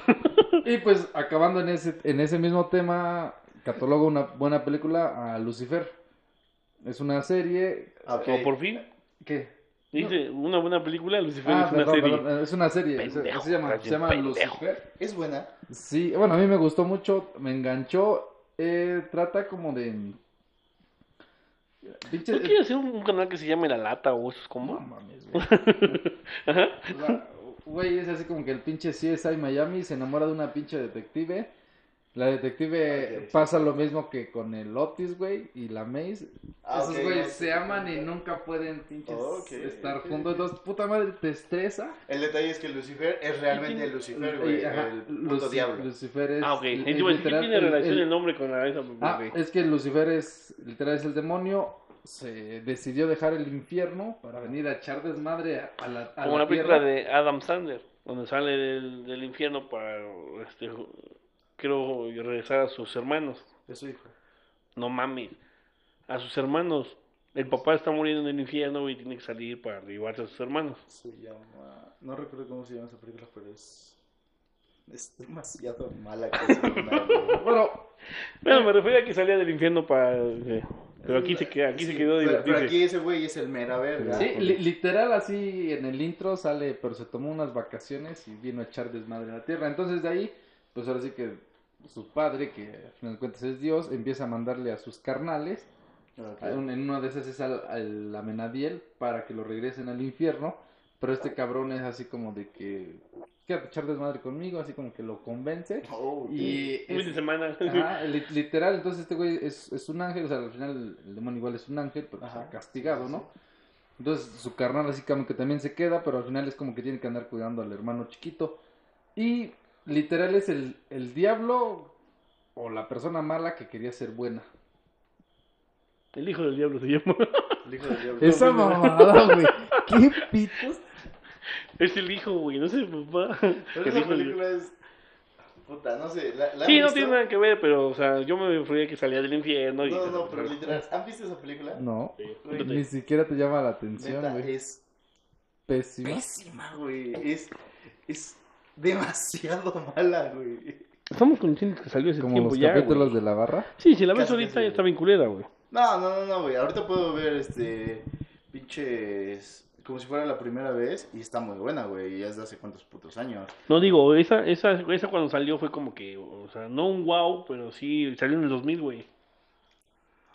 Y pues, acabando en ese, en ese mismo tema, catalogo una buena película a Lucifer. Es una serie
Ah, ok.
O por fin. Dice, una buena película, Lucifer
Ah,
es una
perdón,
serie.
perdón, es una serie. se-
Pendejo,
se llama, se llama. Lucifer.
Es buena.
Sí, bueno, a mí me gustó mucho, me enganchó. eh, trata como de. Pinche.
¿No quieres hacer un, canal que se llame La Lata o esos
No
como?
mames, güey.
Ajá.
O sea, Güey, es así como que el pinche CSI Miami se enamora de una pinche detective. La detective pasa lo mismo que con el Otis, güey, y la Maze.
Ah,
Esos güeyes
ok,
se aman y nunca pueden pinches
Ok,
estar
ok,
juntos. Entonces, puta madre, te estresa.
El detalle es que Lucifer es realmente Lucifer, güey. El puto diablo.
Lucifer es.
Ah, ok. digo, ¿qué
literal
tiene
el-
relación
el-
el nombre con la esa?
Ah, es que Lucifer es, literal, es el demonio. Se decidió dejar el infierno para venir a echar desmadre a, a la, a
Como
la
la película
tierra.
de Adam Sandler, donde sale del, del infierno para, este, creo, regresar a sus hermanos.
Es su hijo.
No mames. A sus hermanos. El papá está muriendo en el infierno y tiene que salir para llevarse a sus hermanos.
Se llama. No recuerdo cómo se llama esa película, pero es. Es demasiado mala que es.
Bueno,
Bueno, me refiero a que salía del infierno para... eh, pero aquí se queda, aquí se quedó
pero, pero aquí ese güey es el mera verga.
Sí, li- literal así en el intro sale, pero se tomó unas vacaciones y vino a echar desmadre a la tierra. Entonces de ahí, pues ahora sí que su padre, que al final de cuentas es Dios, empieza a mandarle a sus carnales,
Ok.
a un- en una de esas es al, al Amenadiel, para que lo regresen al infierno. Pero este cabrón es así como de que, quédate a echar desmadre conmigo, así como que lo convence.
Oh,
Y
fin de
es-
semana.
Ajá, li- literal, entonces este güey es, es un ángel, o sea, al final el, el demonio igual es un ángel, pero
Ajá.
está castigado,
Sí, sí,
¿no? Entonces su carnal así como que también se queda, pero al final es como que tiene que andar cuidando al hermano chiquito. Y literal es el, el diablo o la persona mala que quería ser buena.
El hijo del diablo se llama.
El hijo del diablo.
Esa mamada, güey. ¿Qué pitos?
Es el hijo, güey, no sé, papá.
Pero esa
del-
película es. Puta, no sé. ¿la, la han
Sí, no
visto?
tiene nada que ver, pero, o sea, yo me a que salía del infierno y...
No, no, pero literal. ¿Han visto esa película?
No,
Sí,
Güey,
ni siquiera te llama la atención,
Neta,
güey.
es
Pésima.
pésima, güey. Es, es demasiado mala, güey.
Estamos conscientes que salió ese
Como
tiempo
los
ya,
capítulos
güey.
de la barra.
Sí, si la ves
Casi,
ahorita
casi,
ya está bien culera, güey.
No, no, no, no, güey. Ahorita puedo ver este. Pinches. Como si fuera la primera vez. Y está muy buena, güey. Y ya es de hace cuántos putos años.
No digo, esa, esa, esa cuando salió fue como que, o sea, no un wow, pero sí salió en el 2000, güey.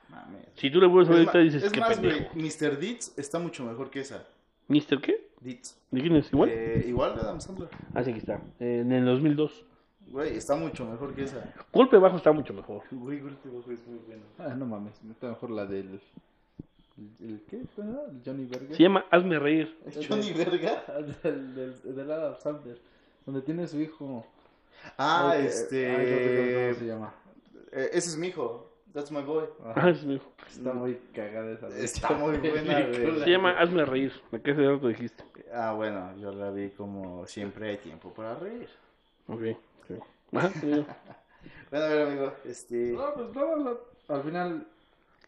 Mames.
Si tú le vuelves ahorita dices,
es
qué
más,
pendejo.
güey. Mr. Deeds está mucho mejor que esa.
¿Mister qué?
Deeds.
¿De quién es? ¿Igual?
Eh, igual de Adam Sandler.
Ah, sí, aquí está. Eh, en el 2002.
Güey, está mucho mejor que esa.
Golpe bajo está mucho mejor.
Güey, Golpe Bajo es muy bueno.
Ah, no mames, está mejor la del. ¿El, el qué? ¿El Johnny Berger?
Se llama Hazme Reír.
¿Es Johnny Verga?
del, del, del Adam Sandler, donde tiene su hijo.
Ah,
Ay, que-
este.
ay, no recuerdo cómo se llama.
eh, ese es mi hijo. That's my boy.
Ah, es mi hijo.
Está muy cagada esa.
Está muy buena.
Se llama Hazme Reír. ¿De qué se lo dijiste?
Ah, bueno, yo la vi como siempre hay tiempo para reír.
Ok. sí.
Bueno, a ver, amigo, este.
No, pues no, no, al final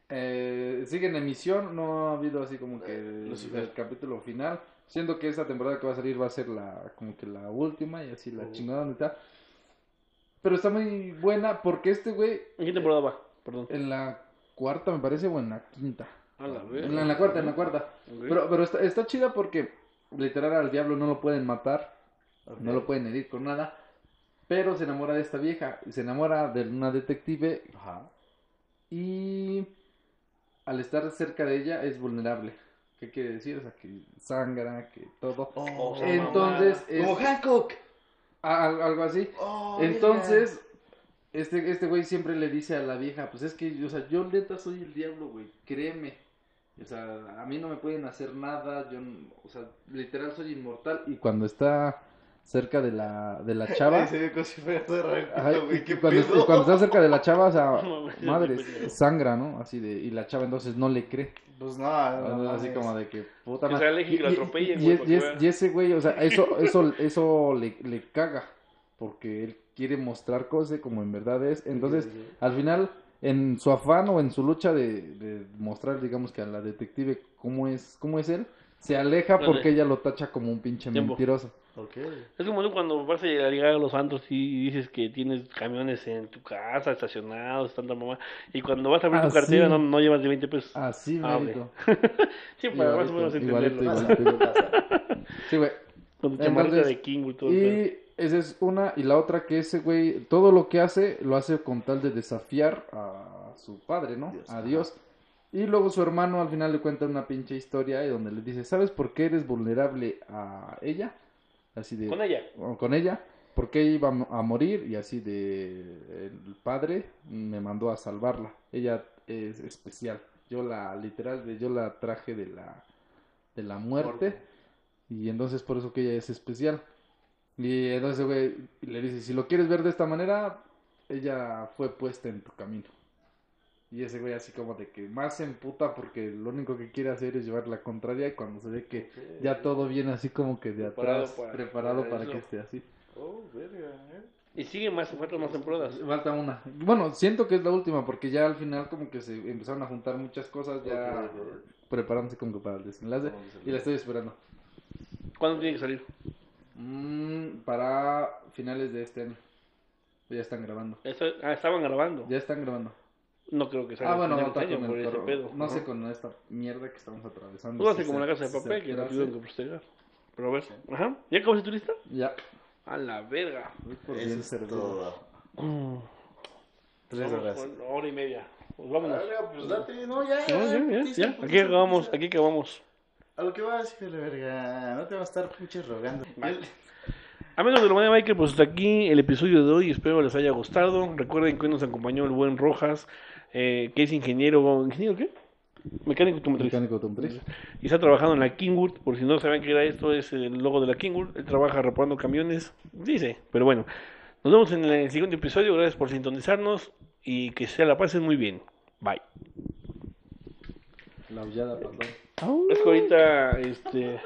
eh, sigue en emisión, no ha habido así como que el,
Lucifer.
el capítulo final. Siento que esta temporada que va a salir va a ser la como que la última y así la
Oh.
chingada mitad. Pero está muy buena porque este güey
¿En qué temporada va? Perdón.
en la cuarta me parece o en la quinta.
A la
En la, en la cuarta, en la cuarta.
Ok.
Pero, pero está, está chida porque literal al diablo no lo pueden matar, no lo pueden herir con nada. Pero se enamora de esta vieja, se enamora de una detective
Ajá.
y al estar cerca de ella es vulnerable. ¿Qué quiere decir? O sea, que sangra, que todo.
Oh,
Entonces, es-
Como Hancock.
Ah, al- algo así.
Oh,
Entonces, este este güey siempre le dice a la vieja, pues es que, o sea, yo neta soy el diablo, güey, créeme. O sea, a mí no me pueden hacer nada, yo, o sea, literal soy inmortal. Y cuando está cerca de la, de la chava,
Ay, se ve como si fuera de
Ajá,
rancho, güey.
y
¿Qué
cuando,
pedo?
y cuando está cerca de la chava, o sea,
No
madre, sangra, ¿no? Así de, y la chava entonces no le cree.
Pues no, no
así como de que puta
Que
madre.
sea alérgico y lo
Y- y-
atropellen, que
es- y ese güey, o sea, eso, eso, eso le, le caga. Porque él quiere mostrar cosas como en verdad es. Entonces,
Sí, sí, sí.
al final, en su afán o en su lucha de, de mostrar, digamos que a la detective cómo es, cómo es él, se aleja porque ella lo tacha como un pinche
Tiempo.
mentiroso.
Es como tú cuando vas a llegar a los santos y dices que tienes camiones en tu casa estacionados, tanta mamá, y cuando vas a abrir
Ah,
tu cartera
sí.
no, no llevas de 20 pesos.
Así,
Ah, sí, para más o menos
Igualito,
entenderlo.
igualito, igualito. Sí, güey.
Con tu chamarrita de King y todo eso.
Y esa es una. Y la otra que ese güey, todo lo que hace, lo hace con tal de desafiar a su padre, ¿no?
Dios,
a
ajá.
Dios. Y luego su hermano al final le cuenta una pinche historia y donde le dice, ¿sabes por qué eres vulnerable a ella? Así de...
Con ella.
o con ella, porque iba a mo- a morir y así de el padre me mandó a salvarla. Ella es especial. Yo la literal de- yo la traje de la de la muerte y entonces por eso que ella es especial. Y entonces güey le dice, si lo quieres ver de esta manera, ella fue puesta en tu camino. Y ese güey así como de que más se emputa porque lo único que quiere hacer es llevar la contraria y cuando se ve que ya todo viene así como que de
Preparado
atrás,
para-
preparado
para
que esté así.
Oh, verga, eh.
Y sigue más, faltan más temporadas.
Falta una. Bueno, siento que es la última porque ya al final como que se empezaron a juntar muchas cosas ya
Ok, ok.
preparándose como que Para el desenlace. y la estoy esperando.
¿Cuándo tiene que salir?
Mm, para finales de este año. Ya están grabando.
Eso- ah, estaban grabando.
Ya están grabando.
No creo que salga
Ah, bueno,
año
con
por
el
ese pedo.
No sé con esta mierda que estamos atravesando.
Tú hace
si
como la casa de papel que la tuvieron que postergar. Pero a ver, ajá. ¿Ya acabaste tu lista?
Ya.
A la verga.
Por
Eso
bien
es
servido.
todo.
Mm.
Tres horas.
hora y media. Pues vámonos.
Verga, pues date, no, ya.
Ya, ya, ya,
putiza,
ya.
putiza,
Aquí acabamos, aquí acabamos.
A lo que vas, hijo de la verga. No te va a estar pinche rogando.
Vale. Amigos de Romania Biker, pues hasta aquí el episodio de hoy. Espero les haya gustado. Recuerden que hoy nos acompañó el buen Rojas, eh, que es ingeniero. ¿Ingeniero qué? Mecánico automotriz.
Mecánico automotriz.
Y está trabajando en la Kingwood. Por si no saben qué era esto, es el logo de la Kingwood. Él trabaja reparando camiones. Dice, pero bueno. Nos vemos en el siguiente episodio. Gracias por sintonizarnos. Y que se la pasen muy bien. Bye.
La aullada, perdón.
Es que ahorita, este.